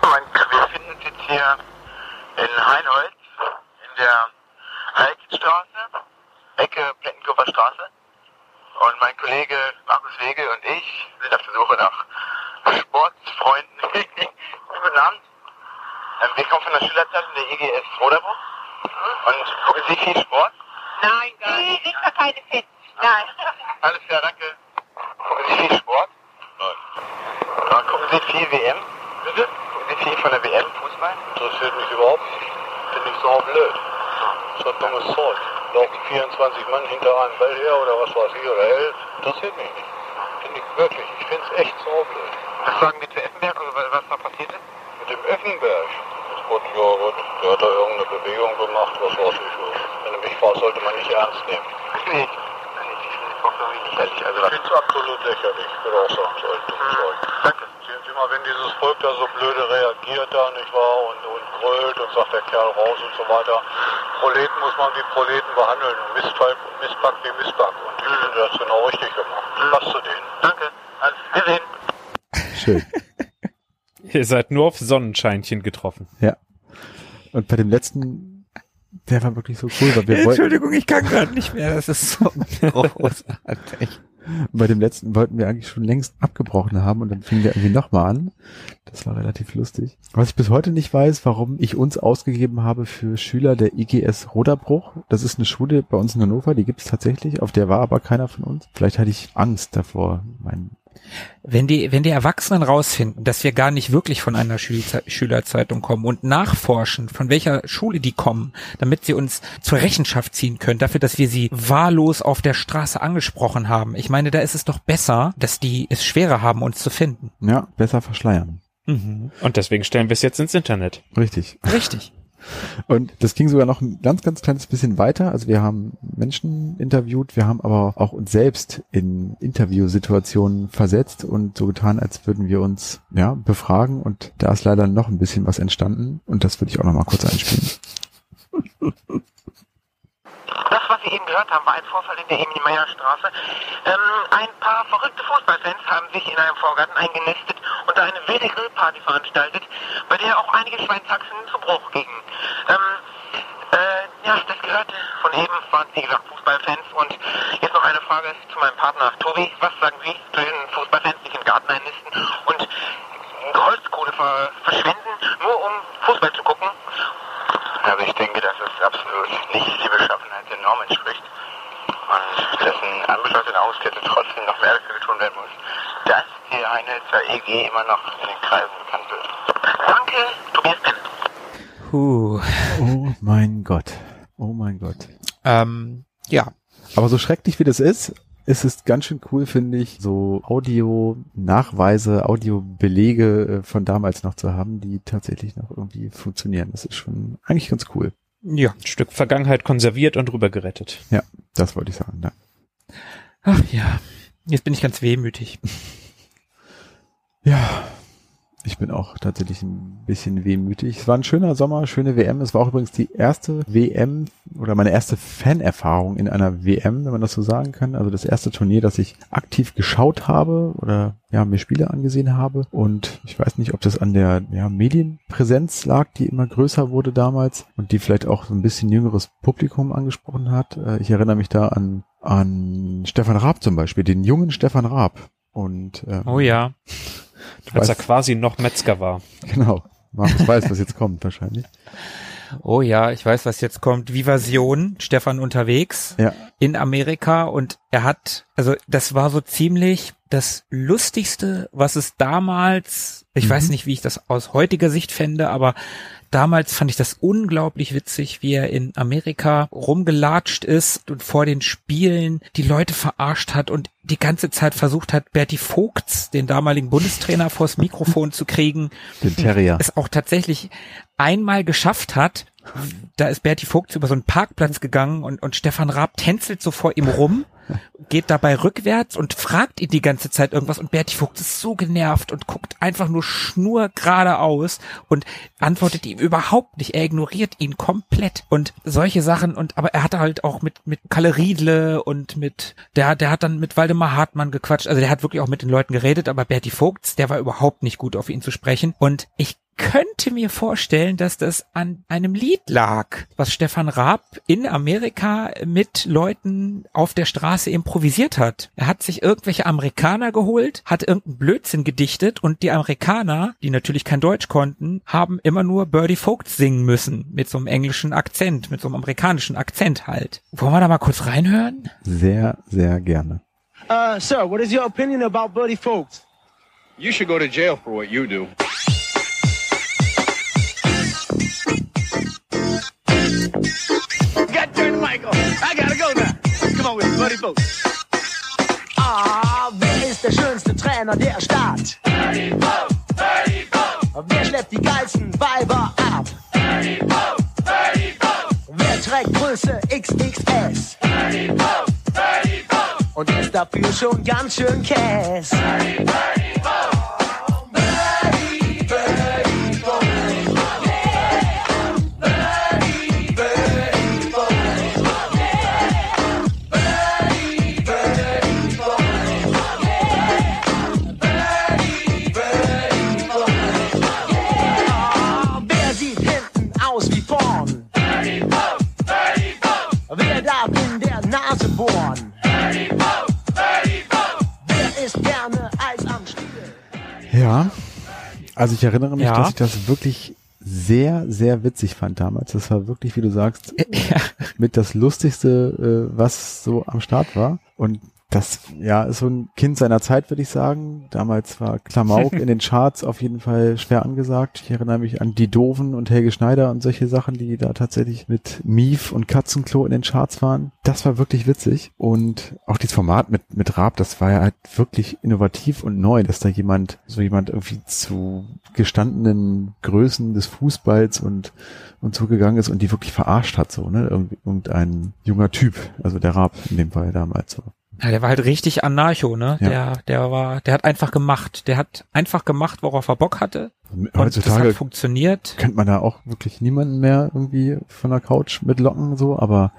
Mein, wir befinden uns jetzt hier in Heinholz in der Heikstraße, Ecke Plettenkofer Straße. Und mein Kollege Markus Wege und ich sind auf der Suche nach Sportsfreunden. Guten Abend. Ähm, wir kommen von der Schülerzeitung der EGS Roderbruch. Und gucken Sie viel Sport? Nein, gar nicht. Ich war keine Fit. Nein. Alles klar, danke. Gucken Sie viel Sport? Nein. Gucken Sie viel WM? Bitte? Viel von der WM Fußball? Interessiert mich überhaupt nicht. Finde ich so blöd. So ein dummes Zeug. Laufen 24 Mann hinter einem Ball her oder was weiß ich oder elf. Interessiert mich nicht. Finde ich wirklich. Ich finde es echt so blöd. Was sagen Sie zu Effenberg oder was da passiert ist? Mit dem Effenberg. Gut, ja gut. Der hat da irgendeine Bewegung gemacht, was weiß ich. Wenn er mich fragt, sollte man nicht ernst nehmen. Nee. Ich finde es auch irgendwie lächerlich. Also Ich was? finde es absolut lächerlich. Ich würde auch sagen, so ein dummes Zeug. Danke. Mal, wenn dieses Volk da so blöde reagiert da, nicht wahr, und, und brüllt und sagt der Kerl raus und so weiter. Proleten muss man wie Proleten behandeln und Mistfall, Mistback wie Mistback. Und ich finde das genau richtig gemacht. Lass zu denen. Danke. Alles. Wir sehen. Schön. Ihr seid nur auf Sonnenscheinchen getroffen. Ja. Und bei dem letzten, der war wirklich so cool, weil wir wollten, Entschuldigung, ich kann gerade nicht mehr. Das ist so großartig. Bei dem letzten wollten wir eigentlich schon längst abgebrochen haben und dann fing der irgendwie nochmal an. Das war relativ lustig. Was ich bis heute nicht weiß, warum ich uns ausgegeben habe für Schüler der IGS Roderbruch. Das ist eine Schule bei uns in Hannover, die gibt es tatsächlich, auf der war aber keiner von uns. Vielleicht hatte ich Angst davor, mein Wenn die, wenn die Erwachsenen rausfinden, dass wir gar nicht wirklich von einer Schülerzeitung kommen und nachforschen, von welcher Schule die kommen, damit sie uns zur Rechenschaft ziehen können, dafür, dass wir sie wahllos auf der Straße angesprochen haben. Ich meine, da ist es doch besser, dass die es schwerer haben, uns zu finden. Ja, besser verschleiern. Und deswegen stellen wir es jetzt ins Internet. Richtig. Richtig. Und das ging sogar noch ein ganz, ganz kleines bisschen weiter. Also wir haben Menschen interviewt, wir haben aber auch uns selbst in Interviewsituationen versetzt und so getan, als würden wir uns ja befragen. Und da ist leider noch ein bisschen was entstanden. Und das würde ich auch noch mal kurz einspielen. Das, was Sie eben gehört haben, war ein Vorfall in der Emil-Meyer-Straße. Ähm, ein paar verrückte Fußballfans haben sich in einem Vorgarten eingenistet und da eine wilde Grillparty veranstaltet, bei der auch einige Schweinshaxen zu Bruch gingen. Ähm, äh, ja, das gehörte von eben, waren wie gesagt Fußballfans. Und jetzt noch eine Frage zu meinem Partner Tobi. Was sagen Sie zu den Fußballfans, die sich im Garten einnisten und Holzkohle ver verschwenden, nur um Fußball zu gucken? Also ich denke, dass es absolut nicht die Beschaffenheit der Norm entspricht und dass eine angeschlossene Hauskette trotzdem noch mehr dafür getan werden muss, dass die Einheit zur EG immer noch in den Kreisen bekannt wird. Danke, Tobias Penn. Puh. Oh mein Gott. Oh mein Gott. Ähm, ja. Aber so schrecklich wie das ist, ist es ganz schön cool, finde ich, so Audio-Nachweise, Audiobelege äh, von damals noch zu haben, die tatsächlich noch irgendwie funktionieren. Das ist schon eigentlich ganz cool. Ja. Ein Stück Vergangenheit konserviert und rüber gerettet. Ja, das wollte ich sagen. Ja. Ach ja. Jetzt bin ich ganz wehmütig. Ja, ich bin auch tatsächlich ein bisschen wehmütig. Es war ein schöner Sommer, schöne WM. Es war auch übrigens die erste WM oder meine erste Fanerfahrung in einer WM, wenn man das so sagen kann. Also das erste Turnier, das ich aktiv geschaut habe oder ja, mir Spiele angesehen habe. Und ich weiß nicht, ob das an der ja, Medienpräsenz lag, die immer größer wurde damals und die vielleicht auch so ein bisschen jüngeres Publikum angesprochen hat. Äh, Ich erinnere mich da an, an Stefan Raab zum Beispiel, den jungen Stefan Raab. Und ähm, Oh ja. Du Als er quasi noch Metzger war. Genau. Markus weiß, was jetzt kommt, wahrscheinlich. Oh ja, ich weiß, was jetzt kommt. Vivasion, Stefan unterwegs Ja. in Amerika und er hat, also das war so ziemlich das Lustigste, was es damals, ich weiß nicht, wie ich das aus heutiger Sicht fände, aber damals fand ich das unglaublich witzig, wie er in Amerika rumgelatscht ist und vor den Spielen die Leute verarscht hat und die ganze Zeit versucht hat, Berti Vogts, den damaligen Bundestrainer, vors Mikrofon zu kriegen Den Terrier. es auch tatsächlich einmal geschafft hat. Da ist Berti Vogt über so einen Parkplatz gegangen und, und Stefan Raab tänzelt so vor ihm rum, geht dabei rückwärts und fragt ihn die ganze Zeit irgendwas und Berti Vogt ist so genervt und guckt einfach nur schnur geradeaus und antwortet ihm überhaupt nicht. Er ignoriert ihn komplett und solche Sachen und aber er hatte halt auch mit mit Kalle Riedle und mit der der hat dann mit Waldemar Hartmann gequatscht. Also der hat wirklich auch mit den Leuten geredet, aber Berti Vogts, der war überhaupt nicht gut auf ihn zu sprechen und ich könnte mir vorstellen, dass das an einem Lied lag, was Stefan Raab in Amerika mit Leuten auf der Straße improvisiert hat. Er hat sich irgendwelche Amerikaner geholt, hat irgendeinen Blödsinn gedichtet und die Amerikaner, die natürlich kein Deutsch konnten, haben immer nur Birdie Vogt singen müssen mit so einem englischen Akzent, mit so einem amerikanischen Akzent halt. Wollen wir da mal kurz reinhören? Sehr, sehr gerne. Uh, sir, what is your opinion about Bertie Folks? You should go to jail for what you do. Got turn the mic on. I gotta go now. Come on with Bertie Folks. Ah, wer ist der schönste Trainer der Stadt? Bertie Folks, Bertie Folks. Wer schleppt die geilsten Weiber ab? Bertie Folks, Bertie Folks. Wer trägt Größe XXS? Bertie Folks, Bertie Folks. Und ist dafür schon ganz schön Cash. Bertie, Bertie Ja, also ich erinnere mich, Ja. dass ich das wirklich sehr, sehr witzig fand damals. Das war wirklich, wie du sagst, mit das Lustigste, äh, was so am Start war. Und das, ja, ist so ein Kind seiner Zeit, würde ich sagen. Damals war Klamauk in den Charts auf jeden Fall schwer angesagt. Ich erinnere mich an Die Doofen und Helge Schneider und solche Sachen, die da tatsächlich mit Mief und Katzenklo in den Charts waren. Das war wirklich witzig. Und auch dieses Format mit, mit Raab, das war ja halt wirklich innovativ und neu, dass da jemand, so jemand irgendwie zu gestandenen Größen des Fußballs und, und zugegangen ist und die wirklich verarscht hat, so, ne? Irgendein junger Typ, also der Raab in dem Fall damals so. Ja, der war halt richtig anarcho, ne? Ja. Der, der war, der hat einfach gemacht. Der hat einfach gemacht, worauf er Bock hatte. Und das Heutzutage hat funktioniert. kennt man da auch wirklich niemanden mehr irgendwie von der Couch mit Locken so, aber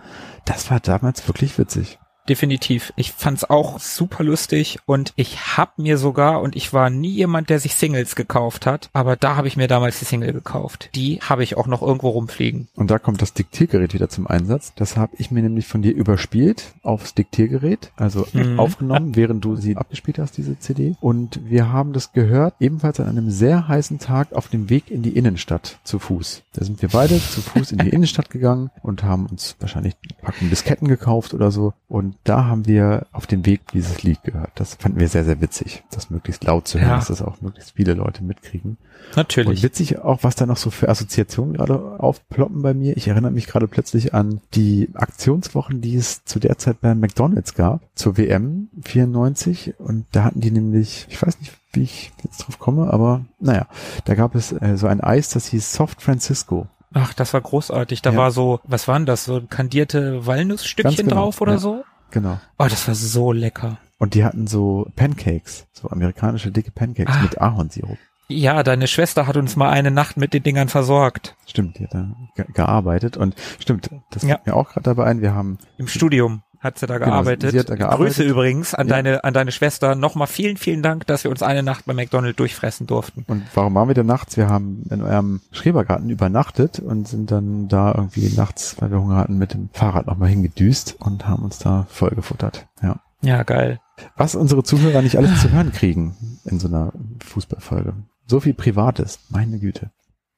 das war damals wirklich witzig. Definitiv. Ich fand's auch super lustig und ich hab mir sogar, und ich war nie jemand, der sich Singles gekauft hat, aber da habe ich mir damals die Single gekauft. Die habe ich auch noch irgendwo rumfliegen. Und da kommt das Diktiergerät wieder zum Einsatz. Das habe ich mir nämlich von dir überspielt aufs Diktiergerät, also Mhm. aufgenommen, während du sie abgespielt hast, diese CD. Und wir haben das gehört, ebenfalls an einem sehr heißen Tag auf dem Weg in die Innenstadt zu Fuß. Da sind wir beide zu Fuß in die Innenstadt gegangen und haben uns wahrscheinlich ein Packen Disketten gekauft oder so. Und da haben wir auf dem Weg dieses Lied gehört. Das fanden wir sehr, sehr witzig, das möglichst laut zu hören, Ja. dass das auch möglichst viele Leute mitkriegen. Und Natürlich. witzig auch, was da noch so für Assoziationen gerade aufploppen bei mir. Ich erinnere mich gerade plötzlich an die Aktionswochen, die es zu der Zeit bei McDonalds gab, zur WM 94. Und da hatten die nämlich, ich weiß nicht, wie ich jetzt drauf komme, aber naja, da gab es äh, so ein Eis, das hieß Soft Francisco. Ach, das war großartig. Da Ja. war so, was waren das? So kandierte Walnussstückchen genau, drauf oder ja. so? Genau. Oh, das war so lecker. Und die hatten so Pancakes, so amerikanische dicke Pancakes Ah. mit Ahornsirup. Ja, deine Schwester hat uns mal eine Nacht mit den Dingern versorgt. Stimmt, die hat da ge gearbeitet. Und stimmt, das Ja. fällt mir auch gerade dabei ein. Wir haben Im Studium hat sie da Genau, gearbeitet. sie hat da gearbeitet. Grüße übrigens an Ja. deine, an deine Schwester. Nochmal vielen, vielen Dank, dass wir uns eine Nacht bei McDonald's durchfressen durften. Und warum waren wir denn nachts? Wir haben in eurem Schrebergarten übernachtet und sind dann da irgendwie nachts, weil wir Hunger hatten, mit dem Fahrrad nochmal hingedüst und haben uns da voll gefuttert. Ja. Ja, geil. Was unsere Zuhörer nicht alles zu hören kriegen in so einer Fußballfolge. So viel Privates, meine Güte.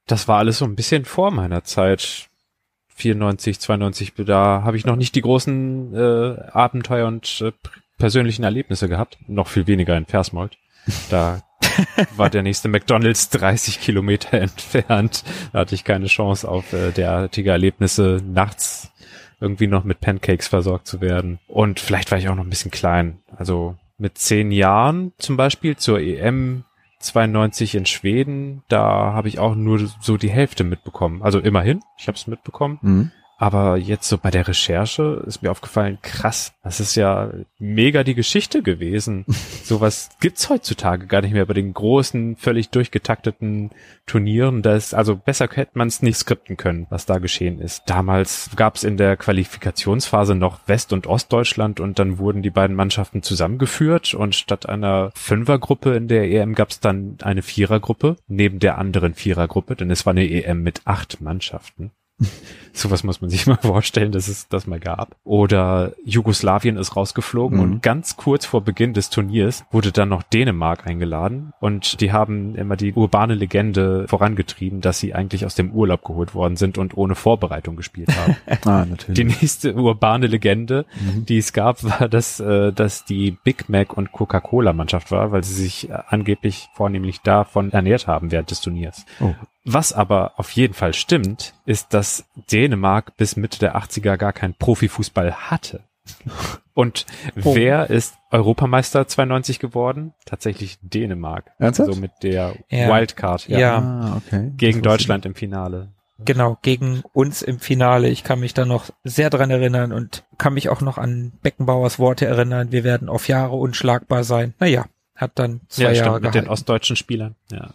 Das war alles so ein bisschen vor meiner Zeit. 94, 92, da habe ich noch nicht die großen äh, Abenteuer und äh, persönlichen Erlebnisse gehabt. Noch viel weniger in Versmold. Da war der nächste McDonalds 30 Kilometer entfernt. Da hatte ich keine Chance auf äh, derartige Erlebnisse nachts irgendwie noch mit Pancakes versorgt zu werden. Und vielleicht war ich auch noch ein bisschen klein. Also mit zehn Jahren zum Beispiel zur EM 92 in Schweden, da habe ich auch nur so die Hälfte mitbekommen. Also immerhin, ich habe es mitbekommen. Mhm. Aber jetzt so bei der Recherche ist mir aufgefallen, krass, das ist ja mega die Geschichte gewesen. Sowas gibt's heutzutage gar nicht mehr bei den großen, völlig durchgetakteten Turnieren. Das, also besser hätte man es nicht skripten können, was da geschehen ist. Damals gab's in der Qualifikationsphase noch West- und Ostdeutschland und dann wurden die beiden Mannschaften zusammengeführt und statt einer Fünfergruppe in der EM gab's dann eine Vierergruppe neben der anderen Vierergruppe, denn es war eine EM mit acht Mannschaften. Sowas muss man sich mal vorstellen, dass es das mal gab. Oder Jugoslawien ist rausgeflogen Mhm. und ganz kurz vor Beginn des Turniers wurde dann noch Dänemark eingeladen und die haben immer die urbane Legende vorangetrieben, dass sie eigentlich aus dem Urlaub geholt worden sind und ohne Vorbereitung gespielt haben. Ah, natürlich. Die nächste urbane Legende, Mhm. die es gab, war, dass, äh, dass die Big Mac und Coca-Cola Mannschaft war, weil sie sich äh, angeblich vornehmlich davon ernährt haben während des Turniers. Oh. Was aber auf jeden Fall stimmt, ist, dass Dänemark bis Mitte der 80er gar keinen Profifußball hatte. Und Oh. wer ist Europameister 92 geworden? Tatsächlich Dänemark. Ernsthaft? So mit der Ja. Wildcard. Ja. Ah, okay. Gegen Deutschland im Finale. Genau, gegen uns im Finale. Ich kann mich da noch sehr dran erinnern und kann mich auch noch an Beckenbauers Worte erinnern. Wir werden auf Jahre unschlagbar sein. Naja, hat dann zwei ja, Jahre stimmt, mit den ostdeutschen Spielern. Ja.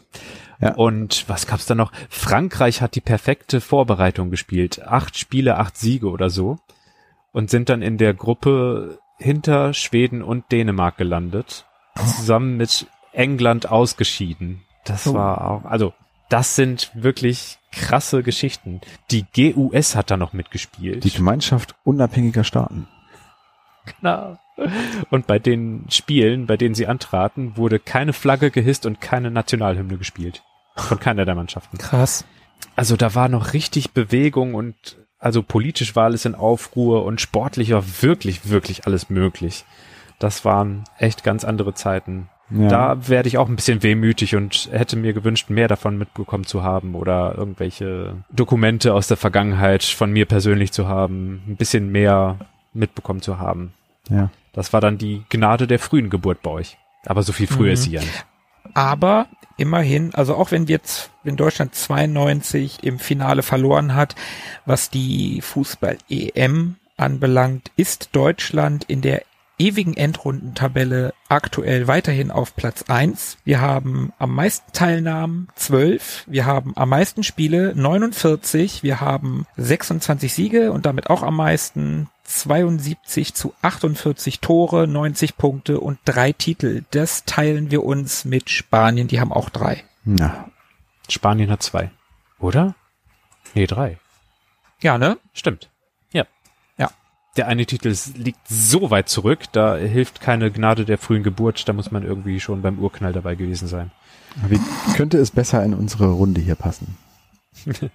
Ja. Und was gab's da noch? Frankreich hat die perfekte Vorbereitung gespielt. Acht Spiele, acht Siege oder so. Und sind dann in der Gruppe hinter Schweden und Dänemark gelandet. Zusammen mit England ausgeschieden. Das Oh. war auch, also, das sind wirklich krasse Geschichten. Die GUS hat da noch mitgespielt. Die Gemeinschaft unabhängiger Staaten. Genau. Und bei den Spielen, bei denen sie antraten, wurde keine Flagge gehisst und keine Nationalhymne gespielt. Von keiner der Mannschaften. Krass. Also da war noch richtig Bewegung und also politisch war alles in Aufruhr und sportlich war wirklich, wirklich alles möglich. Das waren echt ganz andere Zeiten. Ja. Da werde ich auch ein bisschen wehmütig und hätte mir gewünscht, mehr davon mitbekommen zu haben oder irgendwelche Dokumente aus der Vergangenheit von mir persönlich zu haben, ein bisschen mehr mitbekommen zu haben. ja. Das war dann die Gnade der frühen Geburt bei euch. Aber so viel früher Mhm. ist sie ja nicht. Aber immerhin, also auch wenn jetzt, wenn Deutschland 92 im Finale verloren hat, was die Fußball-EM anbelangt, ist Deutschland in der ewigen Endrundentabelle aktuell weiterhin auf Platz eins. Wir haben am meisten Teilnahmen 12, wir haben am meisten Spiele 49, wir haben 26 Siege und damit auch am meisten 72 zu 48 Tore, 90 Punkte und drei Titel. Das teilen wir uns mit Spanien, die haben auch drei. Na, Spanien hat zwei. Oder? Nee, drei. Ja, ne? Stimmt. Ja. Ja. Der eine Titel liegt so weit zurück, da hilft keine Gnade der frühen Geburt, da muss man irgendwie schon beim Urknall dabei gewesen sein. wie könnte es besser in unsere Runde hier passen?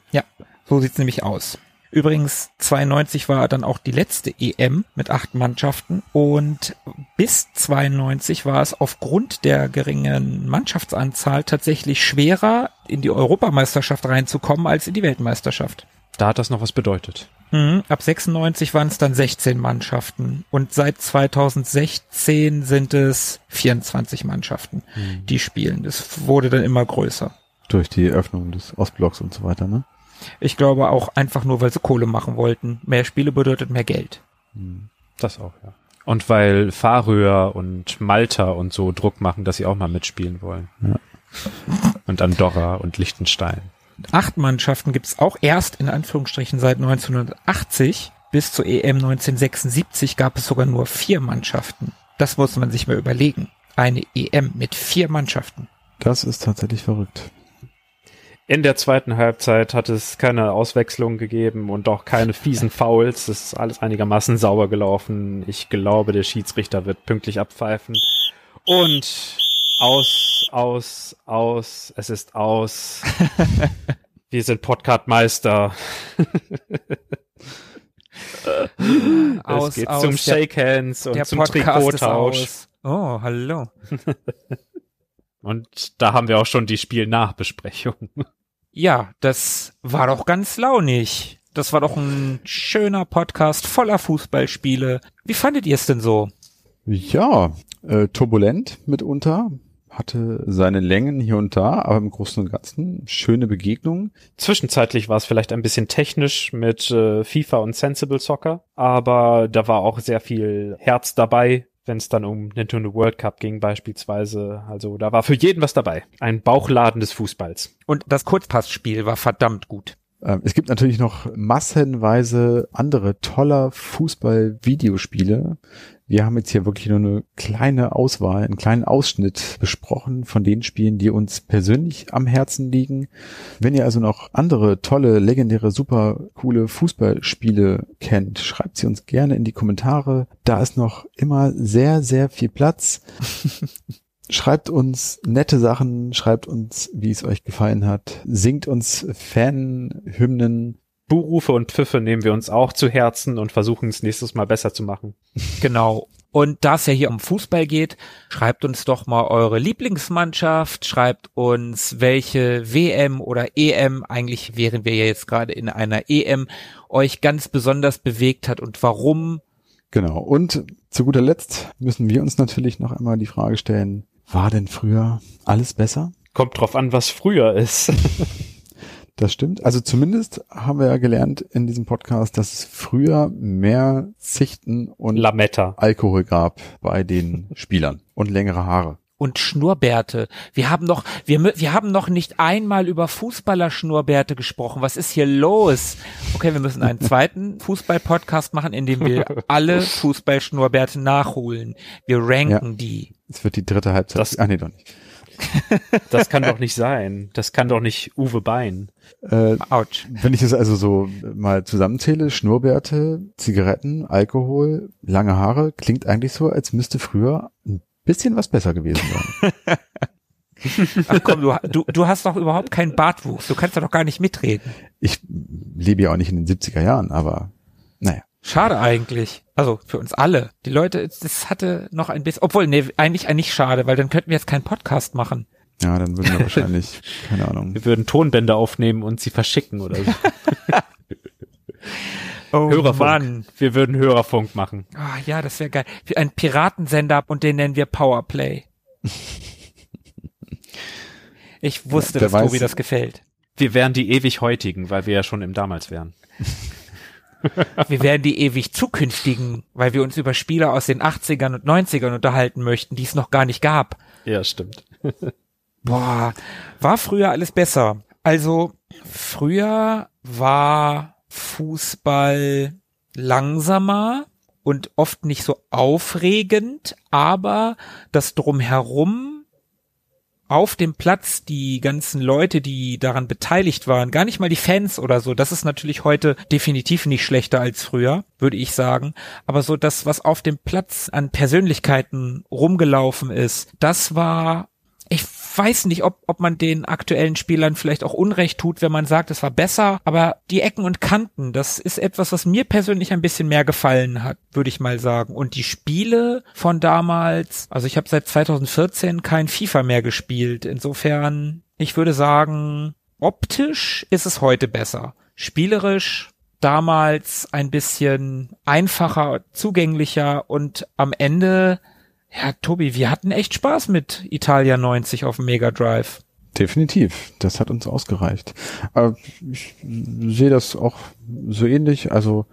So sieht's nämlich aus. Übrigens, 92 war dann auch die letzte EM mit acht Mannschaften und bis 92 war es aufgrund der geringen Mannschaftsanzahl tatsächlich schwerer, in die Europameisterschaft reinzukommen als in die Weltmeisterschaft. Da hat das noch was bedeutet. Mhm. Ab 96 waren es dann 16 Mannschaften und seit 2016 sind es 24 Mannschaften, die spielen. Das wurde dann immer größer. Durch die Öffnung des Ostblocks und so weiter, ne? Ich glaube auch einfach nur, weil sie Kohle machen wollten. Mehr Spiele bedeutet mehr Geld. Das auch, ja. Und weil Färöer und Malta und so Druck machen, dass sie auch mal mitspielen wollen. Ja. Und Andorra und Liechtenstein. Acht Mannschaften gibt's auch erst in Anführungsstrichen seit 1980. Bis zur EM 1976 gab es sogar nur vier Mannschaften. Das muss man sich mal überlegen. Eine EM mit vier Mannschaften. Das ist tatsächlich verrückt. In der zweiten Halbzeit hat es keine Auswechslung gegeben und auch keine fiesen Fouls. Es ist alles einigermaßen sauber gelaufen. Ich glaube, der Schiedsrichter wird pünktlich abpfeifen. Und aus, aus, aus. Es ist aus. Wir sind Podcast-Meister. es geht zum der, Shake Hands und zum Trikottausch. aus. Oh, hallo. Und da haben wir auch schon die Spielnachbesprechung. Ja, das war doch ganz launig. Das war doch ein schöner Podcast voller Fußballspiele. Wie fandet ihr es denn so? Ja, äh, turbulent mitunter, hatte seine Längen hier und da, aber im Großen und Ganzen schöne Begegnungen. Zwischenzeitlich war es vielleicht ein bisschen technisch mit äh, FIFA und Sensible Soccer, aber da war auch sehr viel Herz dabei, wenn es dann um Nintendo World Cup ging beispielsweise. Also da war für jeden was dabei. Ein Bauchladen des Fußballs. Und das Kurzpassspiel war verdammt gut. Ähm, es gibt natürlich noch massenweise andere toller Fußball-Videospiele, Wir haben jetzt hier wirklich nur eine kleine Auswahl, einen kleinen Ausschnitt besprochen von den Spielen, die uns persönlich am Herzen liegen. Wenn ihr also noch andere tolle, legendäre, super coole Fußballspiele kennt, schreibt sie uns gerne in die Kommentare. Da ist noch immer sehr, sehr viel Platz. Schreibt uns nette Sachen, schreibt uns, wie es euch gefallen hat, singt uns Fanhymnen, Buhrufe und Pfiffe nehmen wir uns auch zu Herzen und versuchen es nächstes Mal besser zu machen. Genau. Und da es ja hier um Fußball geht, schreibt uns doch mal eure Lieblingsmannschaft, schreibt uns, welche WM oder EM, eigentlich wären wir ja jetzt gerade in einer EM, euch ganz besonders bewegt hat und warum. Genau. Und zu guter Letzt müssen wir uns natürlich noch einmal die Frage stellen, war denn früher alles besser? Kommt drauf an, was früher ist. Das stimmt. Also zumindest haben wir ja gelernt in diesem Podcast, dass es früher mehr Zichten und Lametta. Alkohol gab bei den Spielern und längere Haare. Und Schnurrbärte. Wir haben noch, wir, wir haben noch nicht einmal über Fußballer-Schnurrbärte gesprochen. Was ist hier los? Okay, wir müssen einen zweiten Fußball-Podcast machen, in dem wir alle Fußball-Schnurrbärte nachholen. Wir ranken die. Es wird die dritte Halbzeit. Das- ah, nee, doch nicht. Das kann doch nicht sein. Das kann doch nicht Uwe Bein. Äh, Autsch. wenn ich das also so mal zusammenzähle, Schnurrbärte, Zigaretten, Alkohol, lange Haare, klingt eigentlich so, als müsste früher ein bisschen was besser gewesen sein. Ach komm, du, du, du hast doch überhaupt keinen Bartwuchs. Du kannst da doch gar nicht mitreden. Ich lebe ja auch nicht in den 70er Jahren, aber naja. Schade eigentlich. Also für uns alle. Die Leute, das hatte noch ein bisschen, obwohl, nee, eigentlich nicht schade, weil dann könnten wir jetzt keinen Podcast machen. Ja, dann würden wir wahrscheinlich, keine Ahnung. Wir würden Tonbänder aufnehmen und sie verschicken oder so. Oh Hörerfunk. Mann. Wir würden Hörerfunk machen. Ah, ja, das wäre geil. Für einen Piratensender und den nennen wir Powerplay. Ich wusste, Ja, dass Tobi weiß. das gefällt. Wir wären die ewig heutigen, weil wir ja schon im damals wären. Wir werden die ewig zukünftigen, weil wir uns über Spiele aus den 80ern und 90ern unterhalten möchten, die es noch gar nicht gab. Ja, stimmt. Boah, war früher alles besser. Also, früher war Fußball langsamer und oft nicht so aufregend, aber das drumherum auf dem Platz die ganzen Leute, die daran beteiligt waren, gar nicht mal die Fans oder so, das ist natürlich heute definitiv nicht schlechter als früher, würde ich sagen, aber so das, was auf dem Platz an Persönlichkeiten rumgelaufen ist, das war ich weiß nicht, ob, ob man den aktuellen Spielern vielleicht auch Unrecht tut, wenn man sagt, es war besser, aber die Ecken und Kanten, das ist etwas, was mir persönlich ein bisschen mehr gefallen hat, würde ich mal sagen. Und die Spiele von damals, also ich habe seit 2014 kein FIFA mehr gespielt. Insofern, ich würde sagen, optisch ist es heute besser. Spielerisch damals ein bisschen einfacher, zugänglicher und am Ende ja, Tobi, wir hatten echt Spaß mit Italia 90 auf dem Mega Drive. Definitiv, das hat uns ausgereicht. Ich sehe das auch so ähnlich. Also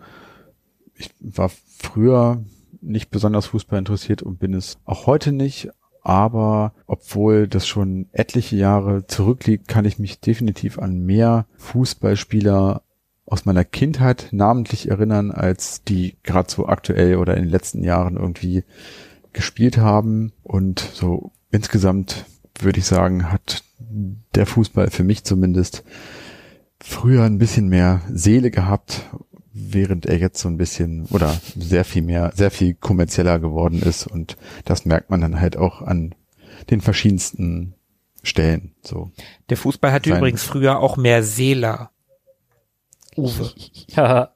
ich war früher nicht besonders Fußball interessiert und bin es auch heute nicht. Aber obwohl das schon etliche Jahre zurückliegt, kann ich mich definitiv an mehr Fußballspieler aus meiner Kindheit namentlich erinnern, als die gerade so aktuell oder in den letzten Jahren irgendwie gespielt haben. Und so insgesamt würde ich sagen, hat der Fußball für mich zumindest früher ein bisschen mehr Seele gehabt, während er jetzt so ein bisschen oder sehr viel mehr, sehr viel kommerzieller geworden ist. Und das merkt man dann halt auch an den verschiedensten Stellen. So. Der Fußball hatte Sein- übrigens früher auch mehr Seeler. Uwe. Ja,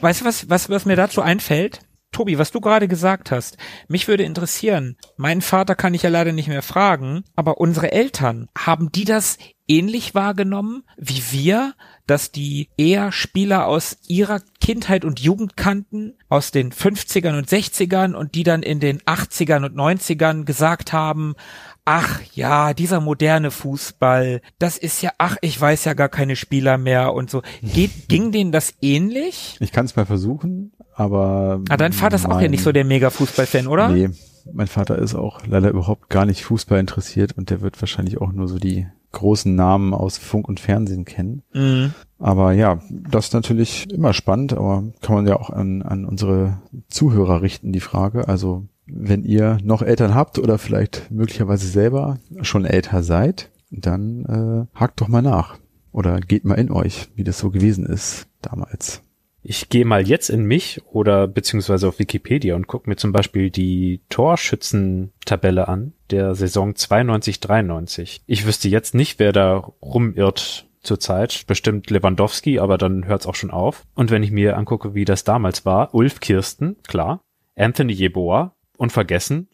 Weißt du, was, was, was mir dazu einfällt? Tobi, was du gerade gesagt hast, mich würde interessieren, meinen Vater kann ich ja leider nicht mehr fragen, aber unsere Eltern, haben die das ähnlich wahrgenommen wie wir, dass die eher Spieler aus ihrer Kindheit und Jugend kannten, aus den 50ern und 60ern und die dann in den 80ern und 90ern gesagt haben, ach ja, dieser moderne Fußball, das ist ja, ach, ich weiß ja gar keine Spieler mehr und so. Geht, ging denen das ähnlich? Ich kann es mal versuchen, aber. Ah, dein Vater ist auch ja nicht so der Mega-Fußballfan, oder? Nee, mein Vater ist auch leider überhaupt gar nicht Fußball interessiert und der wird wahrscheinlich auch nur so die großen Namen aus Funk und Fernsehen kennen. Mhm. Aber ja, das ist natürlich immer spannend, aber kann man ja auch an, an unsere Zuhörer richten, die Frage. Also wenn ihr noch Eltern habt oder vielleicht möglicherweise selber schon älter seid, dann äh, hakt doch mal nach oder geht mal in euch, wie das so gewesen ist damals. Ich gehe mal jetzt in mich oder beziehungsweise auf Wikipedia und gucke mir zum Beispiel die Torschützentabelle an der Saison 92-93. Ich wüsste jetzt nicht, wer da rumirrt zurzeit. Bestimmt Lewandowski, aber dann hört's auch schon auf. Und wenn ich mir angucke, wie das damals war, Ulf Kirsten, klar, Anthony Jeboa, unvergessen,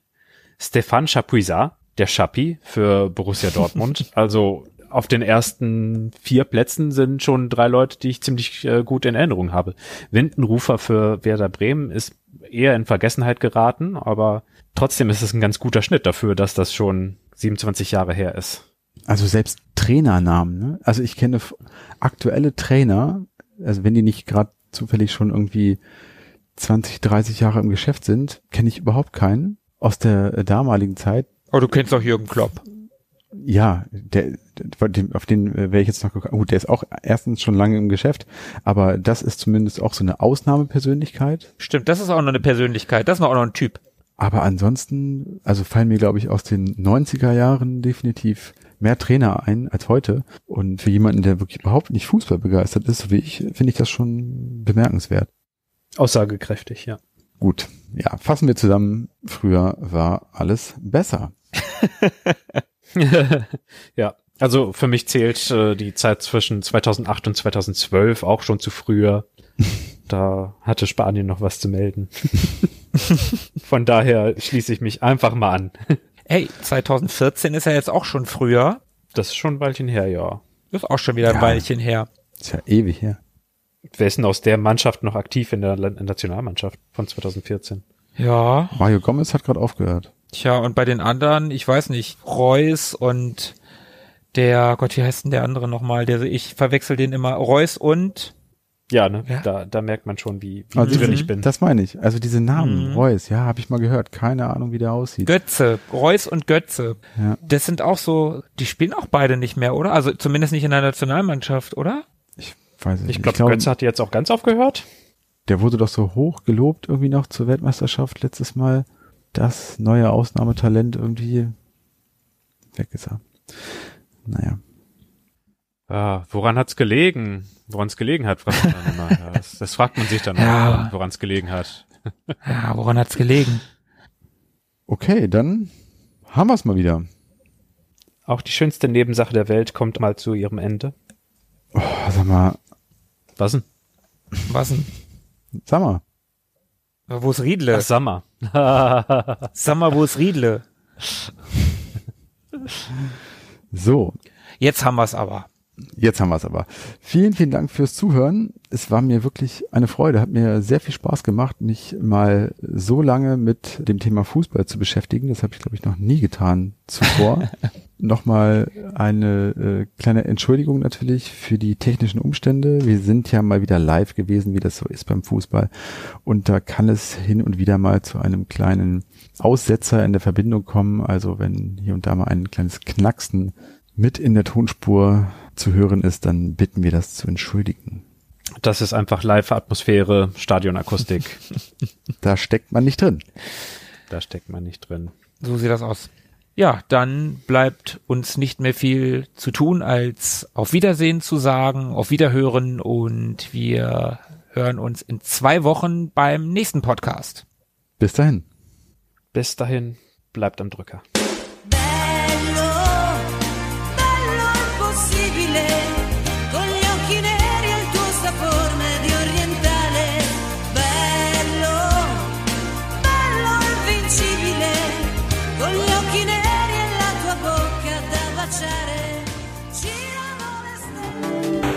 Stefan Chapuisat, der Schappi für Borussia Dortmund. also auf den ersten vier Plätzen sind schon drei Leute, die ich ziemlich äh, gut in Erinnerung habe. Windenrufer für Werder Bremen ist eher in Vergessenheit geraten, aber trotzdem ist es ein ganz guter Schnitt dafür, dass das schon 27 Jahre her ist. Also selbst Trainernamen, ne? Also ich kenne aktuelle Trainer, also wenn die nicht gerade zufällig schon irgendwie 20, 30 Jahre im Geschäft sind, kenne ich überhaupt keinen aus der damaligen Zeit. Oh, du kennst doch Jürgen Klopp. Ja, der, auf den äh, wäre ich jetzt noch gekommen. Gut, der ist auch erstens schon lange im Geschäft, aber das ist zumindest auch so eine Ausnahmepersönlichkeit. Stimmt, das ist auch noch eine Persönlichkeit. Das ist noch auch noch ein Typ. Aber ansonsten, also fallen mir, glaube ich, aus den 90er Jahren definitiv mehr Trainer ein als heute. Und für jemanden, der wirklich überhaupt nicht Fußball begeistert ist, so wie ich, finde ich das schon bemerkenswert. Aussagekräftig, ja. Gut, ja, fassen wir zusammen. Früher war alles besser. ja, also für mich zählt äh, die Zeit zwischen 2008 und 2012 auch schon zu früher. Da hatte Spanien noch was zu melden. Von daher schließe ich mich einfach mal an. Hey, 2014 ist ja jetzt auch schon früher. Das ist schon ein Weilchen her, ja. Das ist auch schon wieder ein Ja. Weilchen her. Ist ja ewig her. Wer ist denn aus der Mannschaft noch aktiv in der Nationalmannschaft von 2014? Ja, Mario Gomez hat gerade aufgehört. Tja, und bei den anderen, ich weiß nicht, Reus und der, Gott, wie heißt denn der andere nochmal? Der, ich verwechsel den immer. Reus und, Ja, ne? Ja. Da, da merkt man schon, wie, wie Also drin Mhm. ich bin. Das meine ich. Also diese Namen, Mhm. Reus, ja, habe ich mal gehört. Keine Ahnung, wie der aussieht. Götze, Reus und Götze. Ja. Das sind auch so, die spielen auch beide nicht mehr, oder? Also zumindest nicht in der Nationalmannschaft, oder? Ich weiß es Ich nicht. glaube, Götze hat jetzt auch ganz aufgehört. der wurde doch so hoch gelobt irgendwie noch zur Weltmeisterschaft letztes Mal. Das neue Ausnahmetalent irgendwie weg ist er. Naja. Ah, woran hat's gelegen? Woran es gelegen hat, fragt man dann immer. Ja, das, das fragt man sich dann Ja. auch, woran es gelegen hat. Ja, woran hat's gelegen? Okay, dann haben wir es mal wieder. Auch die schönste Nebensache der Welt kommt mal zu ihrem Ende. Oh, sag mal, Was denn? Was denn? sag mal. Wo ist Riedle? Ach, Sommer. Sag mal, wo ist Riedle? So, Jetzt haben wir's aber. Jetzt haben wir es aber. Vielen, vielen Dank fürs Zuhören. Es war mir wirklich eine Freude, hat mir sehr viel Spaß gemacht, mich mal so lange mit dem Thema Fußball zu beschäftigen. Das habe ich, glaube ich, noch nie getan zuvor. Nochmal eine äh, kleine Entschuldigung natürlich für die technischen Umstände. Wir sind ja mal wieder live gewesen, wie das so ist beim Fußball. Und da kann es hin und wieder mal zu einem kleinen Aussetzer in der Verbindung kommen. Also wenn hier und da mal ein kleines Knacksen mit in der Tonspur zu hören ist, dann bitten wir das zu entschuldigen. Das ist einfach Live-Atmosphäre, Stadionakustik. Da steckt man nicht drin. da steckt man nicht drin. So sieht das aus. Ja, dann bleibt uns nicht mehr viel zu tun, als auf Wiedersehen zu sagen, auf Wiederhören und wir hören uns in zwei Wochen beim nächsten Podcast. Bis dahin. Bis dahin, bleibt am Drücker.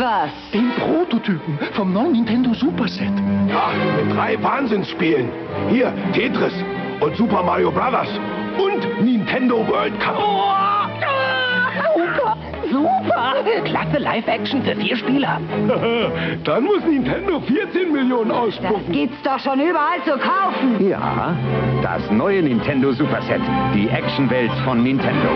Was? Den Prototypen vom Nintendo Super Set. Ja, mit drei Wahnsinnsspielen. Hier, Tetris und Super Mario Brothers und Nintendo World Cup. Super, super. Klasse Live-Action für vier Spieler. Dann muss Nintendo 14 Millionen ausspucken. Das gibt's doch schon überall zu kaufen. Ja, das neue Nintendo Super Set. Die Actionwelt von Nintendo.